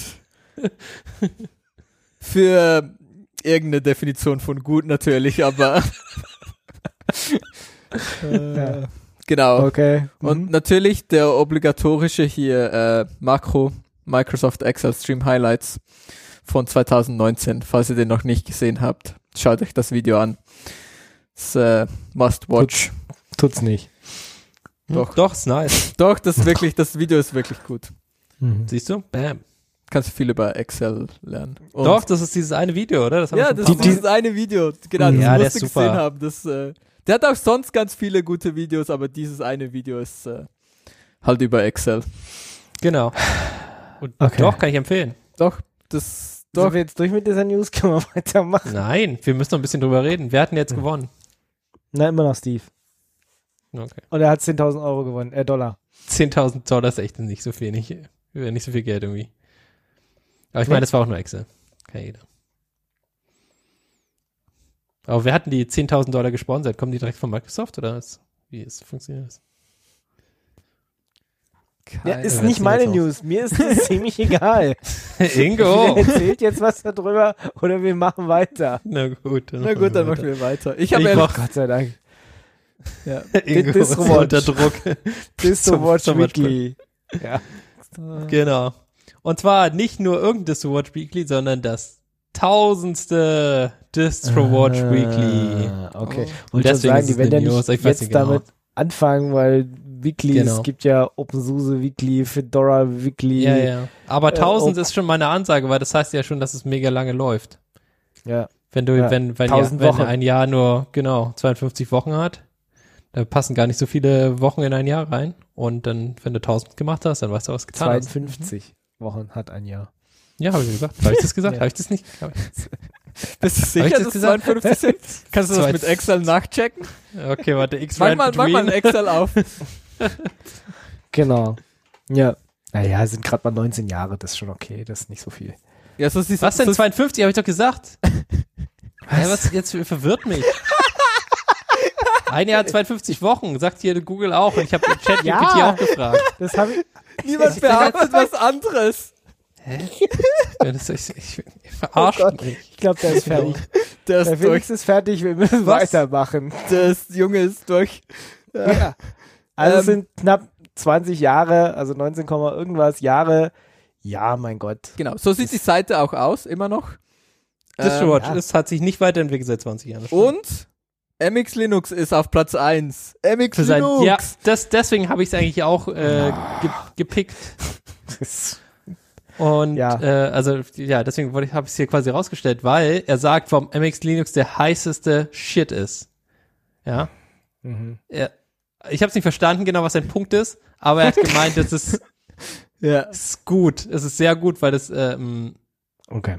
Speaker 3: Für irgendeine Definition von gut natürlich, aber äh,
Speaker 2: Ja.
Speaker 3: genau.
Speaker 2: Okay.
Speaker 3: Und
Speaker 2: Mhm.
Speaker 3: natürlich der obligatorische hier äh, Makro Microsoft Excel Stream Highlights von 2019. Falls ihr den noch nicht gesehen habt, schaut euch das Video an. Das äh, Must Watch.
Speaker 2: tut's nicht.
Speaker 3: Doch.
Speaker 4: Doch, ist nice.
Speaker 3: Doch, das ist wirklich, das Video ist wirklich gut.
Speaker 2: Mhm.
Speaker 4: Siehst du? Bam.
Speaker 3: Kannst viel über Excel lernen. Und
Speaker 4: Doch, das ist dieses eine Video, oder?
Speaker 3: Ja, das ist dieses eine Video. Genau, das
Speaker 4: Ja,
Speaker 3: musst du gesehen haben. Das, äh, der hat auch sonst ganz viele gute Videos, aber dieses eine Video ist äh, halt über Excel.
Speaker 4: Genau. Und
Speaker 2: Okay.
Speaker 4: Doch, kann ich empfehlen.
Speaker 3: Doch, das
Speaker 2: Sind
Speaker 3: doch.
Speaker 2: wir jetzt durch mit dieser News? Können wir weitermachen?
Speaker 4: Nein, wir müssen noch ein bisschen drüber reden. Wer hat denn jetzt gewonnen?
Speaker 2: Na, immer noch Steve.
Speaker 4: Okay.
Speaker 2: Und er hat 10.000 Euro gewonnen, äh, Dollar.
Speaker 4: 10.000 Dollar ist echt nicht so viel, nicht, äh, nicht so viel Geld irgendwie. Aber ich meine, das war auch nur Excel. Kann jeder. Aber wer hat denn die 10.000 Dollar gesponsert? Kommen die direkt von Microsoft oder ist, wie ist, funktioniert das?
Speaker 2: Ja, ist
Speaker 4: Ja,
Speaker 2: nicht meine News. Mir ist das ziemlich egal.
Speaker 4: Ingo!
Speaker 2: Erzählt jetzt was darüber oder wir machen weiter.
Speaker 4: Na gut.
Speaker 3: Na gut, dann machen wir weiter. Ich habe ehrlich,
Speaker 4: mach-
Speaker 2: Gott sei Dank.
Speaker 3: ja.
Speaker 4: Ingo ist unter Druck.
Speaker 2: This to
Speaker 4: Zum-
Speaker 2: Watch
Speaker 4: zum
Speaker 2: Weekly. Ja.
Speaker 4: Genau. Und zwar nicht nur irgendein Distro Watch Weekly, sondern das tausendste Distro Watch Weekly.
Speaker 2: Ah, Okay.
Speaker 3: Oh.
Speaker 2: Schon
Speaker 4: Deswegen
Speaker 2: sagen, die werden ja nicht
Speaker 4: ich
Speaker 2: jetzt
Speaker 4: nicht genau.
Speaker 2: damit anfangen, weil Weekly,
Speaker 4: Genau.
Speaker 2: es gibt ja OpenSUSE Weekly, Fedora Weekly.
Speaker 4: Ja, ja. Aber
Speaker 2: Äh,
Speaker 4: 1000
Speaker 2: oh.
Speaker 4: ist schon meine Ansage, weil das heißt ja schon, dass es mega lange läuft.
Speaker 2: ja.
Speaker 4: Wenn du,
Speaker 2: Ja,
Speaker 4: wenn, wenn,
Speaker 2: 1000
Speaker 4: ja, wenn ein Jahr nur, genau, 52 Wochen hat, da passen gar nicht so viele Wochen in ein Jahr rein. Und dann, wenn du 1000 gemacht hast, dann weißt du, was getan hast.
Speaker 2: 52 Wochen hat ein Jahr.
Speaker 4: Ja, habe ich gesagt. Habe ich das gesagt?
Speaker 2: Ja.
Speaker 4: Habe ich das nicht?
Speaker 3: Bist du sicher,
Speaker 4: ich das
Speaker 3: dass
Speaker 4: gesagt?
Speaker 3: 52 sind? Kannst du das mit Excel nachchecken?
Speaker 4: Okay, warte, X
Speaker 3: Mach mal, mach mal ein. Excel auf.
Speaker 2: Genau. Ja. Naja, es sind gerade mal 19 Jahre, das ist schon okay, das ist nicht so viel.
Speaker 3: Ja, so siehst
Speaker 4: Was denn?
Speaker 3: so,
Speaker 4: 52, habe ich doch gesagt. Hä, was jetzt verwirrt mich? Ein Jahr 52 Wochen, sagt hier Google auch. Und ich habe ChatGPT
Speaker 2: Ja.
Speaker 4: auch gefragt.
Speaker 2: Das habe ich.
Speaker 3: Niemand behauptet was anderes.
Speaker 4: Das ist, ich, ich verarscht mich.
Speaker 2: Ich glaube, der ist fertig.
Speaker 3: Der ist
Speaker 2: Der
Speaker 3: durch.
Speaker 2: Felix ist fertig, wir müssen
Speaker 3: Was?
Speaker 2: weitermachen.
Speaker 3: Das Junge ist durch.
Speaker 2: Ja. Also es
Speaker 3: Ähm,
Speaker 2: sind knapp 20 Jahre, also 19, Komma irgendwas Jahre. Ja, mein Gott.
Speaker 3: Genau, so sieht die Seite auch aus, immer noch.
Speaker 4: DistroWatch
Speaker 2: ja.
Speaker 4: ist, hat sich nicht weiterentwickelt seit 20 Jahren. das.
Speaker 3: Und MX Linux ist auf Platz 1. MX
Speaker 4: Für sein,
Speaker 3: Linux.
Speaker 4: ja, das, deswegen habe ich es eigentlich auch äh, ge, gepickt. Und
Speaker 2: Ja.
Speaker 4: äh, also ja, deswegen habe ich es hier quasi rausgestellt, weil er sagt, warum MX Linux der heißeste Shit ist. Ja.
Speaker 2: Mhm.
Speaker 4: Er, ich habe es nicht verstanden, genau was sein Punkt ist, aber er hat gemeint, es ist,
Speaker 3: Ja.
Speaker 4: ist gut, es ist sehr gut, weil das ähm,
Speaker 2: Okay.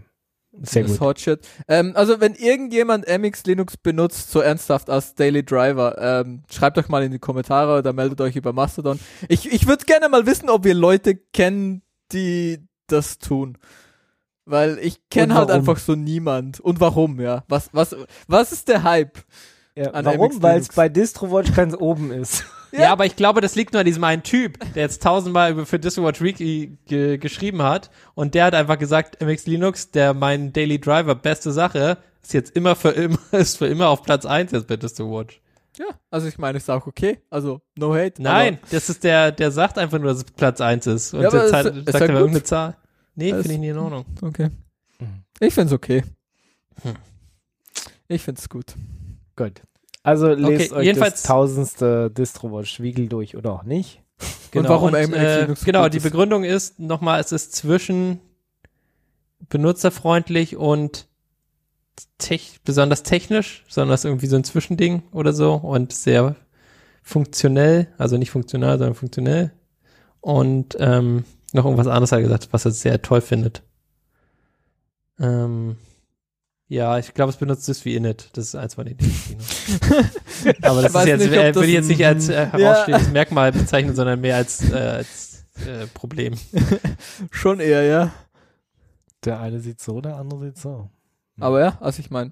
Speaker 2: Sehr
Speaker 3: Das
Speaker 2: gut.
Speaker 3: Hot Shit. Ähm, also wenn irgendjemand MX Linux benutzt, so ernsthaft als Daily Driver, ähm, schreibt euch mal in die Kommentare oder meldet euch über Mastodon. Ich, ich würde gerne mal wissen, ob wir Leute kennen, die das tun. Weil ich kenne halt einfach so niemand. Und warum, ja? Was, was, was ist der Hype?
Speaker 2: Ja, warum? Weil es bei DistroWatch ganz oben ist.
Speaker 4: Ja. aber ich glaube, das liegt nur an diesem einen Typ, der jetzt tausendmal für DistroWatch Weekly ge geschrieben hat und der hat einfach gesagt, MX Linux, der mein Daily Driver, beste Sache, ist jetzt immer für immer, ist für immer auf Platz 1 jetzt bei DistroWatch.
Speaker 3: Ja, also ich meine, ist auch okay. Also, no hate.
Speaker 4: Nein, das ist der, der sagt einfach nur, dass es Platz 1 ist. Und
Speaker 3: Ja, aber
Speaker 4: der
Speaker 3: es-
Speaker 4: Zeit,
Speaker 3: es
Speaker 4: sagt
Speaker 3: ist
Speaker 4: aber
Speaker 3: gut.
Speaker 4: irgendeine Zahl. Nee,
Speaker 3: Es-
Speaker 4: finde ich nicht in Ordnung.
Speaker 3: Okay.
Speaker 2: Mhm.
Speaker 3: Ich find's okay.
Speaker 4: Hm.
Speaker 3: Ich find's gut.
Speaker 2: Gut. Also lest
Speaker 4: Okay,
Speaker 2: euch
Speaker 4: jedenfalls-
Speaker 2: das tausendste DistroWatch Wiegel durch oder auch nicht.
Speaker 3: Und warum
Speaker 4: und, äh, Genau, die. Begründung ist nochmal, es ist zwischen benutzerfreundlich und tech, besonders technisch, sondern es ist irgendwie so ein Zwischending oder so und sehr funktionell, also nicht funktional, sondern funktionell. Und ähm, noch irgendwas anderes hat er gesagt, was er sehr toll findet. Ähm, ja, ich glaube, es benutzt das wie Init. Das ist eins von den Dingen. die noch- Aber das ist jetzt,
Speaker 3: nicht,
Speaker 4: äh,
Speaker 3: das
Speaker 4: will ich jetzt nicht als äh, herausstehendes Merkmal bezeichnen, sondern mehr als, äh, als äh, Problem.
Speaker 3: Schon eher, ja.
Speaker 2: Der eine sieht so, der andere sieht so.
Speaker 3: Aber ja, also ich meine,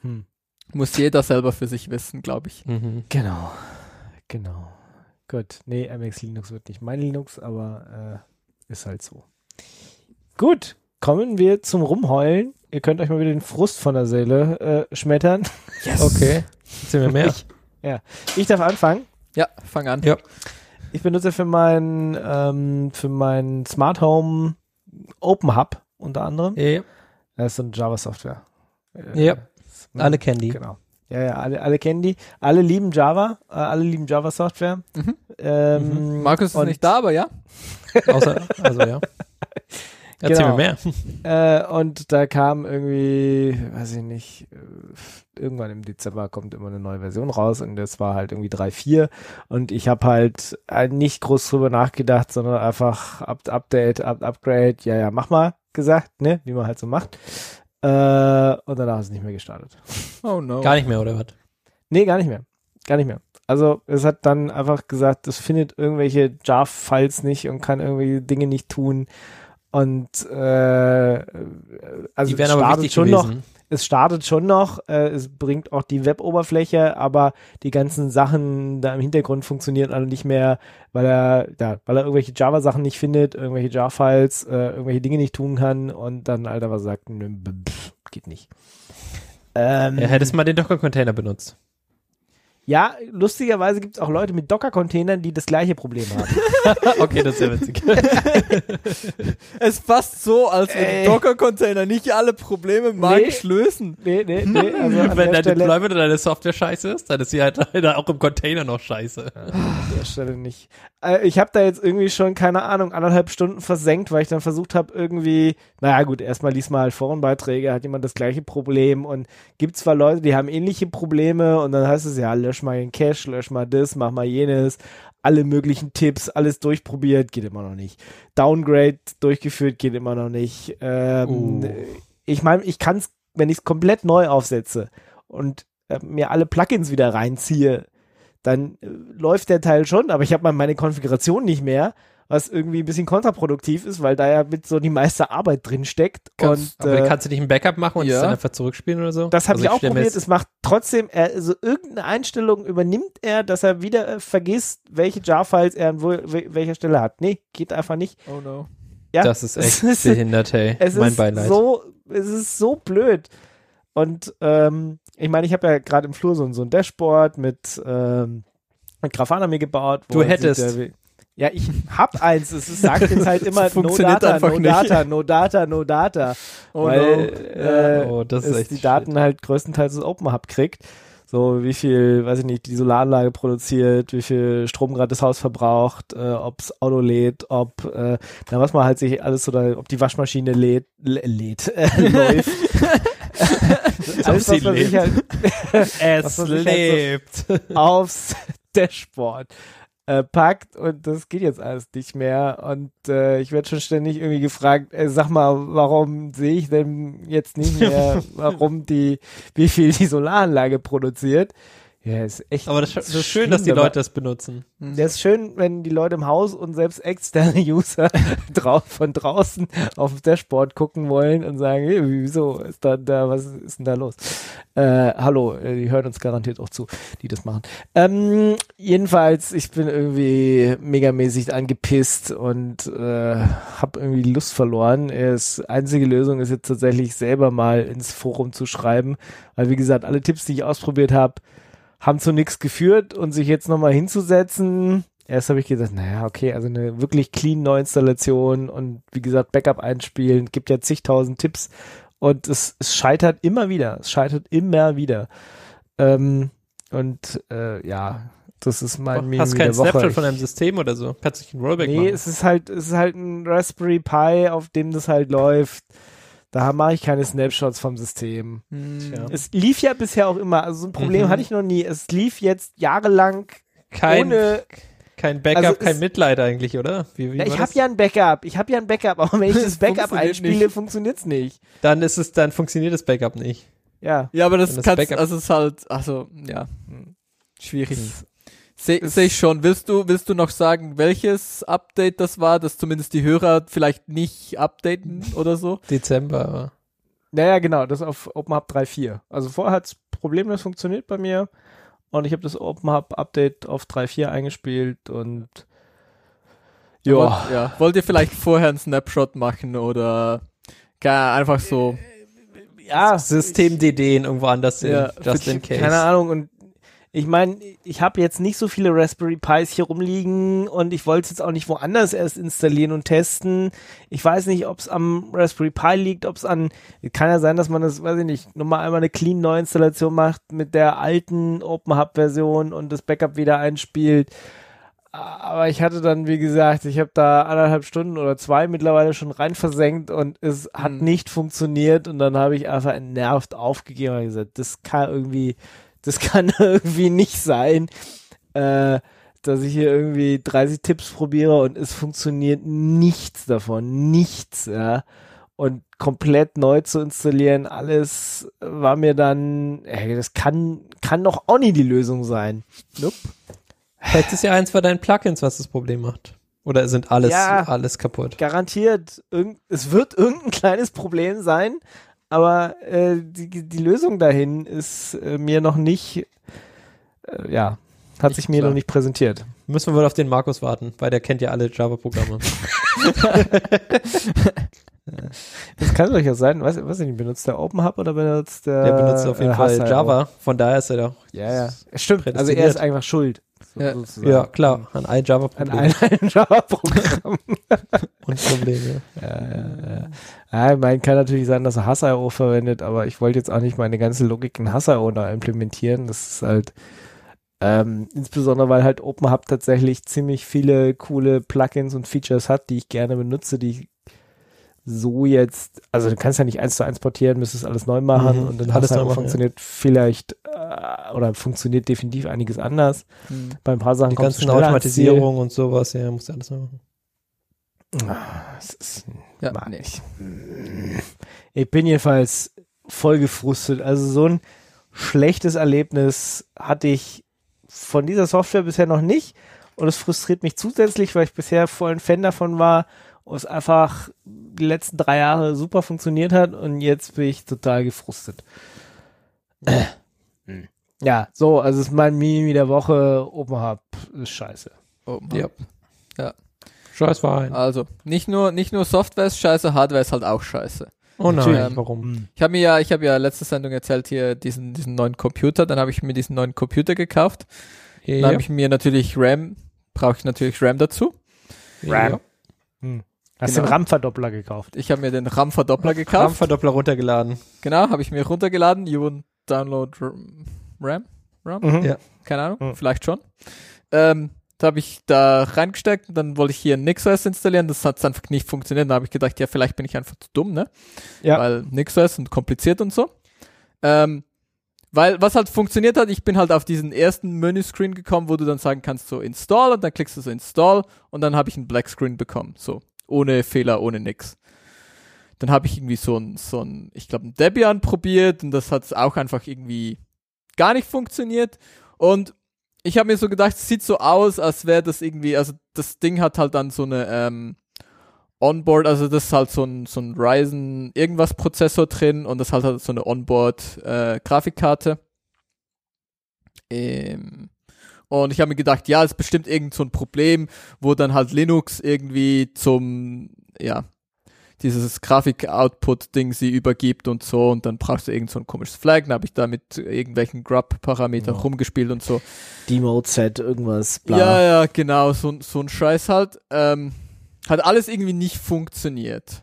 Speaker 2: Hm.
Speaker 3: muss jeder selber für sich wissen, glaube ich.
Speaker 4: Mhm.
Speaker 2: Genau. Genau. Gut. Nee, MX Linux wird nicht mein Linux, aber äh, ist halt so. Gut. Kommen wir zum Rumheulen. Ihr könnt euch mal wieder den Frust von der Seele äh, schmettern.
Speaker 4: Okay. Erzähl mir mehr.
Speaker 2: Ich darf anfangen.
Speaker 3: Ja, fang an.
Speaker 4: Ja.
Speaker 2: Ich benutze für mein, ähm, für mein Smart Home Open Hub unter anderem.
Speaker 4: Ja,
Speaker 2: Das ist so eine Java-Software. Äh,
Speaker 4: Ja.
Speaker 2: ist-
Speaker 4: alle kennen die.
Speaker 2: Genau. Ja, ja, alle, alle kennen die. Alle lieben Java. Äh, alle lieben Java-Software.
Speaker 3: Mhm.
Speaker 2: Ähm,
Speaker 3: Markus ist nicht da, aber ja.
Speaker 4: Außer, also ja. Erzähl
Speaker 2: Genau.
Speaker 4: mir mehr.
Speaker 2: Äh, und da kam irgendwie, weiß ich nicht, äh, irgendwann im Dezember kommt immer eine neue Version raus und das war halt irgendwie 3.4 und ich habe halt nicht groß drüber nachgedacht, sondern einfach up, Update, up, Upgrade, ja, ja, mach mal gesagt, ne, wie man halt so macht. Äh, und danach ist es nicht mehr gestartet.
Speaker 3: Oh no.
Speaker 4: Gar nicht mehr, oder was?
Speaker 2: Nee, gar nicht mehr. Gar nicht mehr. Also es hat dann einfach gesagt, es findet irgendwelche JAR-Files nicht und kann irgendwelche Dinge nicht tun. Und äh, also es startet schon noch,
Speaker 4: gewesen.
Speaker 2: es startet schon noch, äh, es bringt auch die Web-Oberfläche, aber die ganzen Sachen da im Hintergrund funktionieren alle nicht mehr, weil er, ja, weil er irgendwelche Java-Sachen nicht findet, irgendwelche Jar-Files, äh, irgendwelche Dinge nicht tun kann und dann Alter was sagt, nö, pff, geht nicht. Ähm,
Speaker 4: Ja, hättest mal den Docker-Container benutzt.
Speaker 2: Ja, lustigerweise gibt es auch Leute mit Docker-Containern, die das gleiche Problem haben.
Speaker 4: okay, das ist ja witzig.
Speaker 3: Es passt so, als wenn Docker-Container nicht alle Probleme magisch lösen.
Speaker 2: nee, nee, nee. Also
Speaker 4: Wenn dein
Speaker 2: Stelle,
Speaker 4: Deployment oder deine Software scheiße ist, dann ist sie halt leider auch im Container noch scheiße.
Speaker 2: an der Stelle nicht. Äh, ich habe da jetzt irgendwie schon, keine Ahnung, anderthalb Stunden versenkt, weil ich dann versucht habe, irgendwie, naja gut, erstmal liest mal halt Forenbeiträge, hat jemand das gleiche Problem und gibt zwar Leute, die haben ähnliche Probleme und dann heißt es ja, lösch mal den Cache, lösch mal das, mach mal jenes, alle möglichen Tipps, alles durchprobiert, geht immer noch nicht. Downgrade durchgeführt, geht immer noch nicht. Ähm,
Speaker 4: Uh.
Speaker 2: Ich meine, ich kann es, wenn ich es komplett neu aufsetze und äh, mir alle Plugins wieder reinziehe, dann äh, läuft der Teil schon, aber ich habe mal meine Konfiguration nicht mehr was irgendwie ein bisschen kontraproduktiv ist, weil da ja mit so die meiste Arbeit drin steckt.
Speaker 3: Kannst-
Speaker 2: Und
Speaker 4: Aber
Speaker 2: äh,
Speaker 4: kannst du nicht ein Backup machen und es
Speaker 3: ja.
Speaker 4: dann einfach zurückspielen oder so?
Speaker 2: das habe
Speaker 4: Also
Speaker 2: ich auch probiert. Es macht trotzdem, er, also irgendeine Einstellung übernimmt er, dass er wieder äh, vergisst, welche Jar-Files er an wo, wel- welcher Stelle hat. Nee, geht einfach nicht.
Speaker 3: Oh no.
Speaker 2: Ja,
Speaker 4: Das ist
Speaker 2: es
Speaker 4: echt
Speaker 2: ist-
Speaker 4: behindert, hey.
Speaker 2: Es
Speaker 4: mein
Speaker 2: ist
Speaker 4: Beileid.
Speaker 2: so, es ist so blöd. Und ähm, ich meine, ich habe ja gerade im Flur so, ein- so ein Dashboard mit, ähm, mit Grafana mir gebaut. wo
Speaker 4: Du hättest.
Speaker 2: sieht, äh, wie- ja, ich hab eins. Es ist- sagt jetzt halt immer no
Speaker 3: funktioniert
Speaker 2: data, no data, no data, no data.
Speaker 3: Oh
Speaker 2: weil
Speaker 3: no.
Speaker 2: äh,
Speaker 4: Oh, das
Speaker 2: es die
Speaker 4: shit.
Speaker 2: Daten halt größtenteils das Open Hub kriegt. So, wie viel, weiß ich nicht, die Solaranlage produziert, wie viel Strom gerade das Haus verbraucht, äh, ob's Auto lädt, ob, äh, na, was man halt sich alles so da, ob die Waschmaschine lädt, lä- lädt, äh, läuft. alles, was man sich halt
Speaker 4: Es
Speaker 2: sich halt so-
Speaker 4: lebt.
Speaker 2: aufs Dashboard äh, packt und das geht jetzt alles nicht mehr und äh, ich werde schon ständig irgendwie gefragt, äh, sag mal, warum sehe ich denn jetzt nicht mehr, warum die, wie viel die Solaranlage produziert? Ja, ist echt.
Speaker 4: Aber das, das ist schön, dass die Leute das benutzen.
Speaker 2: Das ist schön, wenn die Leute im Haus und selbst externe User drau von draußen auf das Dashboard gucken wollen und sagen, hey, wieso ist da, da, was ist denn da los? Äh, hallo, äh, die hören uns garantiert auch zu, die das machen. Ähm, jedenfalls, ich bin irgendwie megamäßig angepisst und äh, habe irgendwie die Lust verloren. Es, einzige Lösung ist jetzt tatsächlich selber mal ins Forum zu schreiben, weil wie gesagt, alle Tipps, die ich ausprobiert habe, haben zu nichts geführt und sich jetzt nochmal hinzusetzen. Erst habe ich gesagt, naja, okay, also eine wirklich clean Neuinstallation und wie gesagt, Backup einspielen, gibt ja zigtausend Tipps und es, es scheitert immer wieder. Es scheitert immer wieder. Ähm, und äh, ja, das ist mein Meme
Speaker 4: Hast keinen
Speaker 2: Woche.
Speaker 4: Snapshot von einem System oder so? Kannst du ein Rollback
Speaker 2: Nee,
Speaker 4: machen?
Speaker 2: es ist halt, es ist halt ein Raspberry Pi, auf dem das halt läuft. Da mache ich keine Snapshots vom System.
Speaker 3: Hm.
Speaker 2: Es lief ja bisher auch immer, also so ein Problem
Speaker 4: Mhm.
Speaker 2: hatte ich noch nie. Es lief jetzt jahrelang
Speaker 4: kein,
Speaker 2: ohne.
Speaker 4: kein Backup,
Speaker 2: also
Speaker 4: kein
Speaker 2: es-
Speaker 4: Mitleid eigentlich, oder? Wie, wie
Speaker 2: Ja, ich habe
Speaker 4: das?
Speaker 2: ja ein Backup. Ich habe ja ein Backup, aber wenn ich das
Speaker 3: Es
Speaker 2: Backup
Speaker 3: funktioniert
Speaker 2: einspiele,
Speaker 3: nicht.
Speaker 2: funktioniert's nicht.
Speaker 4: Dann ist es, dann funktioniert das Backup nicht.
Speaker 2: Ja.
Speaker 3: Ja, aber das,
Speaker 4: das
Speaker 3: kannst,
Speaker 4: Backup-
Speaker 3: also es ist halt, also, ja,
Speaker 2: Hm.
Speaker 3: schwierig.
Speaker 2: Es-
Speaker 3: Sehe
Speaker 2: es-
Speaker 3: seh ich schon. Willst du, willst du noch sagen, welches Update das war, dass zumindest die Hörer vielleicht nicht updaten oder so?
Speaker 4: Dezember. aber-
Speaker 2: Naja, genau, das auf OpenHub 3.4. Also vorher hat's problemlos funktioniert bei mir und ich habe das OpenHub Update auf 3.4 eingespielt und ja,
Speaker 3: Wollt, ja. Wollt ihr vielleicht vorher einen Snapshot machen oder gar einfach so?
Speaker 2: ja
Speaker 4: System DD in irgendwo anders
Speaker 3: Ja,
Speaker 4: just in case.
Speaker 2: Keine Ahnung. Und ich meine, ich habe jetzt nicht so viele Raspberry Pis hier rumliegen und ich wollte es jetzt auch nicht woanders erst installieren und testen. Ich weiß nicht, ob es am Raspberry Pi liegt, ob es an, kann ja sein, dass man das, weiß ich nicht, nochmal einmal eine clean Neuinstallation macht mit der alten OpenHub-Version und das Backup wieder einspielt. Aber ich hatte dann, wie gesagt, ich habe da anderthalb Stunden oder zwei mittlerweile schon rein versenkt und es hat
Speaker 3: Hm.
Speaker 2: nicht funktioniert und dann habe ich einfach entnervt aufgegeben und gesagt, das kann irgendwie, das kann irgendwie nicht sein, äh, dass ich hier irgendwie 30 Tipps probiere und es funktioniert nichts davon, nichts, ja. Und komplett neu zu installieren, alles war mir dann, ey, das kann, kann doch auch nie die Lösung sein. Nope.
Speaker 4: Vielleicht ist ja eins von deinen Plugins, was das Problem macht. Oder sind alles,
Speaker 2: Ja.
Speaker 4: alles kaputt?
Speaker 2: garantiert, irgend, es wird irgendein kleines Problem sein, aber äh, die, die Lösung dahin ist äh, mir noch nicht, äh, ja, hat
Speaker 4: Nicht
Speaker 2: sich mir
Speaker 4: klar.
Speaker 2: noch nicht präsentiert.
Speaker 4: Müssen wir wohl auf den Markus warten, weil der kennt ja alle Java-Programme.
Speaker 2: Das kann doch ja sein, weiß, weiß ich nicht, benutzt der OpenHub oder benutzt der
Speaker 4: Der benutzt auf jeden Fall Java, von daher ist er doch.
Speaker 2: Ja, ja. Stimmt, also er ist einfach schuld. Sozusagen.
Speaker 4: Ja, klar, an ein
Speaker 2: An
Speaker 4: Java-Problem
Speaker 2: einem ein Java-Programm.
Speaker 4: und Probleme.
Speaker 2: ja, ja, ja. meine, kann natürlich sein, dass er Hass.io verwendet, aber ich wollte jetzt auch nicht meine ganze Logik in Hass.io da implementieren. Das ist halt, ähm, insbesondere weil halt OpenHub tatsächlich ziemlich viele coole Plugins und Features hat, die ich gerne benutze, die ich so jetzt, also du kannst ja nicht eins zu eins portieren, müsstest alles neu machen
Speaker 4: Mhm,
Speaker 2: und dann
Speaker 4: alles
Speaker 2: alles
Speaker 4: neu machen,
Speaker 2: funktioniert vielleicht äh, oder funktioniert definitiv einiges anders.
Speaker 3: Hm.
Speaker 2: Bei ein paar Sachen
Speaker 4: Die ganzen. Automatisierung und sowas, ja, musst du alles machen.
Speaker 2: Ah, es ist,
Speaker 3: Ja,
Speaker 2: mag
Speaker 3: nee.
Speaker 2: ich. Ich bin jedenfalls voll gefrustet. Also so ein schlechtes Erlebnis hatte ich von dieser Software bisher noch nicht. Und es frustriert mich zusätzlich, weil ich bisher voll ein Fan davon war und es einfach die letzten drei Jahre super funktioniert hat und jetzt bin ich total gefrustet. Ja, so, also es ist mein Mimi der Woche, Open Hub ist scheiße.
Speaker 3: Oh,
Speaker 4: Ja.
Speaker 3: Ja.
Speaker 4: Scheiß Verein.
Speaker 3: Also, nicht nur, nicht nur Software ist scheiße, Hardware ist halt auch scheiße.
Speaker 4: Oh nein,
Speaker 3: Natürlich.
Speaker 4: warum?
Speaker 3: Ich habe mir ja, ich habe ja letzte Sendung erzählt hier diesen, diesen neuen Computer, dann habe ich mir diesen neuen Computer gekauft. Dann
Speaker 4: Ja.
Speaker 3: habe ich mir natürlich RAM, brauche ich natürlich RAM dazu.
Speaker 2: RAM. Hast
Speaker 3: Genau.
Speaker 2: den RAM-Verdoppler gekauft.
Speaker 3: Ich habe mir den RAM-Verdoppler gekauft.
Speaker 4: RAM-Verdoppler runtergeladen.
Speaker 3: Genau, habe ich mir runtergeladen. You won't download RAM? RAM? RAM?
Speaker 2: Mhm.
Speaker 4: Ja.
Speaker 3: Keine Ahnung,
Speaker 2: Mhm.
Speaker 3: vielleicht schon. Ähm, da habe ich da reingesteckt und dann wollte ich hier NixOS installieren. Das hat einfach nicht funktioniert. Da habe ich gedacht, ja, vielleicht bin ich einfach zu dumm, ne?
Speaker 2: Ja.
Speaker 3: Weil NixOS und kompliziert und so. Ähm, weil was halt funktioniert hat, ich bin halt auf diesen ersten Menüscreen gekommen, wo du dann sagen kannst, so Install und dann klickst du so Install und dann habe ich einen Black Screen bekommen. So, ohne Fehler, ohne nix. Dann habe ich irgendwie so ein, so ein, ich glaube, ein Debian probiert und das hat auch einfach irgendwie gar nicht funktioniert. Und ich habe mir so gedacht, es sieht so aus, als wäre das irgendwie, also das Ding hat halt dann so eine ähm, Onboard, also das ist halt so ein, so ein Ryzen irgendwas Prozessor drin und das hat halt so eine Onboard äh, Grafikkarte. Ähm, und ich habe mir gedacht, ja, es ist bestimmt irgend so ein Problem, wo dann halt Linux irgendwie zum, ja, dieses Grafik-Output-Ding sie übergibt und so und dann brauchst du irgend so ein komisches Flag, dann habe ich da mit irgendwelchen Grub-Parametern
Speaker 2: Ja.
Speaker 3: rumgespielt und so.
Speaker 2: Demote-Set, irgendwas, bla.
Speaker 3: Ja, ja, genau, so, so ein Scheiß halt. Ähm, hat alles irgendwie nicht funktioniert.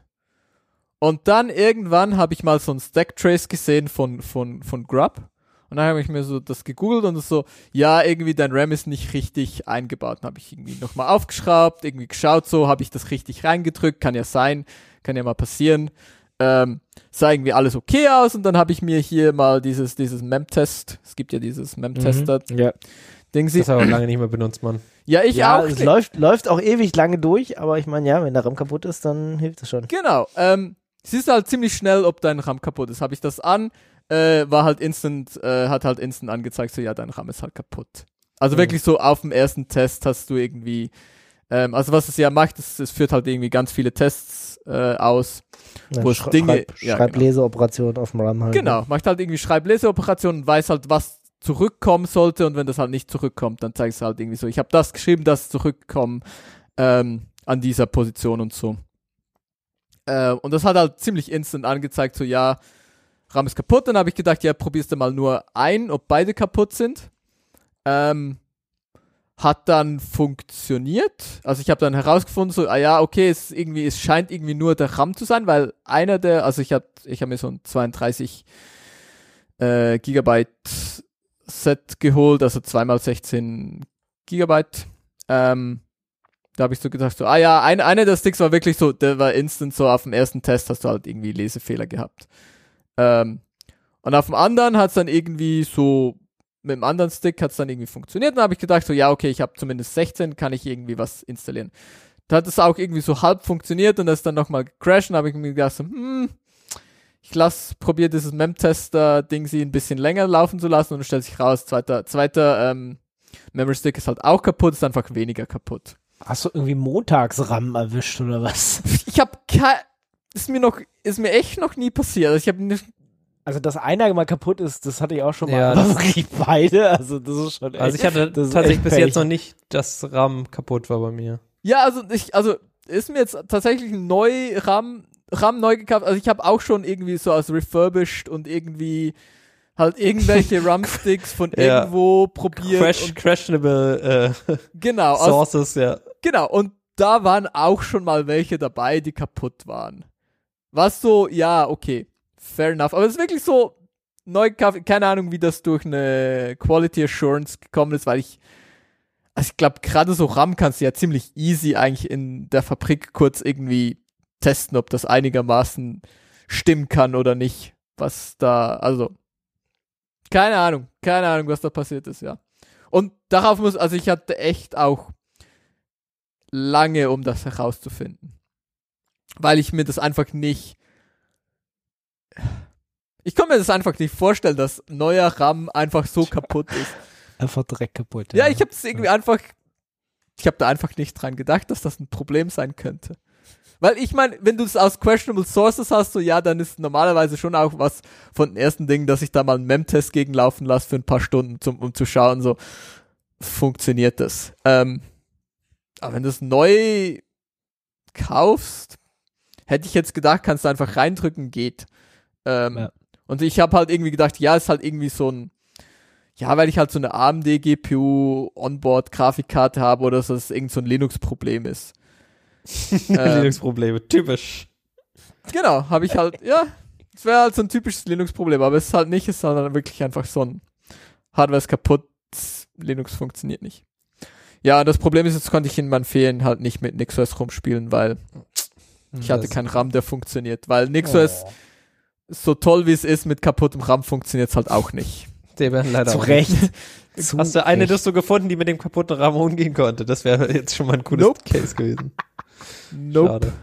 Speaker 3: Und dann irgendwann habe ich mal so ein Stacktrace gesehen von, von, von Grub. Und dann habe ich mir so das gegoogelt und so, ja, irgendwie dein RAM ist nicht richtig eingebaut. Dann habe ich irgendwie nochmal aufgeschraubt, irgendwie geschaut, so habe ich das richtig reingedrückt, kann ja sein, kann ja mal passieren. Ähm, sah irgendwie alles okay aus und dann habe ich mir hier mal dieses, dieses Memtest, es gibt ja dieses Memtester-Ding,
Speaker 2: Ja,
Speaker 3: sie.
Speaker 4: Das habe ich lange nicht mehr benutzt, Mann.
Speaker 3: Ja, ich
Speaker 2: ja
Speaker 3: auch.
Speaker 2: es läuft, läuft auch ewig lange durch, aber ich meine, ja, wenn der RAM kaputt ist, dann hilft es schon.
Speaker 3: Genau. Ähm, siehst halt ziemlich schnell, ob dein RAM kaputt ist. Habe ich das an, äh, war halt instant, äh, hat halt instant angezeigt, so ja, dein RAM ist halt kaputt. Also
Speaker 2: Mhm.
Speaker 3: wirklich so auf dem ersten Test hast du irgendwie, ähm, also was es ja macht, ist, es führt halt irgendwie ganz viele Tests äh, aus.
Speaker 2: Ja,
Speaker 3: Wo es Dinge-
Speaker 2: Schreib,
Speaker 3: ja,
Speaker 2: Schreibleseoperation auf dem RAM halt.
Speaker 3: Genau, macht halt irgendwie Schreibleseoperationen, weiß halt, was zurückkommen sollte und wenn das halt nicht zurückkommt, dann zeigst du halt irgendwie so, ich habe das geschrieben, das zurückkommen ähm, an dieser Position und so. Äh, und das hat halt ziemlich instant angezeigt, so ja, RAM ist kaputt. Dann habe ich gedacht, ja, probierst du mal nur ein, ob beide kaputt sind. Ähm, hat dann funktioniert. Also ich habe dann herausgefunden, so, ah ja, okay, es irgendwie, es scheint irgendwie nur der RAM zu sein, weil einer der, also ich habe ich hab mir so ein 32 äh, Gigabyte Set geholt, also 2x16 Gigabyte. Ähm, da habe ich so gedacht, so, ah ja, ein, einer der Sticks war wirklich so, der war instant so, auf dem ersten Test hast du halt irgendwie Lesefehler gehabt. Ähm, und auf dem anderen hat es dann irgendwie so, mit dem anderen Stick hat es dann irgendwie funktioniert. Dann habe ich gedacht, so, ja, okay, ich habe zumindest 16, kann ich irgendwie was installieren. Da hat es auch irgendwie so halb funktioniert und das ist dann nochmal gecrashed und habe ich mir gedacht, so, hm, ich lass, probiere dieses Memtester-Ding sie ein bisschen länger laufen zu lassen und dann stellt sich raus, zweiter, zweiter ähm, Memory Stick ist halt auch kaputt, ist einfach weniger kaputt.
Speaker 2: Hast du irgendwie Montags-RAM erwischt oder was?
Speaker 3: Ich habe kein, ist mir noch, ist mir echt noch nie passiert. Also ich habe
Speaker 2: Also, dass einer mal kaputt ist, das hatte ich auch schon mal.
Speaker 4: Ja,
Speaker 2: aber
Speaker 4: das-
Speaker 2: wirklich beide, also das ist schon echt.
Speaker 4: Also ich hatte tatsächlich bis jetzt noch nicht, dass RAM kaputt war bei mir.
Speaker 3: ja, also ich, also ist mir jetzt tatsächlich ein neu RAM, RAM neu gekauft. Also ich habe auch schon irgendwie so als refurbished und irgendwie halt irgendwelche RAM-Sticks von
Speaker 4: Ja.
Speaker 3: irgendwo probiert.
Speaker 4: Crash,
Speaker 3: und,
Speaker 4: questionable äh,
Speaker 3: genau, aus,
Speaker 4: Sources, ja.
Speaker 3: Genau, und da waren auch schon mal welche dabei, die kaputt waren. Was so, ja, okay, fair enough. Aber es ist wirklich so, neu keine Ahnung, wie das durch eine Quality Assurance gekommen ist, weil ich, also ich glaube, gerade so RAM kannst du ja ziemlich easy eigentlich in der Fabrik kurz irgendwie testen, ob das einigermaßen stimmen kann oder nicht. Was da, also, keine Ahnung, keine Ahnung, was da passiert ist, ja. Und darauf muss, also ich hatte echt auch lange, um das herauszufinden. Weil ich mir das einfach nicht. Ich kann mir das einfach nicht vorstellen, dass neuer RAM einfach so kaputt ist.
Speaker 2: Einfach direkt kaputt.
Speaker 3: Ja, ich habe es irgendwie einfach Ich habe da einfach nicht dran gedacht, dass das ein Problem sein könnte. Weil ich meine, wenn du es aus questionable sources hast, so ja, dann ist normalerweise schon auch was von den ersten Dingen, dass ich da mal einen Mem-Test gegenlaufen lasse für ein paar Stunden, zum, um zu schauen, so funktioniert das. Ähm, aber wenn du es neu kaufst, hätte ich jetzt gedacht, kannst du einfach reindrücken, geht. Ähm,
Speaker 2: Ja.
Speaker 3: Und ich habe halt irgendwie gedacht, ja, ist halt irgendwie so ein, ja, weil ich halt so eine AMD GPU Onboard Grafikkarte habe oder so, dass es irgend so ein Linux-Problem ist. Ähm,
Speaker 4: Linux-Probleme, typisch.
Speaker 3: Genau, habe ich halt, ja, es wäre halt so ein typisches Linux-Problem, aber es ist halt nicht, es ist halt wirklich einfach so ein Hardware ist kaputt, Linux funktioniert nicht. Ja, das Problem ist, jetzt konnte ich in meinen Ferien halt nicht mit NixOS rumspielen, weil ich hatte
Speaker 4: Das-
Speaker 3: keinen RAM, der funktioniert, weil NixOS, so toll wie es ist, mit kaputtem RAM funktioniert es halt auch nicht.
Speaker 4: Debian leider
Speaker 2: Zu
Speaker 4: auch
Speaker 2: Recht.
Speaker 4: nicht.
Speaker 2: Zu
Speaker 4: Hast du eine. Disto gefunden, die mit dem kaputten RAM umgehen konnte? Das wäre jetzt schon mal ein cooles
Speaker 3: Nope.
Speaker 4: Case gewesen.
Speaker 3: Nope,
Speaker 4: Schade.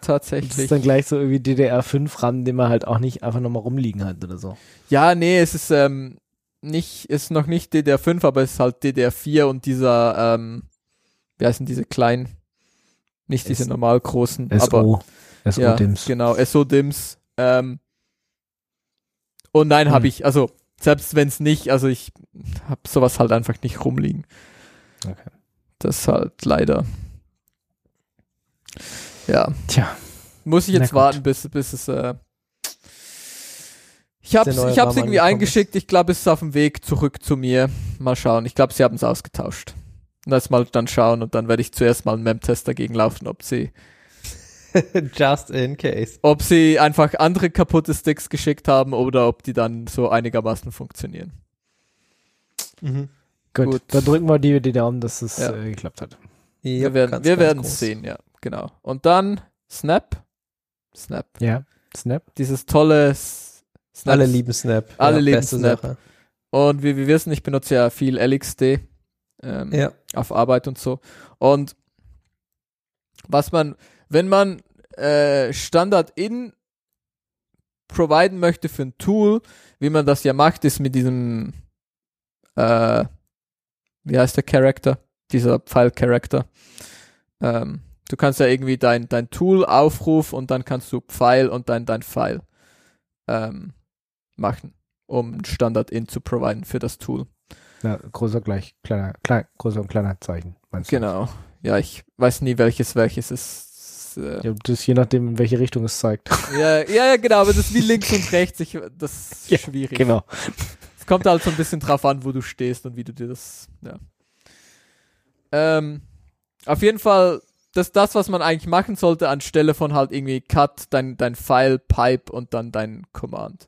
Speaker 2: Das
Speaker 3: tatsächlich.
Speaker 2: ist dann gleich so irgendwie DDR5 RAM, den man halt auch nicht einfach nochmal rumliegen hat oder so.
Speaker 3: Ja, nee, es ist ähm, nicht, ist noch nicht DDR5, aber es ist halt DDR4 und dieser, ähm, wie heißen diese kleinen, nicht diese
Speaker 2: S-
Speaker 3: normal großen, aber
Speaker 2: SO.
Speaker 3: ja,
Speaker 2: SO-Dims.
Speaker 3: genau, SO-Dims. Ähm, und nein,
Speaker 2: Hm.
Speaker 3: habe ich, also selbst wenn es nicht, also ich habe sowas halt einfach nicht rumliegen.
Speaker 2: Okay.
Speaker 3: Das halt leider. Ja,
Speaker 2: Tja,
Speaker 3: muss ich jetzt warten, bis, bis es. Äh ich hab's,
Speaker 4: neue
Speaker 3: ich hab's irgendwie eingeschickt. Ich glaube, es ist auf dem Weg zurück zu mir. Mal schauen. Ich glaube, sie haben es ausgetauscht. Und das mal dann schauen und dann werde ich zuerst mal einen Mem-Test dagegen laufen, ob sie,
Speaker 4: Just in case.
Speaker 3: ob sie einfach andere kaputte Sticks geschickt haben oder ob die dann so einigermaßen funktionieren.
Speaker 4: Mhm.
Speaker 2: gut.
Speaker 3: Gut.
Speaker 2: Dann drücken wir die, die Daumen, dass es
Speaker 3: Ja.
Speaker 2: äh, geklappt hat.
Speaker 3: wir werden, wir werden es sehen, ja, genau. Und dann Snap. Snap.
Speaker 2: Ja, Snap.
Speaker 3: Dieses tolle S- Snap.
Speaker 4: Alle lieben Snap.
Speaker 3: Alle lieben
Speaker 4: beste
Speaker 3: Snap.
Speaker 4: Sache.
Speaker 3: Und wie wir wissen, ich benutze ja viel LXD ähm,
Speaker 4: Ja.
Speaker 3: auf Arbeit und so. Und was man, wenn man äh, Standard in providen möchte für ein Tool, wie man das ja macht, ist mit diesem, äh, wie heißt der Character? Dieser File-Character. Ähm, du kannst ja irgendwie dein, dein Tool aufrufen und dann kannst du Pfeil und dann dein File ähm, machen, um ein Standard-In zu providen für das Tool.
Speaker 2: Ja, großer gleich, kleiner, klein, großer und kleiner Zeichen. Meinst du?
Speaker 3: Genau. Ja, ich weiß nie, welches welches ist. Äh,
Speaker 2: Ja, das ist je nachdem, in welche Richtung es zeigt.
Speaker 3: ja, ja, ja, genau, aber das ist wie links und rechts. Ich, das ist
Speaker 2: Ja,
Speaker 3: schwierig.
Speaker 2: genau.
Speaker 3: Es kommt halt so ein bisschen drauf an, wo du stehst und wie du dir das, ja. Ähm, auf jeden Fall, das ist das, was man eigentlich machen sollte, anstelle von halt irgendwie Cut, dein, dein File, Pipe und dann dein Command.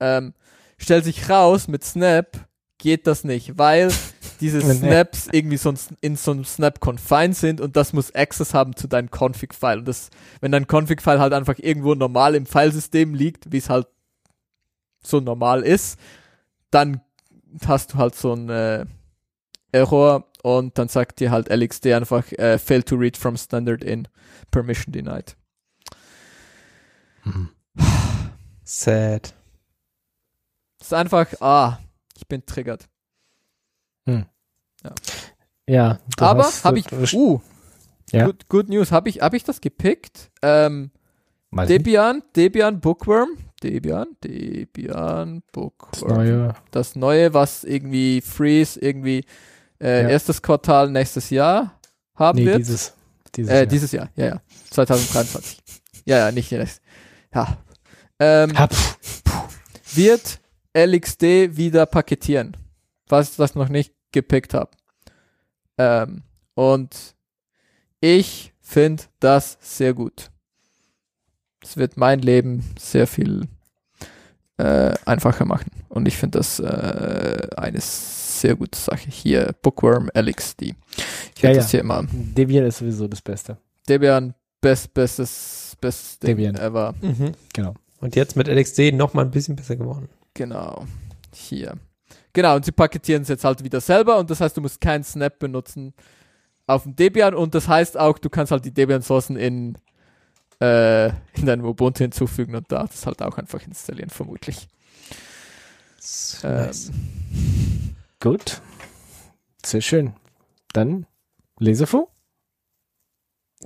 Speaker 3: Ähm, stellt sich raus, mit Snap geht das nicht, weil diese. Snaps irgendwie so ein, in so einem Snap confined sind und das muss Access haben zu deinem Config-File. Und das, wenn dein Config-File halt einfach irgendwo normal im Filesystem liegt, wie es halt so normal ist, dann hast du halt so ein äh, Error und dann sagt dir halt LXD einfach äh, fail to read from standard in permission denied.
Speaker 4: Sad.
Speaker 3: Das ist einfach, ah, ich bin triggert.
Speaker 2: Ja. du
Speaker 3: Aber habe ich, uh,
Speaker 2: Ja.
Speaker 3: good, good news, habe ich, hab ich das gepickt? Ähm, Debian, Debian Bookworm, Debian, Debian
Speaker 2: das
Speaker 3: Bookworm.
Speaker 2: neue.
Speaker 3: das Neue, was irgendwie Freeze irgendwie äh,
Speaker 2: Ja.
Speaker 3: erstes Quartal nächstes Jahr haben
Speaker 2: Nee,
Speaker 3: wird.
Speaker 2: dieses. Dieses,
Speaker 3: äh,
Speaker 2: Jahr.
Speaker 3: dieses Jahr, ja, ja. 2023. ja, ja, nicht jetzt. Ja. Ähm,
Speaker 2: Ha, pff,
Speaker 3: wird LXD wieder paketieren. Was ich das noch nicht gepickt habe. Ähm, und ich finde das sehr gut. Es wird mein Leben sehr viel äh, einfacher machen. Und ich finde das äh, eine sehr gute Sache. Hier, Bookworm LXD. Ich
Speaker 2: Ja, ja.
Speaker 3: das hier immer.
Speaker 2: Debian ist sowieso das Beste.
Speaker 3: Debian, best, bestes, bestes Ding
Speaker 2: Debian.
Speaker 3: ever.
Speaker 4: Mhm.
Speaker 2: Genau.
Speaker 4: Und jetzt mit LXD noch mal ein bisschen besser geworden.
Speaker 3: Genau. Hier. Genau, und sie paketieren es jetzt halt wieder selber und das heißt, du musst keinen Snap benutzen auf dem Debian und das heißt auch, du kannst halt die Debian-Sourcen in, äh, in deinem Ubuntu hinzufügen und da das halt auch einfach installieren, vermutlich. Ähm,
Speaker 4: Nice.
Speaker 2: Gut. Sehr schön. Dann Lesefu?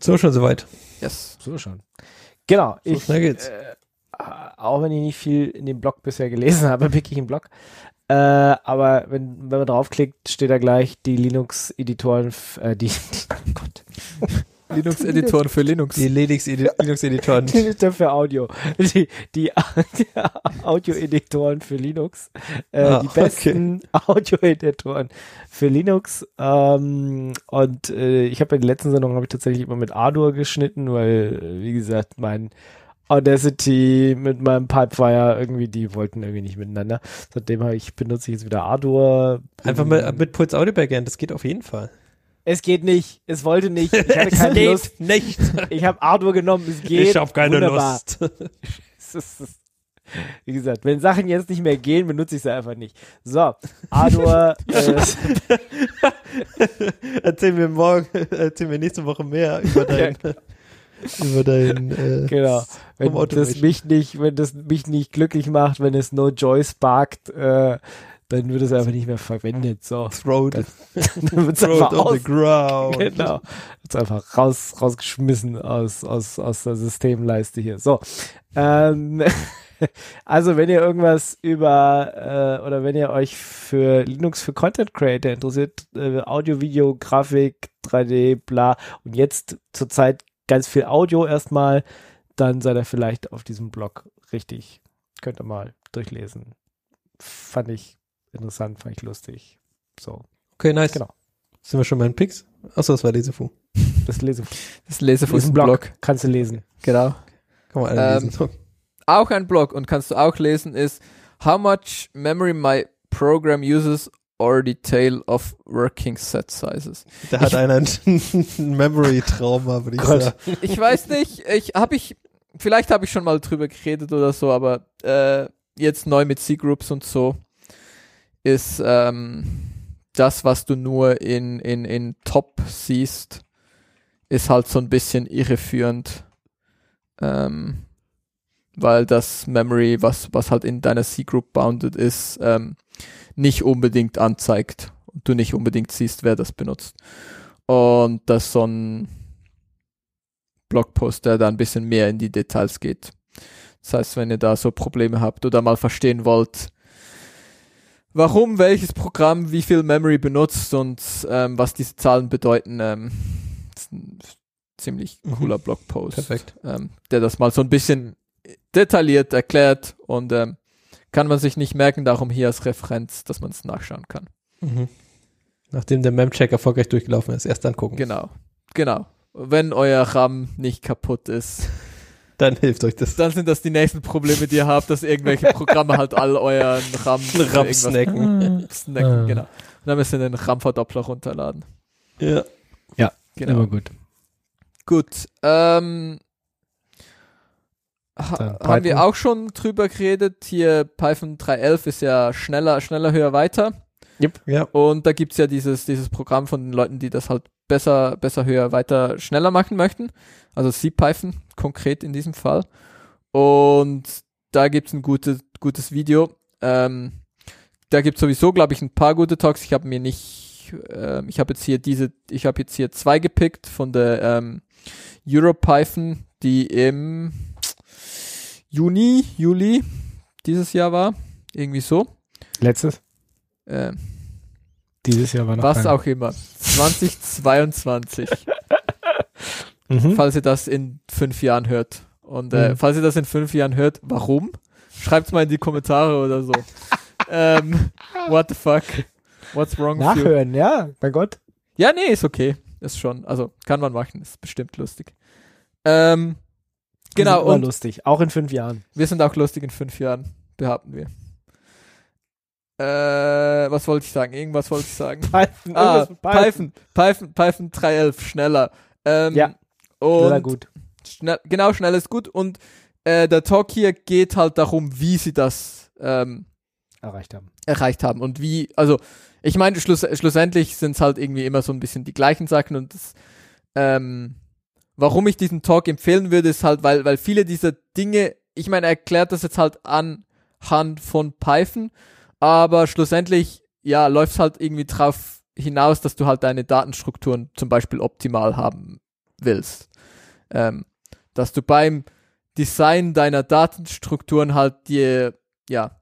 Speaker 4: So, schon soweit.
Speaker 3: Yes.
Speaker 2: So schon. Genau.
Speaker 4: So
Speaker 2: ich,
Speaker 4: schnell geht's.
Speaker 2: Äh, auch wenn ich nicht viel in dem Blog bisher gelesen habe, wirklich im Blog. Äh, aber wenn, wenn man draufklickt, steht da gleich die Linux-Editoren, äh, die, die Gott,
Speaker 3: Linux-Editoren für Linux.
Speaker 4: Die Linux-Editoren.
Speaker 2: die Editor für Audio, die, die, die Audio-Editoren für Linux, äh,
Speaker 4: Ah,
Speaker 2: die besten Audio-Editoren für Linux. Ähm, und äh, ich habe in der letzten Sendung habe ich tatsächlich immer mit Ardour geschnitten, weil äh, wie gesagt mein Audacity mit meinem Pipefire irgendwie, die wollten irgendwie nicht miteinander. Seitdem habe ich benutze ich jetzt wieder Ardour.
Speaker 4: Einfach mal mit Puls Audio Backend, das geht auf jeden Fall.
Speaker 2: Es geht nicht, es wollte nicht, ich hatte keine Lust.
Speaker 4: nicht.
Speaker 2: Ich habe Ardour genommen, es geht.
Speaker 4: Ich habe keine
Speaker 2: Wunderbar.
Speaker 4: Lust.
Speaker 2: Wie gesagt, wenn Sachen jetzt nicht mehr gehen, benutze ich sie einfach nicht. So, Ardour, äh,
Speaker 4: erzähl mir morgen, erzähl mir nächste Woche mehr über dein, über dein, äh,
Speaker 2: genau. Wenn das mich nicht, wenn das mich nicht glücklich macht, wenn es No Joy sparkt, äh, dann wird es einfach nicht mehr verwendet. So,
Speaker 4: Throat,
Speaker 2: dann wird es
Speaker 4: throat
Speaker 2: einfach
Speaker 4: on the ground.
Speaker 2: genau, wird's einfach raus, rausgeschmissen aus, aus, aus der Systemleiste hier. So, ähm, also wenn ihr irgendwas über äh, oder wenn ihr euch für Linux für Content Creator interessiert, äh, Audio, Video, Grafik, 3D, bla und jetzt zurzeit ganz viel Audio erstmal, dann seid ihr vielleicht auf diesem Blog richtig. Könnt ihr mal durchlesen. Fand ich interessant, fand ich lustig. So,
Speaker 4: Okay, nice.
Speaker 2: Genau.
Speaker 4: Sind wir schon bei den Picks? Achso, das war Lesefu.
Speaker 2: das lese
Speaker 3: Das Lesefuß
Speaker 2: Diesen
Speaker 3: im
Speaker 2: Blog.
Speaker 3: Blog.
Speaker 2: kannst du lesen.
Speaker 3: Genau.
Speaker 4: Kann man alle
Speaker 3: Ähm,
Speaker 4: lesen.
Speaker 3: Auch ein Blog und kannst du auch lesen ist How much memory my program uses or detail of working set sizes.
Speaker 4: Da hat einer ein Memory-Trauma, würde ich
Speaker 2: Gott.
Speaker 4: sagen.
Speaker 3: Ich weiß nicht, ich habe ich vielleicht habe ich schon mal drüber geredet oder so, aber äh, jetzt neu mit C-Groups und so ist ähm, das, was du nur in, in, in Top siehst, ist halt so ein bisschen irreführend. Ähm, weil das Memory, was, was halt in deiner C-Group bounded ist, ähm, nicht unbedingt anzeigt und du nicht unbedingt siehst, wer das benutzt. Und das ist so ein Blogpost, der da ein bisschen mehr in die Details geht. Das heißt, wenn ihr da so Probleme habt oder mal verstehen wollt, warum welches Programm wie viel Memory benutzt und ähm, was diese Zahlen bedeuten, ähm, ist ein ziemlich
Speaker 4: Mhm.
Speaker 3: cooler Blogpost,
Speaker 4: Perfekt.
Speaker 3: ähm, der das mal so ein bisschen detailliert erklärt und ähm, kann man sich nicht merken, darum hier als Referenz, dass man es nachschauen kann.
Speaker 4: Mhm. Nachdem der Mem-Check erfolgreich durchgelaufen ist, erst angucken.
Speaker 3: Genau, genau. Wenn euer RAM nicht kaputt ist,
Speaker 4: Dann hilft euch das.
Speaker 3: dann sind das die nächsten Probleme, die ihr habt, dass irgendwelche Programme halt all euren RAM,
Speaker 4: RAM snacken.
Speaker 3: snacken.
Speaker 2: Ah.
Speaker 3: Genau. Und dann müsst ihr den RAM-Verdoppler runterladen.
Speaker 4: Ja.
Speaker 3: Genau.
Speaker 2: Immer gut.
Speaker 3: Gut. Ähm, ha haben wir auch schon drüber geredet. Hier Python 3.11 ist ja schneller, schneller, höher, weiter.
Speaker 4: Ja.
Speaker 3: Und da gibt's ja dieses, dieses Programm von den Leuten, die das halt besser, besser, höher, weiter, schneller machen möchten. Also CPython konkret in diesem Fall. Und da gibt's ein gutes, gutes Video. Ähm, da gibt's sowieso, glaube ich, ein paar gute Talks. Ich habe mir nicht, ähm, ich habe jetzt hier diese, ich habe jetzt hier zwei gepickt von der ähm, EuroPython, die im Juni, Juli dieses Jahr war. Irgendwie so.
Speaker 2: Letztes?
Speaker 3: Ähm,
Speaker 2: Dieses Jahr war noch
Speaker 3: was
Speaker 2: kein-
Speaker 3: auch immer. 2022.
Speaker 2: Mhm.
Speaker 3: falls ihr das in fünf Jahren hört. Und äh,
Speaker 2: Mhm.
Speaker 3: falls ihr das in fünf Jahren hört, warum? Schreibt's mal in die Kommentare oder so. ähm, what the fuck? What's wrong with you?
Speaker 2: Nachhören, ja, mein Gott.
Speaker 3: Ja, nee, ist okay. Ist schon. Also kann man machen, ist bestimmt lustig. Ähm, genau,
Speaker 2: sind immer
Speaker 3: und
Speaker 2: lustig, auch in fünf Jahren.
Speaker 3: wir sind auch lustig in fünf Jahren, behaupten wir. Äh, was wollte ich sagen? Irgendwas wollte ich sagen.
Speaker 2: Python,
Speaker 3: Ah,
Speaker 2: mit
Speaker 3: Python, Python, Python 3.11, schneller. Ähm,
Speaker 2: Ja, Schneller gut.
Speaker 3: Schnell, genau, schnell ist gut. Und äh, der Talk hier geht halt darum, wie sie das ähm,
Speaker 2: Erreicht haben.
Speaker 3: erreicht haben und wie, also ich meine, schluss, schlussendlich sind es halt irgendwie immer so ein bisschen die gleichen Sachen und das, ähm, warum ich diesen Talk empfehlen würde, ist halt, weil, weil viele dieser Dinge, ich meine, er erklärt das jetzt halt anhand von Python, aber schlussendlich, ja, läuft es halt irgendwie drauf hinaus, dass du halt deine Datenstrukturen zum Beispiel optimal haben willst. Ähm, dass du beim Design deiner Datenstrukturen halt dir, ja,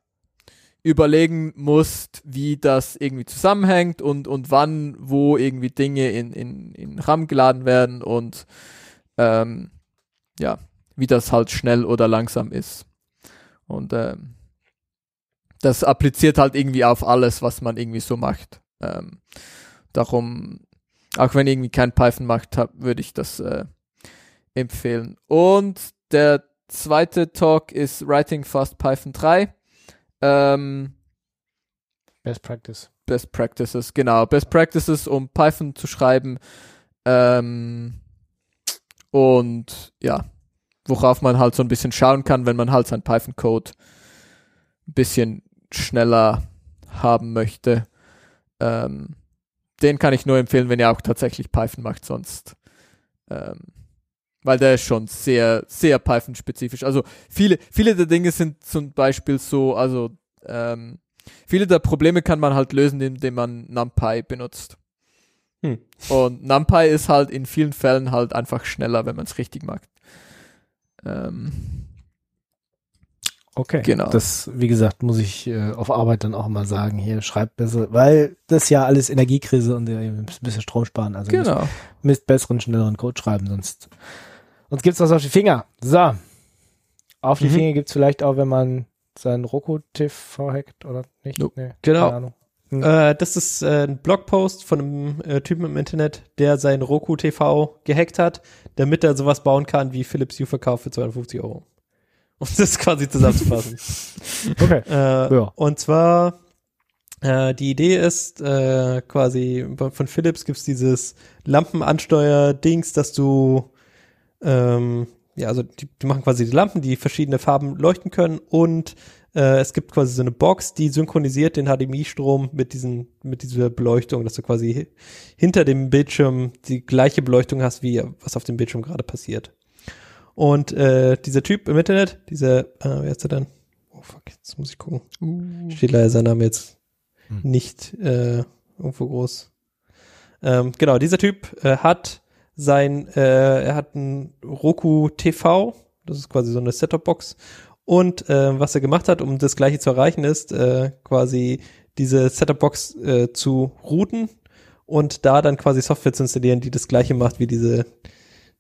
Speaker 3: überlegen musst, wie das irgendwie zusammenhängt und, und wann, wo irgendwie Dinge in, in, in RAM geladen werden und ähm, ja, wie das halt schnell oder langsam ist. Und ähm, das appliziert halt irgendwie auf alles, was man irgendwie so macht. Ähm, darum, auch wenn irgendwie kein Python macht, würde ich das äh, empfehlen. Und der zweite Talk ist Writing Fast Python 3. Ähm,
Speaker 2: Best Practice.
Speaker 3: Best Practices, genau. Best Practices, um Python zu schreiben. Ähm, und ja, worauf man halt so ein bisschen schauen kann, wenn man halt sein Python-Code ein bisschen schneller haben möchte. Ähm, den kann ich nur empfehlen, wenn ihr auch tatsächlich Python macht, sonst. Ähm, weil der ist schon sehr, sehr Python-spezifisch. Also viele, viele der Dinge sind zum Beispiel so, also ähm, viele der Probleme kann man halt lösen, indem man NumPy benutzt. Hm. Und NumPy ist halt in vielen Fällen halt einfach schneller, wenn man es richtig macht. Ähm,
Speaker 2: okay, genau. Das, wie gesagt, muss ich äh, auf Arbeit dann auch mal sagen, hier schreibt besser, weil das ja alles Energiekrise und äh, ein bisschen Strom sparen. Also
Speaker 3: genau.
Speaker 2: müsst, besseren, schnelleren Code schreiben, sonst Sonst gibt's was auf die Finger. So. Auf die mhm. Finger gibt's vielleicht auch, wenn man seinen Roku TV hackt oder nicht?
Speaker 4: No. Nee, genau. Hm. Äh, das ist äh, ein Blogpost von einem äh, Typen im Internet, der seinen Roku TV gehackt hat, damit er sowas bauen kann wie Philips Hue verkauft für 250 Euro. Um das quasi zusammenzufassen.
Speaker 2: okay.
Speaker 4: Äh, ja. Und zwar äh, die Idee ist äh, quasi von Philips gibt's dieses Lampenansteuer-Dings, dass du ähm, ja, also die, die machen quasi die Lampen, die verschiedene Farben leuchten können und äh, es gibt quasi so eine Box, die synchronisiert den HDMI-Strom mit diesen, mit dieser Beleuchtung, dass du quasi hinter dem Bildschirm die gleiche Beleuchtung hast, wie was auf dem Bildschirm gerade passiert. Und äh, dieser Typ im Internet, dieser, äh, wer ist der denn? Oh fuck, jetzt muss ich gucken. Uh. Steht leider sein Name jetzt hm. nicht äh, irgendwo groß. Ähm, genau, dieser Typ äh, hat sein, äh, er hat ein Roku TV, das ist quasi so eine Setup-Box. Und äh, was er gemacht hat, um das gleiche zu erreichen, ist äh, quasi diese Setup-Box äh, zu routen und da dann quasi Software zu installieren, die das gleiche macht wie diese,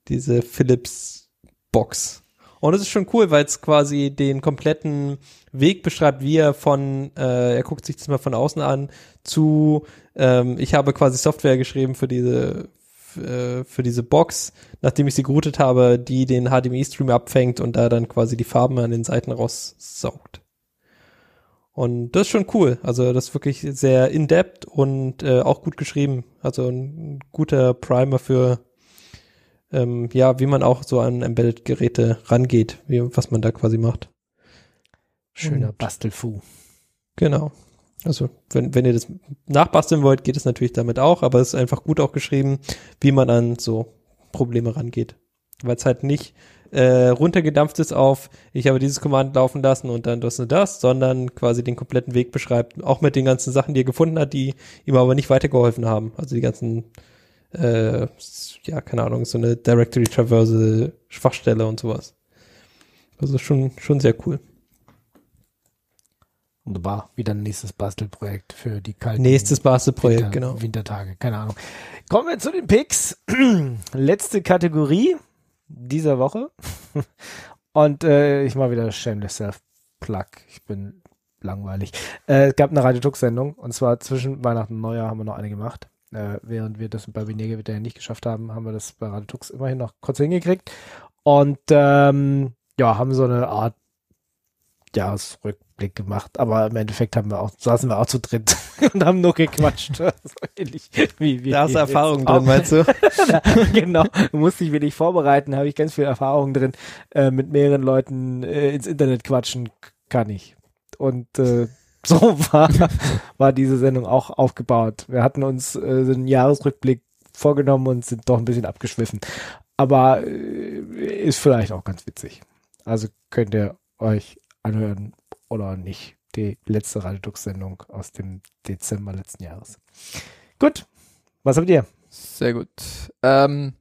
Speaker 4: diese Philips-Box. Und das ist schon cool, weil es quasi den kompletten Weg beschreibt, wie er von, äh, er guckt sich das mal von außen an, zu, ähm, ich habe quasi Software geschrieben für diese, für diese Box, nachdem ich sie geroutet habe, die den HDMI-Stream abfängt und da dann quasi die Farben an den Seiten raussaugt. Und das ist schon cool. Also das ist wirklich sehr in-depth und äh, auch gut geschrieben. Also ein guter Primer für ähm, ja, wie man auch so an Embedded-Geräte rangeht, wie, was man da quasi macht.
Speaker 2: Schöner Bastelfu.
Speaker 4: Genau. Also, wenn, wenn ihr das nachbasteln wollt, geht es natürlich damit auch, aber es ist einfach gut auch geschrieben, wie man an so Probleme rangeht. Weil es halt nicht äh, runtergedampft ist auf, ich habe dieses Command laufen lassen und dann das und das, sondern quasi den kompletten Weg beschreibt, auch mit den ganzen Sachen, die er gefunden hat, die ihm aber nicht weitergeholfen haben. Also die ganzen, äh, ja, keine Ahnung, so eine Directory Traverse Schwachstelle und sowas. Also schon, schon sehr cool.
Speaker 2: Wunderbar. Wieder ein nächstes Bastelprojekt für die kalten
Speaker 4: Nächstes Bastelprojekt,
Speaker 2: Winter,
Speaker 4: genau.
Speaker 2: Wintertage, keine Ahnung. Kommen wir zu den Picks. Letzte Kategorie dieser Woche. Und äh, ich mache wieder Shameless Self-Plug. Ich bin langweilig. Äh, es gab eine Radio Tux-Sendung und zwar zwischen Weihnachten und Neujahr haben wir noch eine gemacht. Äh, während wir das bei Vinege wieder nicht geschafft haben, haben wir das bei Radio Tux immerhin noch kurz hingekriegt. Und ähm, ja, haben so eine Art Jahresrückblick gemacht, aber im Endeffekt haben wir auch, saßen wir auch zu dritt und haben nur gequatscht. so
Speaker 4: ähnlich wie, wie da hast du Erfahrung drin, meinst du?
Speaker 2: genau, musste ich wenig vorbereiten, habe ich ganz viel Erfahrung drin. Äh, mit mehreren Leuten äh, ins Internet quatschen kann ich. Und äh, so war, war diese Sendung auch aufgebaut. Wir hatten uns äh, einen Jahresrückblick vorgenommen und sind doch ein bisschen abgeschwiffen. Aber äh, ist vielleicht auch ganz witzig. Also könnt ihr euch anhören oder nicht. Die letzte Radiodux-Sendung aus dem Dezember letzten Jahres. Gut. Was habt ihr?
Speaker 3: Sehr gut. Ähm,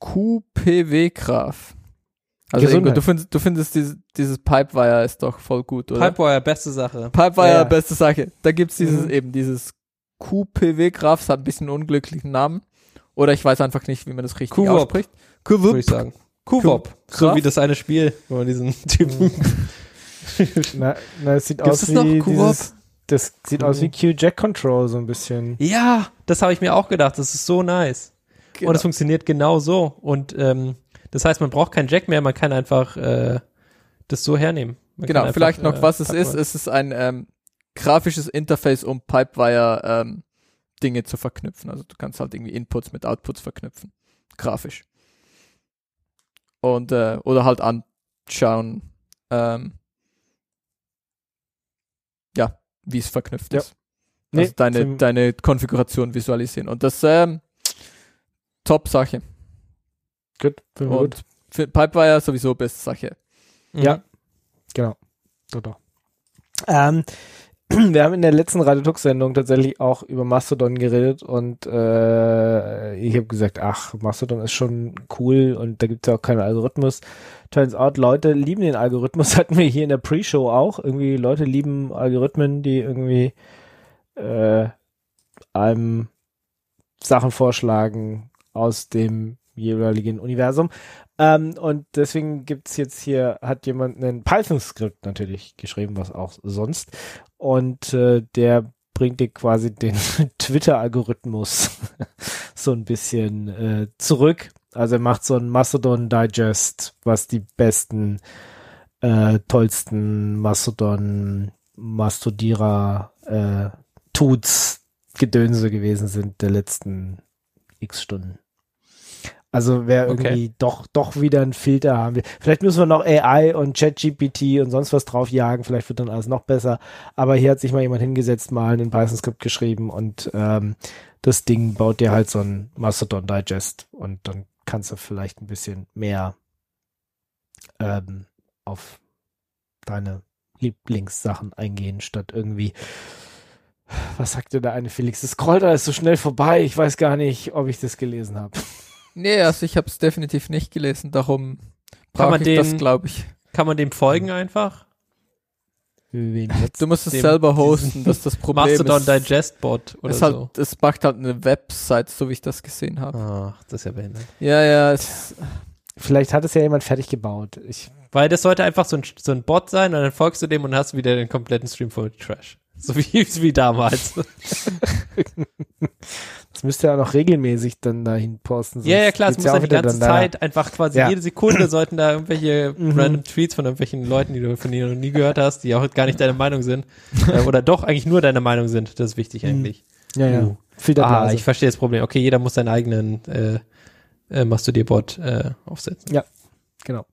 Speaker 3: QPW-Graph. Also
Speaker 2: Gesundheit.
Speaker 3: Ingo, du findest, du findest dieses, dieses Pipewire ist doch voll gut, oder?
Speaker 4: Pipewire, beste Sache.
Speaker 3: Pipewire,
Speaker 2: Ja,
Speaker 3: beste Sache. Da gibt's dieses
Speaker 2: Mhm.
Speaker 3: eben dieses QPW-Graph, es hat ein bisschen einen unglücklichen Namen. Oder ich weiß einfach nicht, wie man das richtig
Speaker 4: Kuwop.
Speaker 3: ausspricht.
Speaker 4: Würde ich sagen. Kuwop. So wie das eine Spiel, wo man diesen Typen.
Speaker 2: Na, na, es sieht
Speaker 4: Gibt's
Speaker 2: aus wie dieses, das sieht aus wie Q-Jack Control so ein bisschen.
Speaker 4: ja, das habe ich mir auch gedacht. Das ist so nice.
Speaker 3: Genau.
Speaker 4: Und es funktioniert genau so. Und ähm, das heißt, man braucht keinen Jack mehr, man kann einfach äh, das so hernehmen. Man
Speaker 3: Genau,
Speaker 4: kann
Speaker 3: vielleicht
Speaker 4: einfach,
Speaker 3: noch,
Speaker 4: äh,
Speaker 3: was es ist. Es ist ein ähm, grafisches Interface, um Pipewire ähm, Dinge zu verknüpfen. Also du kannst halt irgendwie Inputs mit Outputs verknüpfen. Grafisch. Und, äh, oder halt anschauen, ähm, ja, wie es verknüpft
Speaker 2: Ja.
Speaker 3: ist.
Speaker 2: Nee,
Speaker 3: also deine,
Speaker 2: zum-
Speaker 3: deine Konfiguration visualisieren. Und das, ähm, Top-Sache.
Speaker 2: Gut, finden wir gut.
Speaker 3: Und für Pipewire sowieso beste Sache.
Speaker 4: Mhm.
Speaker 2: Ja. Genau. Doch. Ähm, wir haben in der letzten Radio-Tux-Sendung tatsächlich auch über Mastodon geredet und äh, ich habe gesagt, ach, Mastodon ist schon cool und da gibt es ja auch keinen Algorithmus. Turns out, Leute lieben den Algorithmus, hatten wir hier in der Pre-Show auch. Irgendwie Leute lieben Algorithmen, die irgendwie äh, einem Sachen vorschlagen aus dem jeweiligen Universum. Ähm, und deswegen gibt's jetzt hier, hat jemand einen Python-Skript natürlich geschrieben, was auch sonst. Und äh, der bringt dir quasi den Twitter-Algorithmus so ein bisschen äh, zurück. Also er macht so ein Mastodon-Digest, was die besten, äh, tollsten Mastodon, Mastodierer, äh, Tuts, Gedönse gewesen sind der letzten x Stunden. Also wer
Speaker 4: Okay.
Speaker 2: irgendwie doch, doch wieder einen Filter haben will. Vielleicht müssen wir noch AI und ChatGPT und sonst was drauf jagen. Vielleicht wird dann alles noch besser. Aber hier hat sich mal jemand hingesetzt, mal ein Python-Skript geschrieben und ähm, das Ding baut dir halt so ein Mastodon Digest und dann kannst du vielleicht ein bisschen mehr ähm, auf deine Lieblingssachen eingehen, statt irgendwie was sagte der eine Felix? Das scrollt alles so schnell vorbei. Ich weiß gar nicht, ob ich das gelesen habe.
Speaker 3: Nee, also ich habe es definitiv nicht gelesen, darum brauche
Speaker 4: man
Speaker 3: ich das,
Speaker 4: den-
Speaker 3: glaube ich.
Speaker 4: Kann man dem folgen einfach?
Speaker 2: Wen jetzt?
Speaker 3: Du musst es selber hosten, das ist das Problem.
Speaker 4: Mastodon
Speaker 3: ist,
Speaker 4: Digest Bot oder
Speaker 3: es, halt,
Speaker 4: so.
Speaker 3: es macht halt eine Website, so wie ich das gesehen habe.
Speaker 4: Ach, das ist ja behindert.
Speaker 3: Ja, ja, es,
Speaker 2: Vielleicht hat es ja jemand fertig gebaut. Ich,
Speaker 4: Weil das sollte einfach so ein, so ein Bot sein und dann folgst du dem und hast wieder den kompletten Stream voll Trash. So wie, wie damals.
Speaker 2: das müsste ja noch regelmäßig dann dahin posten.
Speaker 4: ja, ja, klar, es muss ja die ganze Zeit einfach quasi
Speaker 2: Ja.
Speaker 4: jede Sekunde sollten da irgendwelche
Speaker 2: Mhm.
Speaker 4: random Tweets von irgendwelchen Leuten, die du von denen noch nie gehört hast, die auch gar nicht deine Meinung sind. äh, oder doch eigentlich nur deine Meinung sind. Das ist wichtig
Speaker 2: Mhm.
Speaker 4: eigentlich.
Speaker 2: Ja, ja.
Speaker 4: Uh. Ah, ich verstehe das Problem. Okay, jeder muss seinen eigenen äh, äh, Masturbierbot äh, aufsetzen.
Speaker 2: Genau.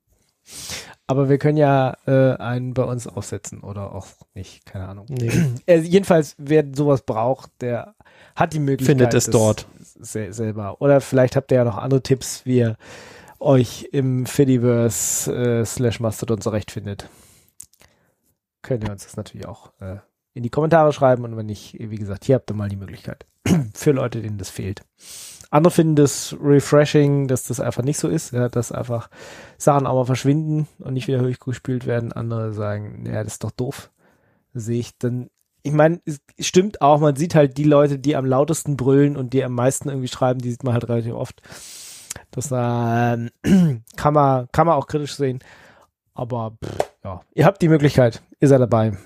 Speaker 2: Aber wir können ja äh, einen bei uns aufsetzen oder auch nicht, keine Ahnung.
Speaker 4: Nee.
Speaker 2: Äh, jedenfalls, wer sowas braucht, der hat die Möglichkeit.
Speaker 4: Findet es dort.
Speaker 2: se- selber. Oder vielleicht habt ihr ja noch andere Tipps, wie ihr euch im Fediverse äh, slash Mastodon zurechtfindet. Könnt ihr uns das natürlich auch äh, in die Kommentare schreiben und wenn nicht, wie gesagt, hier habt ihr mal die Möglichkeit. Für Leute, denen das fehlt. Andere finden das refreshing, dass das einfach nicht so ist, ja, dass einfach Sachen auch mal verschwinden und nicht wieder durchgespielt werden. Andere sagen, ja, das ist doch doof. Sehe ich dann. Ich meine, es stimmt auch, man sieht halt die Leute, die am lautesten brüllen und die am meisten irgendwie schreiben, die sieht man halt relativ oft. Das ähm, kann man, kann man auch kritisch sehen. Aber pff, ja, ihr habt die Möglichkeit, ihr seid dabei.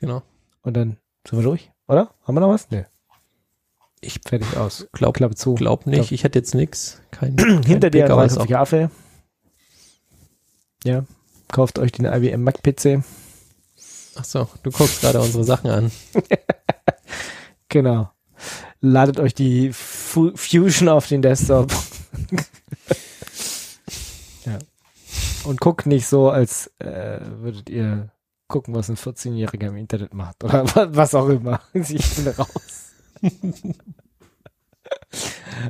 Speaker 4: Genau.
Speaker 2: Und dann sind wir durch, oder? Haben wir noch was? Nee. Ich fertig aus.
Speaker 4: Glaub,
Speaker 2: Klappe zu.
Speaker 4: glaub nicht, ich hätte jetzt nix. Kein, kein
Speaker 2: Hinter dir ein
Speaker 4: aber ist auch-
Speaker 2: 53 Affe. Ja. Kauft euch den IBM Mac PC.
Speaker 4: Ach so, du guckst gerade unsere Sachen an.
Speaker 2: Genau. Ladet euch die Fu Fusion auf den Desktop. ja. Und guckt nicht so, als äh, würdet ihr gucken, was ein 14-Jähriger im Internet macht. Oder wa- was auch immer. Ich bin raus.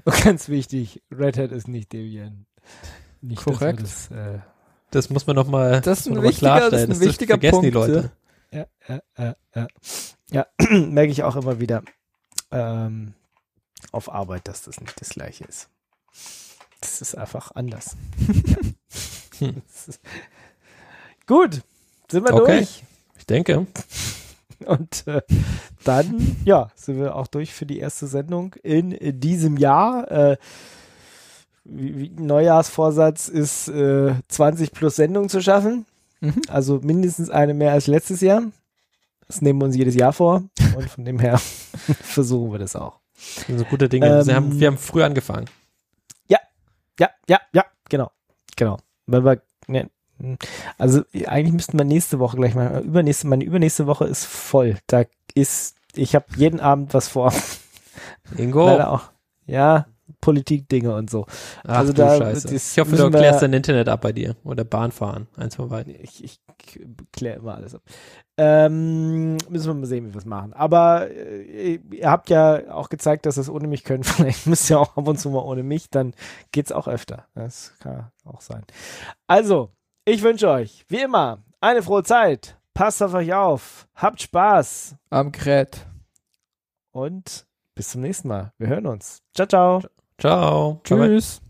Speaker 2: Und ganz wichtig, Red Hat ist nicht Debian. Nicht,
Speaker 3: Korrekt.
Speaker 2: Das, äh,
Speaker 4: Das muss man noch mal,
Speaker 3: Das ist ein wichtiger- das ist
Speaker 4: klarstellen.
Speaker 3: ein wichtiger
Speaker 4: vergessen die
Speaker 3: Punkt,
Speaker 4: Leute.
Speaker 2: Ja, ja, ja, ja. Ja, merke ich auch immer wieder ähm, auf Arbeit, dass das nicht das gleiche ist. Das ist einfach anders.
Speaker 4: Hm.
Speaker 2: Ist- Gut, sind wir
Speaker 4: Okay.
Speaker 2: durch.
Speaker 4: Ich denke.
Speaker 2: Und äh, dann, ja, sind wir auch durch für die erste Sendung in, in diesem Jahr. Äh, wie, wie, Neujahrsvorsatz ist, äh, 20 plus Sendungen zu schaffen.
Speaker 3: Mhm.
Speaker 2: Also mindestens eine mehr als letztes Jahr. Das nehmen wir uns jedes Jahr vor. Und von dem her versuchen wir das auch.
Speaker 4: Das sind so gute Dinge.
Speaker 2: Ähm,
Speaker 4: wir, haben, wir haben früh angefangen.
Speaker 2: Ja, ja, ja, genau. Genau. Weil wir, ne, also eigentlich müssten wir nächste Woche gleich mal, übernächste, meine übernächste Woche ist voll. Da ist, ich habe jeden Abend was vor.
Speaker 4: Ingo.
Speaker 2: Leider auch. Ja, Politikdinge und so.
Speaker 4: Ach,
Speaker 2: also
Speaker 4: du
Speaker 2: da-
Speaker 4: Scheiße. Ich hoffe, du erklärst dein Internet ab bei dir. Oder Bahnfahren. Eins von beiden.
Speaker 2: Ich, ich kläre immer alles ab. Ähm, müssen wir mal sehen, wie wir es machen. Aber äh, ihr habt ja auch gezeigt, dass ihr es ohne mich könnt. Vielleicht müsst ihr auch ab und zu mal ohne mich, dann geht's auch öfter. Das kann auch sein. Also, ich wünsche euch, wie immer, eine frohe Zeit. Passt auf euch auf. Habt Spaß.
Speaker 3: Am Gerät.
Speaker 2: Und bis zum nächsten Mal. Wir hören uns. Ciao, ciao.
Speaker 4: Ciao. Bye bye.
Speaker 3: Tschüss.